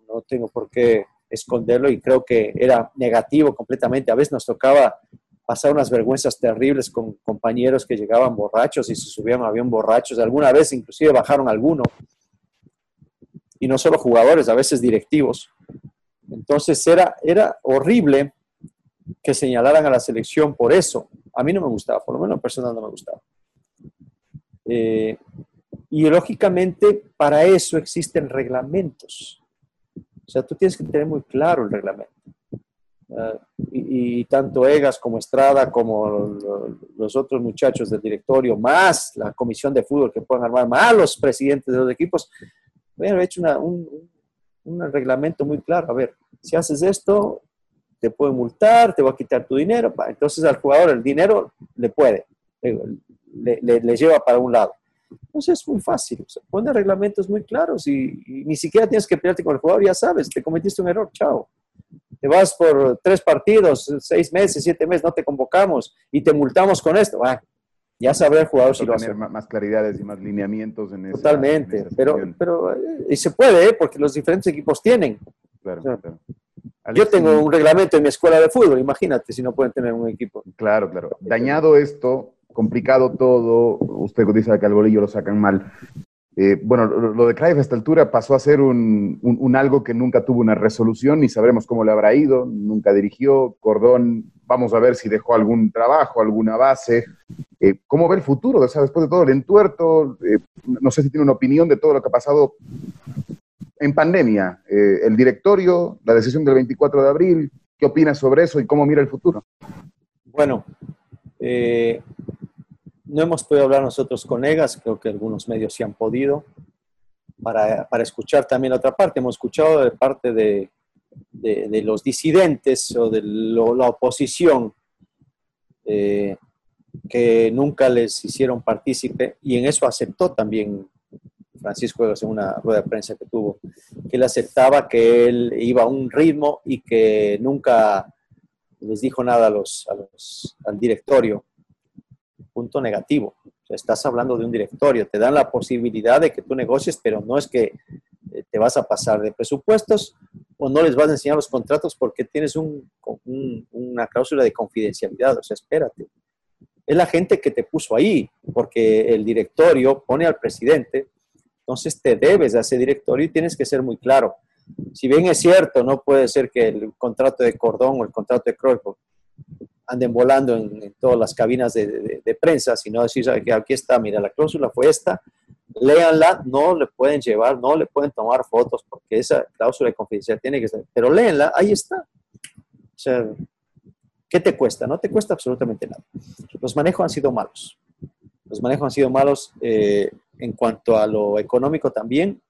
no tengo por qué esconderlo y creo que era negativo completamente. A veces nos tocaba pasar unas vergüenzas terribles con compañeros que llegaban borrachos y se subían a avión borrachos. Alguna vez inclusive bajaron alguno. Y no solo jugadores, a veces directivos. Entonces era, era horrible que señalaran a la selección por eso. A mí no me gustaba, por lo menos personal no me gustaba. Eh, y lógicamente para eso existen reglamentos. O sea, tú tienes que tener muy claro el reglamento. Ah, y, tanto Egas como Estrada, como los otros muchachos del directorio, más la comisión de fútbol que puedan armar, más los presidentes de los equipos, han hecho un, un reglamento muy claro. A ver, si haces esto, te puede multar, te va a quitar tu dinero. Entonces al jugador el dinero le puede, le, lleva para un lado. Entonces es muy fácil, pone reglamentos muy claros y, ni siquiera tienes que pelearte con el jugador, ya sabes, te cometiste un error, chao. te vas por tres partidos, seis meses, siete meses, no te convocamos y te multamos con esto. Ya sabrá el jugador si lo hace. más claridades y más lineamientos en esa- Totalmente, en esa pero, pero eh, y se puede, ¿eh? porque los diferentes equipos tienen. Claro, o sea, claro. Yo tengo un reglamento en mi escuela de fútbol, imagínate si no pueden tener un equipo. Claro, claro. Dañado esto, complicado todo, usted dice que al golillo lo sacan mal. Eh, bueno, lo, lo de Cruyff a esta altura pasó a ser un, un- un algo que nunca tuvo una resolución, ni sabremos cómo le habrá ido, nunca dirigió. Cordón, vamos a ver si dejó algún trabajo, alguna base. Eh, ¿Cómo ve el futuro? O sea, después de todo el entuerto, eh, no sé si tiene una opinión de todo lo que ha pasado en pandemia. Eh, el directorio, la decisión del 24 de abril, ¿qué opina sobre eso y cómo mira el futuro? Bueno, eh, no hemos podido hablar nosotros con Egas, creo que algunos medios sí han podido, para, para escuchar también la otra parte. Hemos escuchado de parte de, de- los disidentes o de la oposición eh, que nunca les hicieron partícipe y en eso aceptó también Francisco en una rueda de prensa que tuvo, que él aceptaba que él iba a un ritmo y que nunca les dijo nada a los, al directorio. Punto negativo. Estás hablando de un directorio, te dan la posibilidad de que tú negocies, pero no es que eh, te vas a pasar de presupuestos o no les vas a enseñar los contratos porque tienes un- un- una cláusula de confidencialidad. O sea, espérate. Es la gente que te puso ahí, porque el directorio pone al presidente, entonces te debes a ese directorio y tienes que ser muy claro. Si bien es cierto, no puede ser que el contrato de Cordón o el contrato de Cruyff anden volando en, todas las cabinas de, prensa, sino decir, ¿sabe qué? aquí está, mira, la cláusula fue esta, léanla, no le pueden llevar, no le pueden tomar fotos, porque esa cláusula de confidencialidad tiene que ser, pero léanla, ahí está. O sea, ¿qué te cuesta? No te cuesta absolutamente nada. Los manejos han sido malos. Los manejos han sido malos eh, en cuanto a lo económico también.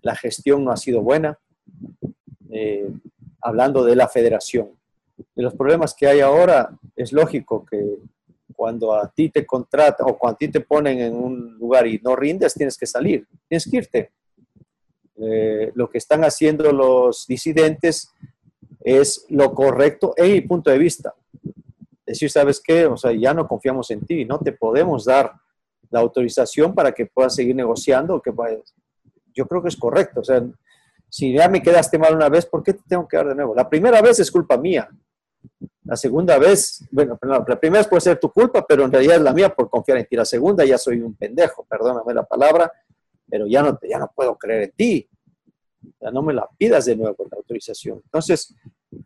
La gestión no ha sido buena. Eh, hablando de la federación. De los problemas que hay ahora, es lógico que cuando a ti te contratan o cuando a ti te ponen en un lugar y no rindes, tienes que salir, tienes que irte. Eh, lo que están haciendo los disidentes es lo correcto en mi punto de vista. Decir, ¿sabes qué? O sea, ya no confiamos en ti, no te podemos dar la autorización para que puedas seguir negociando. Que vayas. Yo creo que es correcto. O sea, si ya me quedaste mal una vez, ¿por qué te tengo que dar de nuevo? La primera vez es culpa mía. La segunda vez, bueno, la primera puede ser tu culpa, pero en realidad es la mía por confiar en ti. La segunda ya soy un pendejo, perdóname la palabra, pero ya no, ya no puedo creer en ti. Ya no me la pidas de nuevo la autorización. Entonces,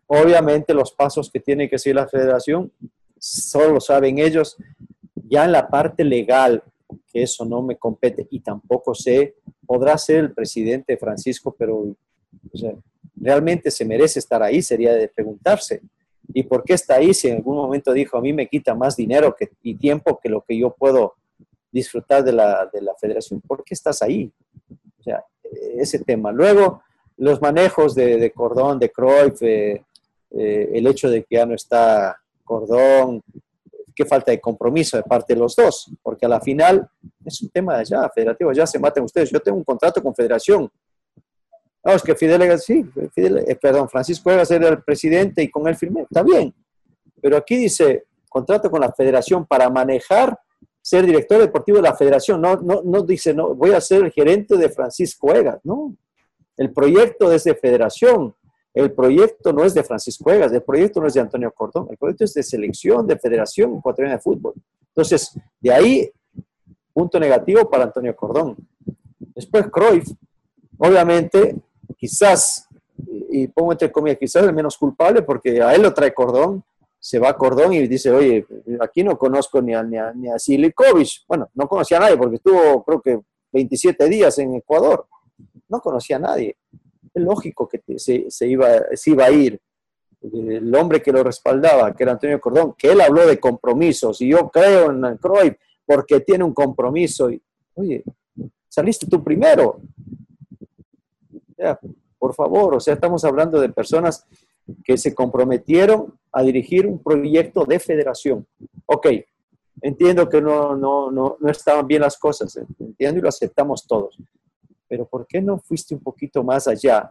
obviamente los pasos que tiene que seguir la federación solo saben ellos. Ya en la parte legal, que eso no me compete y tampoco sé, podrá ser el presidente Francisco, pero o sea, realmente se merece estar ahí, sería de preguntarse. ¿Y por qué está ahí si en algún momento dijo, a mí me quita más dinero que, y tiempo que lo que yo puedo disfrutar de la, de la federación? ¿Por qué estás ahí? O sea, ese tema. Luego, los manejos de, de Cordón, de Cruyff, eh, eh, el hecho de que ya no está Cordón, qué falta de compromiso de parte de los dos, porque a la final es un tema de allá, federativo, ya se maten ustedes. Yo tengo un contrato con federación. No, es que Fidel sí, Fidel, eh, perdón, Francisco Egas era el presidente y con él firmé, está bien. Pero aquí dice, contrato con la federación para manejar, ser director deportivo de la federación. No, no, no dice, no, voy a ser el gerente de Francisco Egas, no. El proyecto de federación, el proyecto no es de Francisco Egas, el proyecto no es de Antonio Cordón, el proyecto es de selección, de Federación Ecuatoriana de Fútbol. Entonces, de ahí, punto negativo para Antonio Cordón. Después, Cruyff, obviamente, quizás, y pongo entre comillas, quizás el menos culpable, porque a él lo trae Cordón, se va a Cordón y dice, oye, aquí no conozco ni a, ni a, ni. Bueno, no conocía a nadie porque estuvo, creo que, 27 días en Ecuador. No conocía a nadie. Es lógico que se, se iba, se iba a ir. El hombre que lo respaldaba, que era Antonio Cordón, que él habló de compromisos, y yo creo en Cruyff porque tiene un compromiso. Y, oye, saliste tú primero. Por favor, o sea, estamos hablando de personas que se comprometieron a dirigir un proyecto de federación. Ok, entiendo que no, no, no, no estaban bien las cosas, entiendo y lo aceptamos todos, pero ¿por qué no fuiste un poquito más allá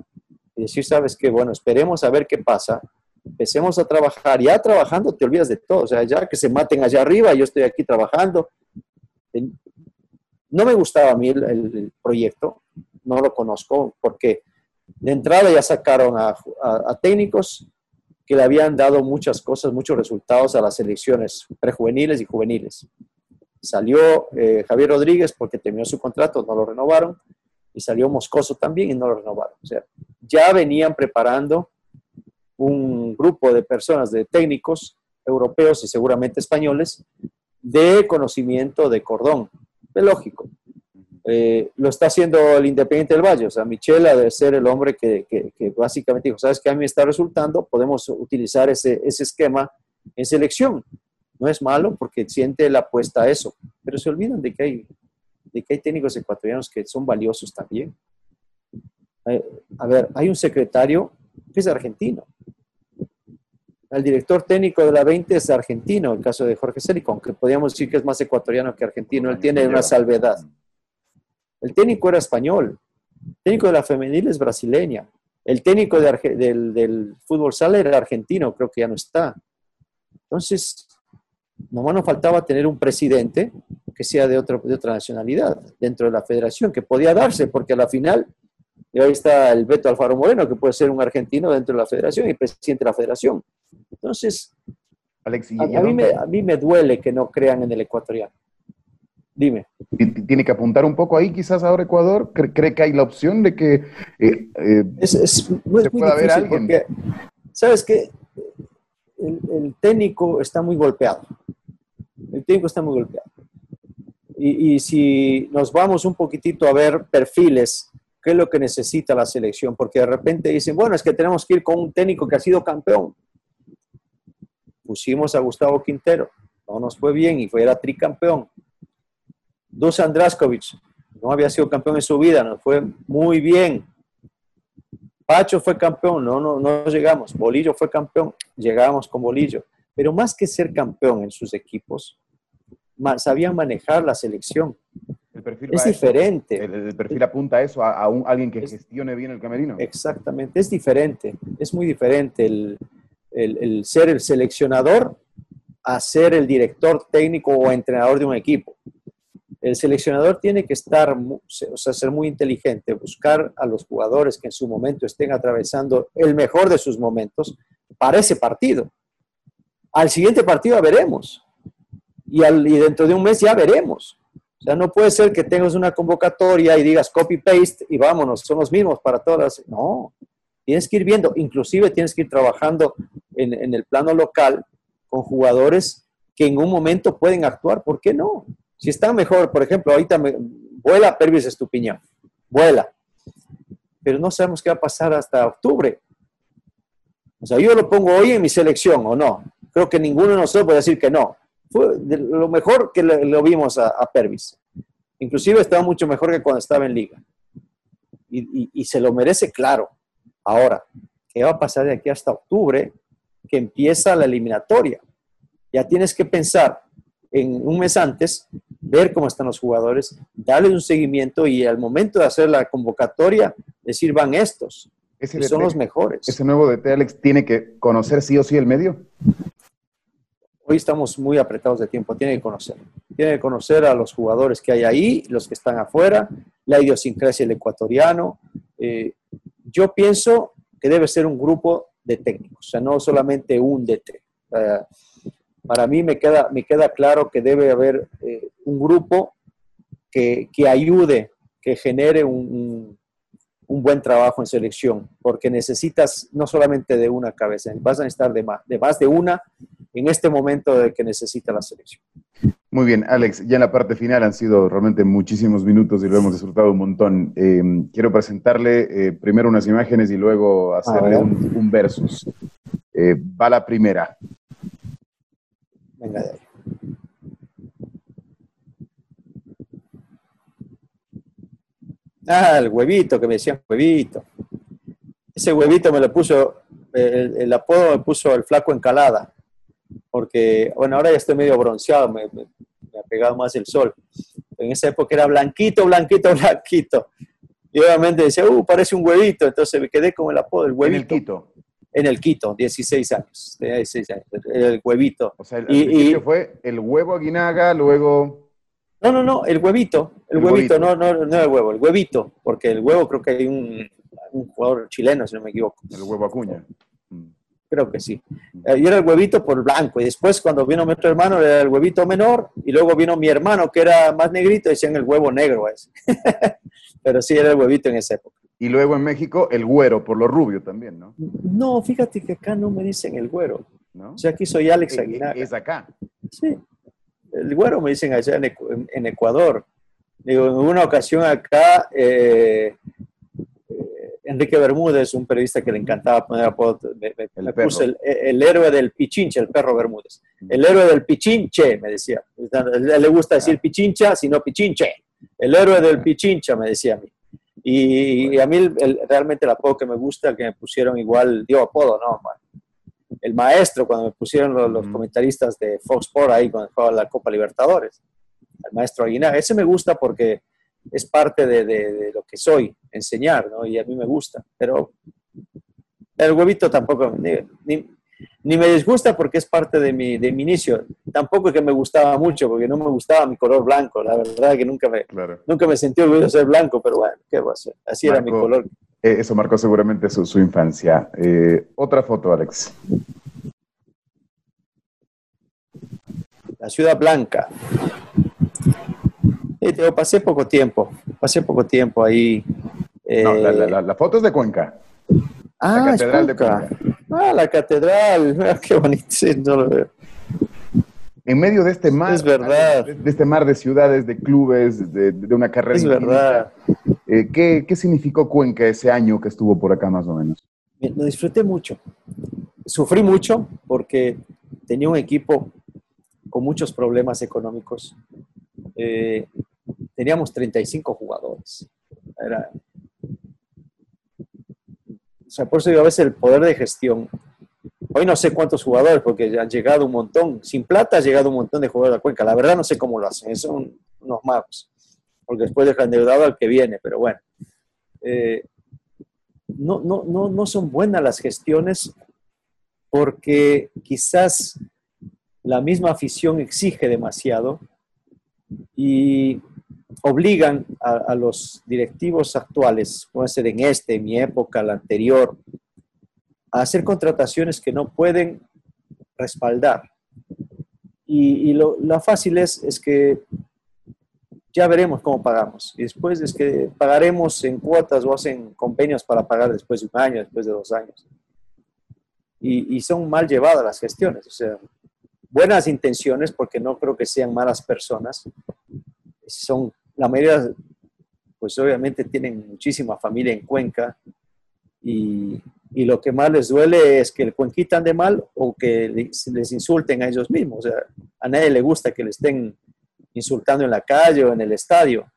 y decir, sabes qué, bueno, esperemos a ver qué pasa, empecemos a trabajar, ya trabajando te olvidas de todo, o sea, ya que se maten allá arriba, yo estoy aquí trabajando. No me gustaba a mí el, el proyecto, no lo conozco, porque de entrada ya sacaron a, a- a técnicos que le habían dado muchas cosas, muchos resultados a las selecciones prejuveniles y juveniles. Salió eh, Javier Rodríguez porque terminó su contrato, no lo renovaron, y salió Moscoso también y no lo renovaron. O sea, ya venían preparando un grupo de personas, de técnicos europeos y seguramente españoles, de conocimiento de cordón. Es lógico. Eh, lo está haciendo el Independiente del Valle. O sea, Michela debe ser el hombre que, que- que básicamente dijo, ¿sabes qué? A mí me está resultando, podemos utilizar ese, ese esquema en selección. No es malo porque siente la apuesta a eso, pero se olvidan de que hay, de que hay técnicos ecuatorianos que son valiosos también. Eh, a ver, hay un secretario que es argentino. El director técnico de la 20 es argentino, el caso de Jorge Célico, aunque podríamos decir que es más ecuatoriano que argentino, él tiene una salvedad. El técnico era español, el técnico de la femenil es brasileña, el técnico del, del fútbol sala era argentino, creo que ya no está. Entonces, nomás nos faltaba tener un presidente que sea de, otro, de otra nacionalidad dentro de la federación, que podía darse, porque a la final, y ahí está el Beto Alfaro Moreno, que puede ser un argentino dentro de la federación y presidente de la federación. Entonces, Alex, ¿y a, mí me, a mí me duele que no crean en el ecuatoriano. Dime. Ti- ti- ¿Tiene que apuntar un poco ahí quizás ahora Ecuador? ¿Cree, cree que hay la opción de que eh, eh, Es, es pueda ver alguien? porque, ¿sabes qué? El, el técnico está muy golpeado. El técnico está muy golpeado. Y, si nos vamos un poquitito a ver perfiles, ¿qué es lo que necesita la selección? Porque de repente dicen, bueno, es que tenemos que ir con un técnico que ha sido campeón. Pusimos a Gustavo Quintero, no nos fue bien y fue, era tricampeón. Dusan Draskovic, no había sido campeón en su vida, nos fue muy bien. Pacho fue campeón, no, no, no llegamos. Bolillo fue campeón, llegamos con Bolillo. Pero más que ser campeón en sus equipos, sabían manejar la selección. el perfil Es diferente. El, el perfil apunta a eso, a, a un- alguien que gestione bien el camerino. Exactamente, es diferente, es muy diferente el, el- el ser el seleccionador a ser el director técnico o entrenador de un equipo. El seleccionador tiene que estar, o sea, ser muy inteligente, buscar a los jugadores que en su momento estén atravesando el mejor de sus momentos para ese partido. Al siguiente partido veremos. Y, al- y dentro de un mes ya veremos. O sea, no puede ser que tengas una convocatoria y digas copy-paste y vámonos, son los mismos para todas. No, tienes que ir viendo, inclusive tienes que ir trabajando en el plano local con jugadores que en un momento pueden actuar, ¿por qué no? Si está mejor, por ejemplo, ahorita me, vuela Pervis Estupiñán, vuela, pero no sabemos qué va a pasar hasta octubre. O sea, yo lo pongo hoy en mi selección, ¿o no? Creo que ninguno de nosotros puede decir que no. Fue lo mejor que le- lo vimos a, a Pervis. Inclusive estaba mucho mejor que cuando estaba en liga. Y- y se lo merece, claro. Ahora, ¿qué va a pasar de aquí hasta octubre? Que empieza la eliminatoria. Ya tienes que pensar en un mes antes, ver cómo están los jugadores, darles un seguimiento y al momento de hacer la convocatoria, decir van estos. Y son los mejores. Ese nuevo DT, Alex, tiene que conocer sí o sí el medio. Hoy estamos muy apretados de tiempo, tiene que conocer. Tiene que conocer a los jugadores que hay ahí, los que están afuera, la idiosincrasia del ecuatoriano. Eh, yo pienso que debe ser un grupo de técnicos, o sea, no solamente un DT. Para mí me queda, me queda claro que debe haber eh, un grupo que, que ayude, que genere un, un- un buen trabajo en selección, porque necesitas no solamente de una cabeza, vas a necesitar de más, de más de una en este momento de que necesita la selección. Muy bien, Alex, ya en la parte final han sido realmente muchísimos minutos y lo hemos disfrutado un montón. Eh, quiero presentarle eh, primero unas imágenes y luego hacerle un, un versus. Eh, va la primera. Venga de ahí. Ah, el huevito, que me decían huevito. Ese huevito me lo puso, el, el apodo me puso el flaco encalada, porque, bueno, ahora ya estoy medio bronceado, me, me- me ha pegado más el sol. En esa época era blanquito, blanquito, blanquito. Y obviamente decía, uh, parece un huevito. Entonces me quedé con el apodo, el huevito. El. En el Quito, 16 años. Tenía 16 años, el huevito. O sea, el, Y- y- fue el huevo Aguinaga, luego No, no, no, el huevito. El, El huevito, huevito. No, no, no el huevo, el huevito. Porque el huevo creo que hay un, un jugador chileno, si no me equivoco. el huevo Acuña. Mm. Creo que sí. Eh, yo era el huevito por blanco. Y después, cuando vino mi otro hermano, era el huevito menor. Y luego vino mi hermano, que era más negrito, decían el huevo negro ese. Pero sí, era el huevito en esa época. Y luego en México, el güero, por lo rubio también, ¿no? No, fíjate que acá no me dicen el güero. ¿No? O sea, aquí soy Alex Aguinaga. Es acá. Sí. El güero me dicen allá en, Ecu- en- en Ecuador. Digo, en una ocasión acá, eh, eh, Enrique Bermúdez, un periodista que le encantaba poner apodo, me, me- El me puso el, el héroe del pichinche, el perro Bermúdez. El héroe del pichinche, me decía. Le gusta decir pichincha, sino pichinche. El héroe del pichincha, me decía a mí. Y, a mí el- el- realmente el apodo que me gusta, que me pusieron igual, digo apodo, no, el maestro, cuando me pusieron los, los comentaristas de Fox Sport ahí cuando jugaba la Copa Libertadores, el maestro Aguinaga, ese me gusta porque es parte de, de- de lo que soy, enseñar, ¿no? Y a mí me gusta, pero el huevito tampoco, ni, ni- ni me disgusta porque es parte de mi, de mi inicio, tampoco es que me gustaba mucho porque no me gustaba mi color blanco, la verdad que nunca me, Claro. nunca me sentí orgulloso de ser blanco, pero bueno, ¿qué va a ser? Así era mi color. eh, eso marcó seguramente su, su infancia. Eh, otra foto, Alex. la Ciudad Blanca. Digo, pasé poco tiempo, pasé poco tiempo ahí. No, la, eh, la- la- la foto es de Cuenca. ah, la es Catedral de Cuenca. Ah, la catedral, ah, qué bonito, sí, no lo veo. En medio de este mar. Es verdad. De, de este mar de ciudades, de clubes, de, de una carrera. Es verdad. Eh, ¿qué, qué significó Cuenca ese año que estuvo por acá más o menos? Me- Lo disfruté mucho. Sufrí mucho porque tenía un equipo con muchos problemas económicos. Eh, teníamos 35 jugadores. Era, sea, por eso digo a veces el poder de gestión. Hoy no sé cuántos jugadores, porque han llegado un montón. Sin plata ha llegado un montón de jugadores a Cuenca. La verdad no sé cómo lo hacen. Son unos magos. Porque después dejan endeudado al que viene, pero bueno. Eh, no, no, no, no son buenas las gestiones porque quizás la misma afición exige demasiado y obligan a, los directivos actuales, puede ser en este, en mi época, la anterior, a hacer contrataciones que no pueden respaldar. Y, lo fácil es, es que ya veremos cómo pagamos. Y después es que pagaremos en cuotas o hacen convenios para pagar después de un año, después de dos años. Y, y son mal llevadas las gestiones. O sea, buenas intenciones, porque no creo que sean malas personas. Son, la mayoría, pues obviamente tienen muchísima familia en Cuenca. Y, y lo que más les duele es que el cuenquitan de mal o que les, insulten a ellos mismos. O sea, a nadie le gusta que le estén insultando en la calle o en el estadio.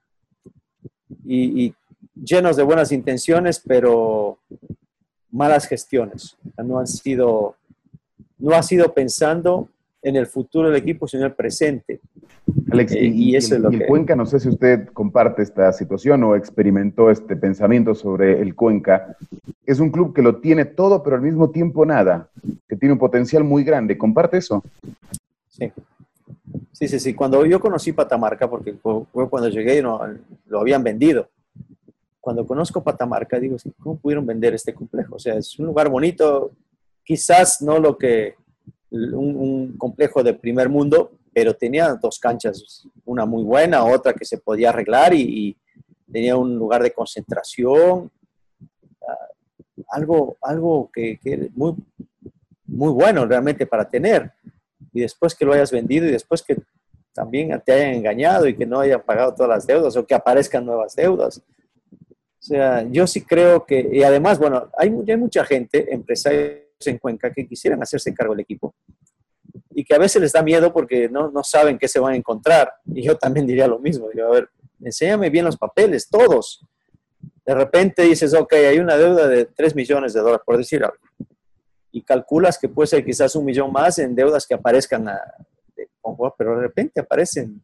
Y, llenos de buenas intenciones, pero malas gestiones. No han sido, no ha sido pensando en el futuro del equipo, sino en el presente. Alex, Eh, y, y eso es lo y el que- Cuenca, no sé si usted comparte esta situación o experimentó este pensamiento sobre el Cuenca. Es un club que lo tiene todo, pero al mismo tiempo nada, que tiene un potencial muy grande. ¿Comparte eso? Sí. Sí, sí, sí. Cuando yo conocí Patamarca, porque fue fue cuando llegué y no, lo habían vendido. Cuando conozco Patamarca, digo, ¿cómo pudieron vender este complejo? O sea, es un lugar bonito, quizás no lo que un, complejo de primer mundo, pero tenía dos canchas, una muy buena, otra que se podía arreglar y, tenía un lugar de concentración, ah, algo, algo que, que muy, muy bueno realmente para tener y después que lo hayas vendido y después que también te hayan engañado y que no hayan pagado todas las deudas o que aparezcan nuevas deudas. O sea, yo sí creo que, y además, bueno, hay, hay mucha gente, empresarios en Cuenca, que quisieran hacerse cargo del equipo y que a veces les da miedo porque no, no saben qué se van a encontrar. Y yo también diría lo mismo. Digo, a ver, enséñame bien los papeles, todos. De repente dices, ok, hay una deuda de 3 millones de dólares, por decir algo y calculas que puede ser quizás un millón más en deudas que aparezcan, de- pero de repente aparecen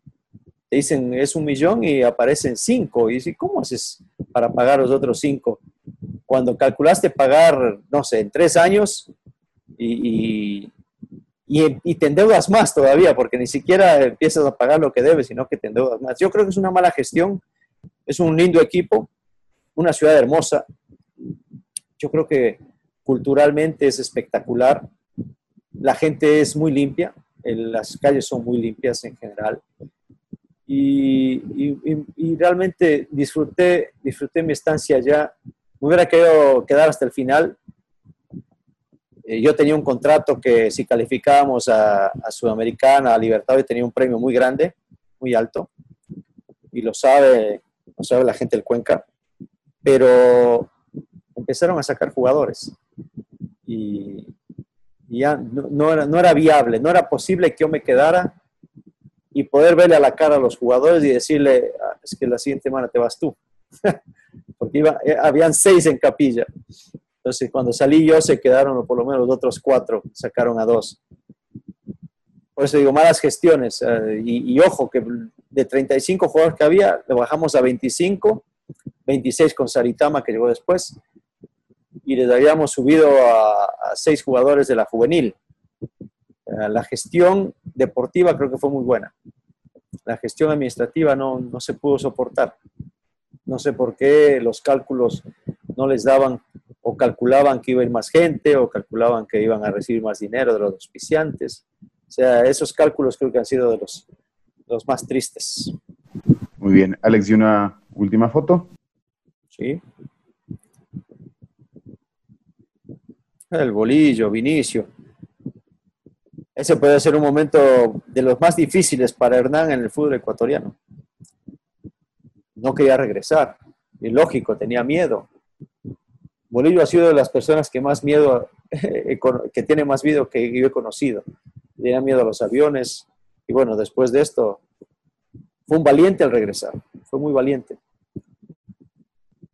te dicen es un millón y aparecen cinco. Y dices, ¿cómo haces para pagar los otros cinco? Cuando calculaste pagar, no sé, en tres años y, y, y, te endeudas más todavía, porque ni siquiera empiezas a pagar lo que debes, sino que te endeudas más. Yo creo que es una mala gestión, es un lindo equipo, una ciudad hermosa. Yo creo que culturalmente es espectacular. La gente es muy limpia, las calles son muy limpias en general. Y, y, realmente disfruté, disfruté mi estancia allá. Me hubiera querido quedar hasta el final. Eh, yo tenía un contrato que si calificábamos a, a Sudamericana, a Libertad, tenía un premio muy grande, muy alto. Y lo sabe, lo sabe la gente del Cuenca. Pero empezaron a sacar jugadores. Y, ya no, era, no era viable, no era posible que yo me quedara y poder verle a la cara a los jugadores y decirle, ah, es que la siguiente semana te vas tú. Porque iba, eh, habían seis en capilla. Entonces, cuando salí yo, se quedaron por lo menos los otros cuatro, sacaron a dos. Por eso digo, malas gestiones. Eh, y, ojo, que de 35 jugadores que había, le bajamos a 25, 26 con Saritama, que llegó después, y les habíamos subido a, seis jugadores de la juvenil. Eh, la gestión deportiva creo que fue muy buena. La gestión administrativa no, no se pudo soportar. No sé por qué los cálculos no les daban o calculaban que iba a ir más gente o calculaban que iban a recibir más dinero de los auspiciantes. O sea, esos cálculos creo que han sido de los, los más tristes. Muy bien. Alex, ¿y una última foto? Sí. El bolillo, Vinicio. Ese puede ser un momento de los más difíciles para Hernán en el fútbol ecuatoriano. No quería regresar. Y lógico, tenía miedo. Bolillo ha sido de las personas que más miedo, que tiene más miedo que yo he conocido. Tenía miedo a los aviones. Y bueno, después de esto, fue un valiente al regresar. Fue muy valiente.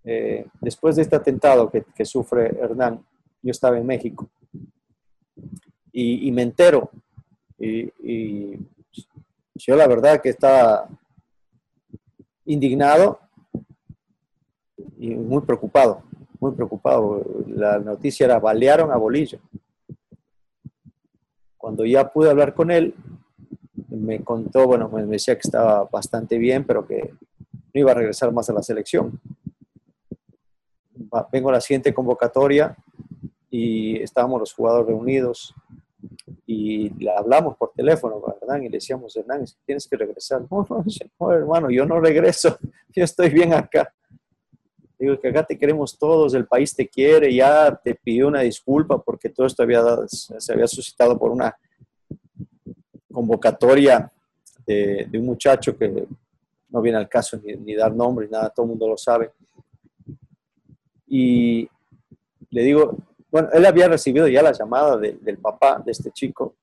Eh, después de este atentado que, que sufre Hernán, yo estaba en México y, me entero. Y, yo la verdad que estaba indignado y muy preocupado, muy preocupado. La noticia era, balearon a Bolillo. Cuando ya pude hablar con él, me contó, bueno, me decía que estaba bastante bien, pero que no iba a regresar más a la selección. Vengo a la siguiente convocatoria y estábamos los jugadores reunidos y le hablamos por teléfono, ¿verdad? Y le decíamos, Hernán, tienes que regresar. No, no, hermano, yo no regreso, yo estoy bien acá. Digo que acá te queremos todos, el país te quiere, ya te pidió una disculpa porque todo esto había, se había suscitado por una convocatoria de, de un muchacho que no viene al caso ni, ni dar nombre nada, todo el mundo lo sabe. Y le digo, bueno, él había recibido ya la llamada del papá de este chico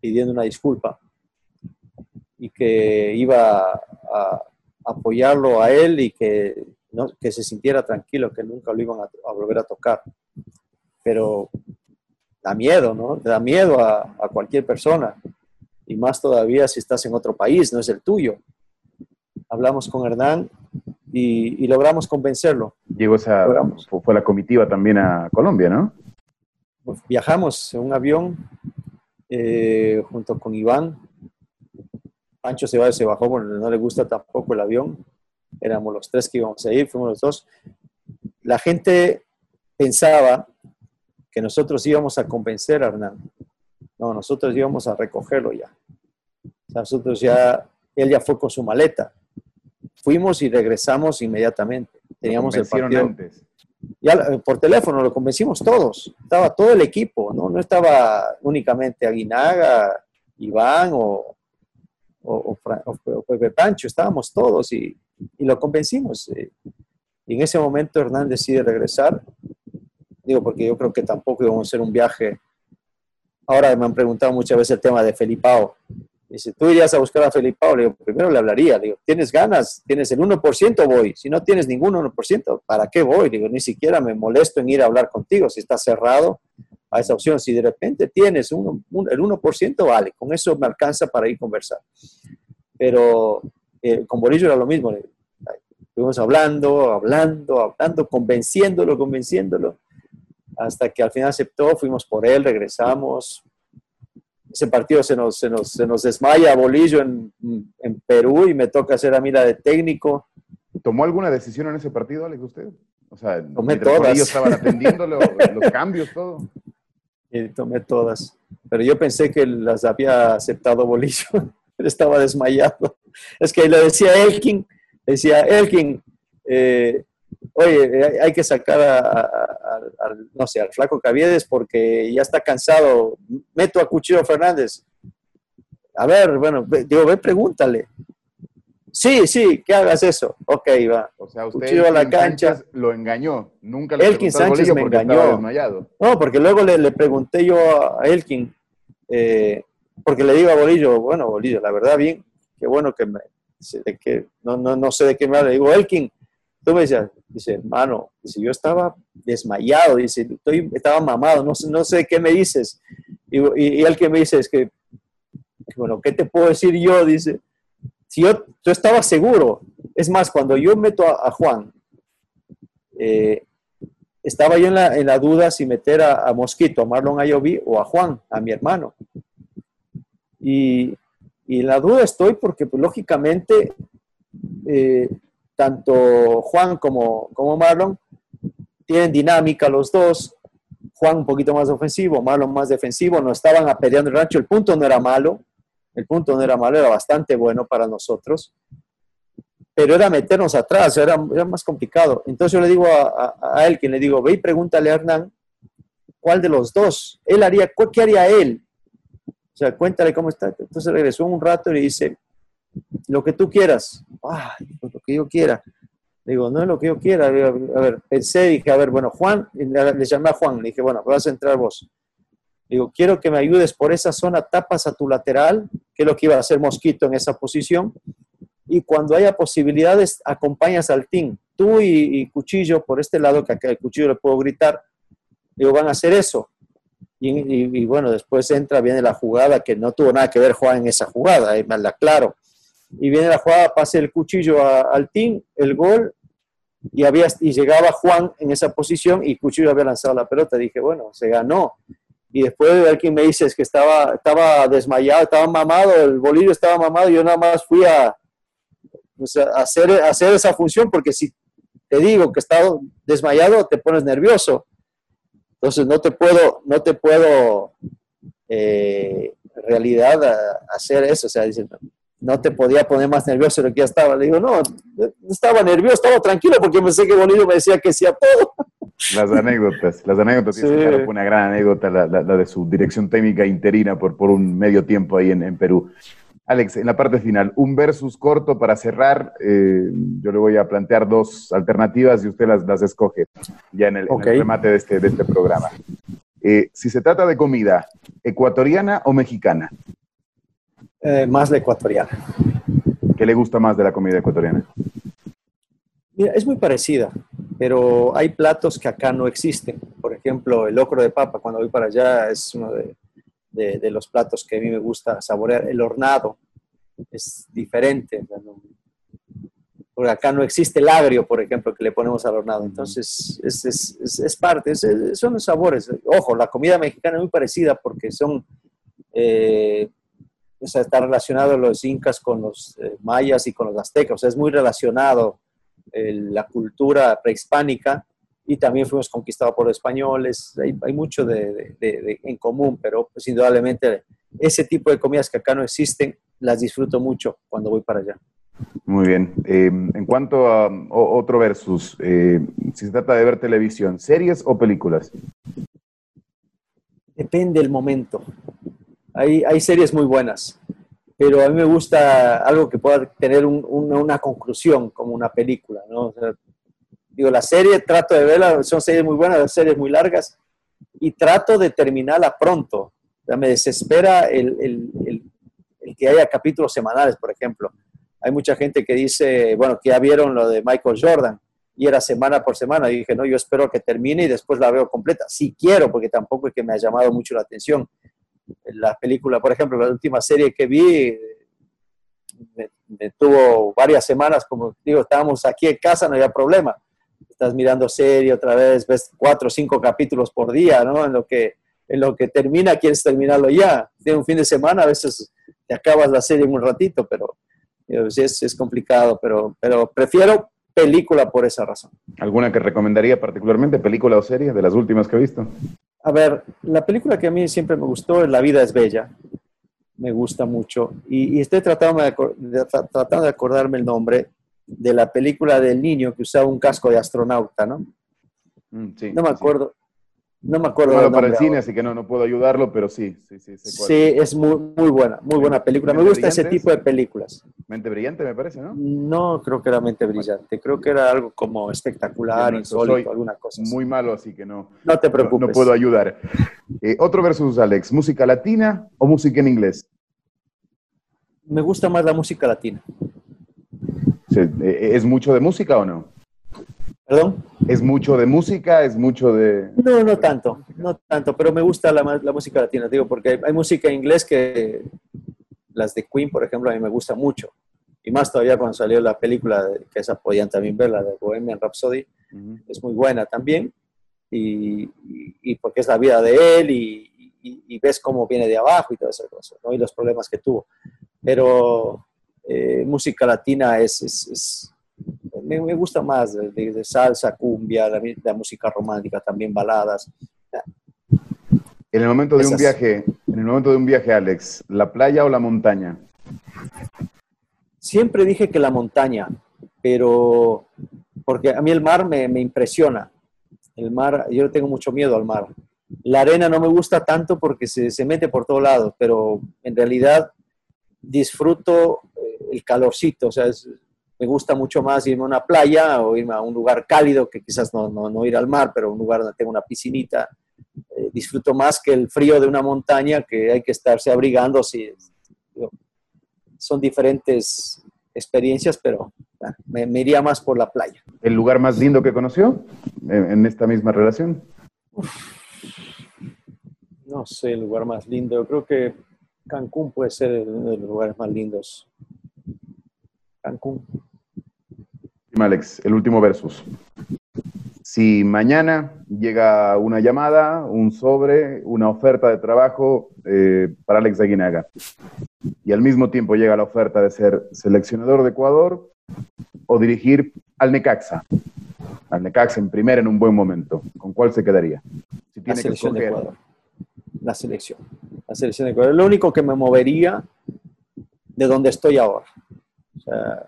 pidiendo una disculpa y que iba a, apoyarlo a él y que, que se sintiera tranquilo, que nunca lo iban a, volver a tocar. Pero da miedo, ¿no? Da miedo a, a, cualquier persona. Y más todavía si estás en otro país, no es el tuyo. Hablamos con Hernán y, logramos convencerlo. Llegó esa, fue la comitiva también a Colombia, ¿no? Pues viajamos en un avión eh, junto con Iván. Pancho se, se bajó porque no le gusta tampoco el avión. Éramos los tres que íbamos a ir, fuimos los dos. La gente pensaba que nosotros íbamos a convencer a Hernán. No, nosotros íbamos a recogerlo ya. nosotros ya, él ya fue con su maleta fuimos y regresamos inmediatamente. Teníamos el partido. Antes. Ya eh, por teléfono lo convencimos todos. Estaba todo el equipo, ¿no? No estaba únicamente Aguinaga, Iván o, o, Pepe Pancho, estábamos todos y, y lo convencimos. Eh. Y en ese momento Hernán decide regresar. Digo, porque yo creo que tampoco íbamos a hacer un viaje. Ahora me han preguntado muchas veces el tema de Felipao. Dice, tú irías a buscar a Felipe Le digo, primero le hablaría. Digo, ¿tienes ganas? ¿Tienes el 1%? Voy. Si no tienes ningún 1%, ¿para qué voy? Digo, ni siquiera me molesto en ir a hablar contigo si está cerrado a esa opción. Si de repente tienes el 1%, vale. Con eso me alcanza para ir a conversar. Pero eh, con Bolillo era lo mismo. le- Estuvimos hablando, hablando, hablando, convenciéndolo, convenciéndolo, hasta que al final aceptó, fuimos por él, regresamos. Ese partido se nos, se nos, se nos desmaya Bolillo en, en Perú y me toca hacer a mí la de técnico. ¿Tomó alguna decisión en ese partido, Alex, usted? O sea, Tomé todas. Ellos estaban atendiéndolo, los cambios, todo. Y tomé todas. Pero yo pensé que las había aceptado Bolillo. Él estaba desmayado. Es que le decía a Elkin, le decía, Elkin, eh, oye, hay- hay que sacar a, a- a- al, no sé, al flaco Caviedes porque ya está cansado. Meto a Cuchillo Fernández. A ver, bueno, ve- digo, ve, pregúntale. Sí, sí, que hagas eso. Ok, va. O sea, usted Cuchillo a la cancha. Sánchez lo engañó. Nunca le Elkin Sánchez me engañó. No, porque luego le, le pregunté yo a Elkin, eh, porque le digo a Bolillo, bueno, Bolillo, la verdad, bien, qué bueno que me, de que, no, no, no sé de qué me habla. Le digo, Elkin, tú me decías, dice, hermano, dice, yo estaba desmayado, dice, estoy, estaba mamado, no, no sé qué me dices. Y, y, y Elkin me dice, es que, bueno, ¿qué te puedo decir yo? Dice, si yo, yo estaba seguro, es más, cuando yo meto a, a Juan, eh, estaba yo en la, en la duda si meter a, a Mosquito, a Marlon Ayoví o a Juan, a mi hermano. Y, y en la duda estoy porque, pues, lógicamente, eh, tanto Juan como, como Marlon tienen dinámica los dos. Juan un poquito más ofensivo, Marlon más defensivo, no estaban apedreando el rancho. El punto no era malo, el punto no era malo, era bastante bueno para nosotros pero era meternos atrás, era, era más complicado. Entonces yo le digo a, él, quien le digo, ve y pregúntale a Hernán, ¿cuál de los dos? Él haría, ¿cu- ¿qué haría él? O sea, cuéntale cómo está. Entonces regresó un rato y le dice, lo que tú quieras. Ay, pues lo que yo quiera. Digo, no es lo que yo quiera. A ver, pensé, dije, a ver, bueno, Juan, le, llamé a Juan, le dije, bueno, vas a entrar vos. Digo, quiero que me ayudes por esa zona, tapas a tu lateral, que es lo que iba a hacer Mosquito en esa posición, y cuando haya posibilidades, acompañas al team. Tú y, Cuchillo, por este lado, que acá el Cuchillo le puedo gritar, digo, van a hacer eso. Y, y- bueno, después entra, viene la jugada, que no tuvo nada que ver Juan en esa jugada, me la aclaro. Y viene la jugada, pase el Cuchillo al team, el gol, y, había, y llegaba Juan en esa posición y Cuchillo había lanzado la pelota. Dije, bueno, se ganó. Y después alguien me dice es que estaba, estaba desmayado, estaba mamado, el bolillo estaba mamado, yo nada más fui a, hacer, hacer esa función, porque si te digo que estaba desmayado, te pones nervioso. Entonces no te puedo, no te puedo eh, en realidad hacer eso. O sea, dicen, no te podía poner más nervioso de lo que ya estaba. Le digo, no, estaba nervioso, estaba tranquilo porque pensé que Bolillo me decía que sí a todo. Las anécdotas, las anécdotas. Sí. fue una gran anécdota, la, la- la de su dirección técnica interina por, por un medio tiempo ahí en, en Perú. Alex, en la parte final, un versus corto para cerrar. eh, yo le voy a plantear dos alternativas y usted las, las escoge ya en el, en el Ok. remate de este, de este programa. Eh, si se trata de comida, ¿ecuatoriana o mexicana? Eh, más la ecuatoriana. ¿Qué le gusta más de la comida ecuatoriana? Mira, es muy parecida, pero hay platos que acá no existen. Por ejemplo, el locro de papa, cuando voy para allá, es uno de, de- de los platos que a mí me gusta saborear. El hornado es diferente. porque acá no existe el agrio, por ejemplo, que le ponemos al hornado. Entonces, es, es- es- es parte, son los sabores. Ojo, la comida mexicana es muy parecida porque son, eh, o sea, está relacionado los incas con los eh, mayas y con los aztecas. O sea, es muy relacionado eh, la cultura prehispánica y también fuimos conquistados por los españoles. Hay, hay mucho de, de- de- en común, pero pues, indudablemente ese tipo de comidas que acá no existen, las disfruto mucho cuando voy para allá. Muy bien. Eh, en cuanto a o- otro versus, eh, si se trata de ver televisión, ¿series o películas? Depende del momento. Hay, series muy buenas, pero a mí me gusta algo que pueda tener un- una, conclusión, como una película, ¿no? Digo, la serie trato de verla, son series muy buenas, series muy largas, y trato de terminarla pronto. Me desespera el, que haya capítulos semanales, por ejemplo. Hay mucha gente que dice, bueno, que ya vieron lo de Michael Jordan, y era semana por semana. Y dije, no, yo espero que termine y después la veo completa. Si quiero, porque tampoco es que me ha llamado mucho la atención. La película, por ejemplo, la última serie que vi, me- tuvo varias semanas, como digo, estábamos aquí en casa, no había problema. Estás mirando serie otra vez, ves cuatro o cinco capítulos por día, ¿no? En lo que, en lo que termina, quieres terminarlo ya. Tiene un fin de semana, a veces te acabas la serie en un ratito, pero es, es complicado, pero, pero prefiero película por esa razón. ¿Alguna que recomendaría particularmente, película o serie, de las últimas que he visto? A ver, la película que a mí siempre me gustó es La vida es bella. Me gusta mucho. Y, estoy tratando de, tratando de acordarme el nombre de la película del niño que usaba un casco de astronauta, ¿no? Mm, sí, no me acuerdo. No me acuerdo. Bueno, para el cine, así que no, no puedo ayudarlo, pero sí, sí, sí. Sí, es muy, muy buena, muy buena película. Me gusta ese tipo de películas. Mente brillante, me parece, ¿no? No creo que era mente brillante. Creo que era algo como espectacular, insólito, alguna cosa. Muy malo, así que no. No te preocupes. No, puedo ayudar. Eh, otro versus, Alex. ¿Música latina o música en inglés? Me gusta más la música latina. Eh, ¿Es mucho de música o no? ¿Perdón? ¿Es mucho de música? ¿Es mucho de...? No, no tanto, no tanto, pero me gusta la, música latina, digo, porque hay, música en inglés que, las de Queen, por ejemplo, a mí me gusta mucho. Y más todavía cuando salió la película, que esa podían también ver, la de Bohemian Rhapsody, es muy buena también. Y, porque es la vida de él y, ves cómo viene de abajo y todas esas cosas, ¿no? Y los problemas que tuvo. Pero eh, música latina es, es me, gusta más de, salsa, cumbia, la, música romántica, también baladas. En el momento de un viaje, en el momento de un viaje, Alex, ¿la playa o la montaña? Siempre dije que la montaña, pero porque a mí el mar me, me impresiona. El mar, yo le tengo mucho miedo al mar. La arena no me gusta tanto porque se, se mete por todos lados, pero en realidad disfruto eh, el calorcito, o sea, es, me gusta mucho más irme a una playa o irme a un lugar cálido, que quizás no, no, ir al mar, pero un lugar donde tengo una piscinita. Eh, disfruto más que el frío de una montaña, que hay que estarse abrigando. Sí, son diferentes experiencias, pero me, iría más por la playa. ¿El lugar más lindo que conoció en, esta misma relación? no sé, el lugar más lindo. Yo creo que Cancún puede ser uno de los lugares más lindos. Cancún. Alex, el último versus. Si mañana llega una llamada, un sobre, una oferta de trabajo eh, para Alex Aguinaga, y al mismo tiempo llega la oferta de ser seleccionador de Ecuador o dirigir al Necaxa, al Necaxa en primera en un buen momento, ¿con cuál se quedaría? Si tiene la selección de Ecuador. La selección. La selección de Ecuador. Lo único que me movería de donde estoy ahora. O sea,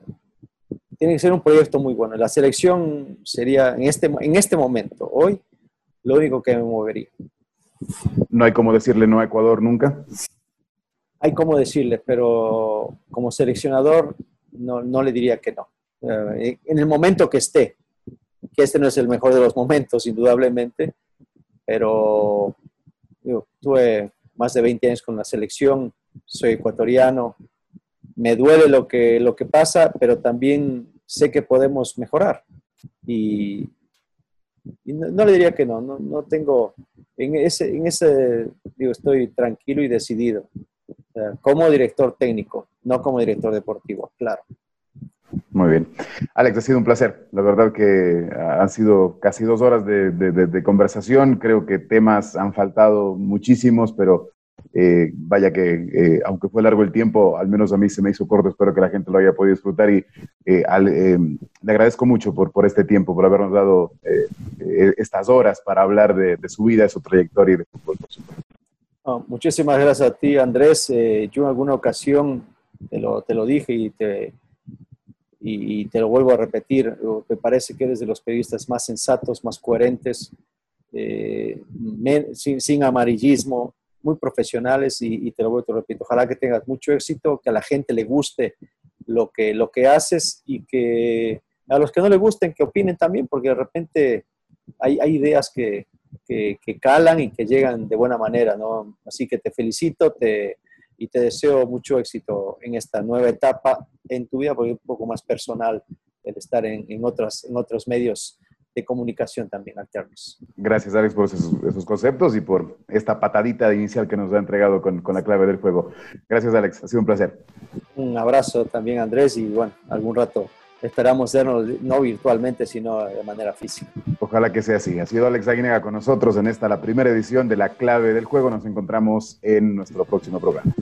tiene que ser un proyecto muy bueno. La selección sería en este, en este momento, hoy, lo único que me movería. ¿No hay como decirle no a Ecuador nunca? Hay como decirle, pero como seleccionador no, no le diría que no. Eh, en el momento que esté, que este no es el mejor de los momentos, indudablemente, pero tuve más de 20 años con la selección, soy ecuatoriano, me duele lo que, lo que pasa, pero también sé que podemos mejorar. Y, no, le diría que no, no, tengo, en ese, en ese, digo, estoy tranquilo y decidido, como director técnico, no como director deportivo, claro. Muy bien. Alex, ha sido un placer. La verdad que han sido casi dos horas de, de conversación. Creo que temas han faltado muchísimos, pero eh, vaya que, eh, aunque fue largo el tiempo, al menos a mí se me hizo corto. Espero que la gente lo haya podido disfrutar y eh, le agradezco mucho por, por este tiempo, por habernos dado estas horas para hablar de, su vida, de su trayectoria y de fútbol, muchísimas gracias a ti, Andrés. yo en alguna ocasión te lo, te lo dije y te, y, te lo vuelvo a repetir. Me parece que eres de los periodistas más sensatos, más coherentes, sin, sin amarillismo muy profesionales y, te lo voy a repito, ojalá que tengas mucho éxito, que a la gente le guste lo que, lo que haces y que a los que no le gusten, que opinen también, porque de repente hay, ideas que, que, calan y que llegan de buena manera, ¿no? Así que te felicito te, y te deseo mucho éxito en esta nueva etapa en tu vida, porque es un poco más personal el estar en, en, otras, en otros medios de comunicación también alternos. Gracias, Alex, por esos, esos, conceptos y por esta patadita inicial que nos ha entregado con, con, la clave del juego. Gracias, Alex. Ha sido un placer. Un abrazo también, Andrés, y bueno, algún rato esperamos vernos no virtualmente, sino de manera física. Ojalá que sea así. Ha sido Alex Aguinega con nosotros en esta, la primera edición de La Clave del Juego. Nos encontramos en nuestro próximo programa.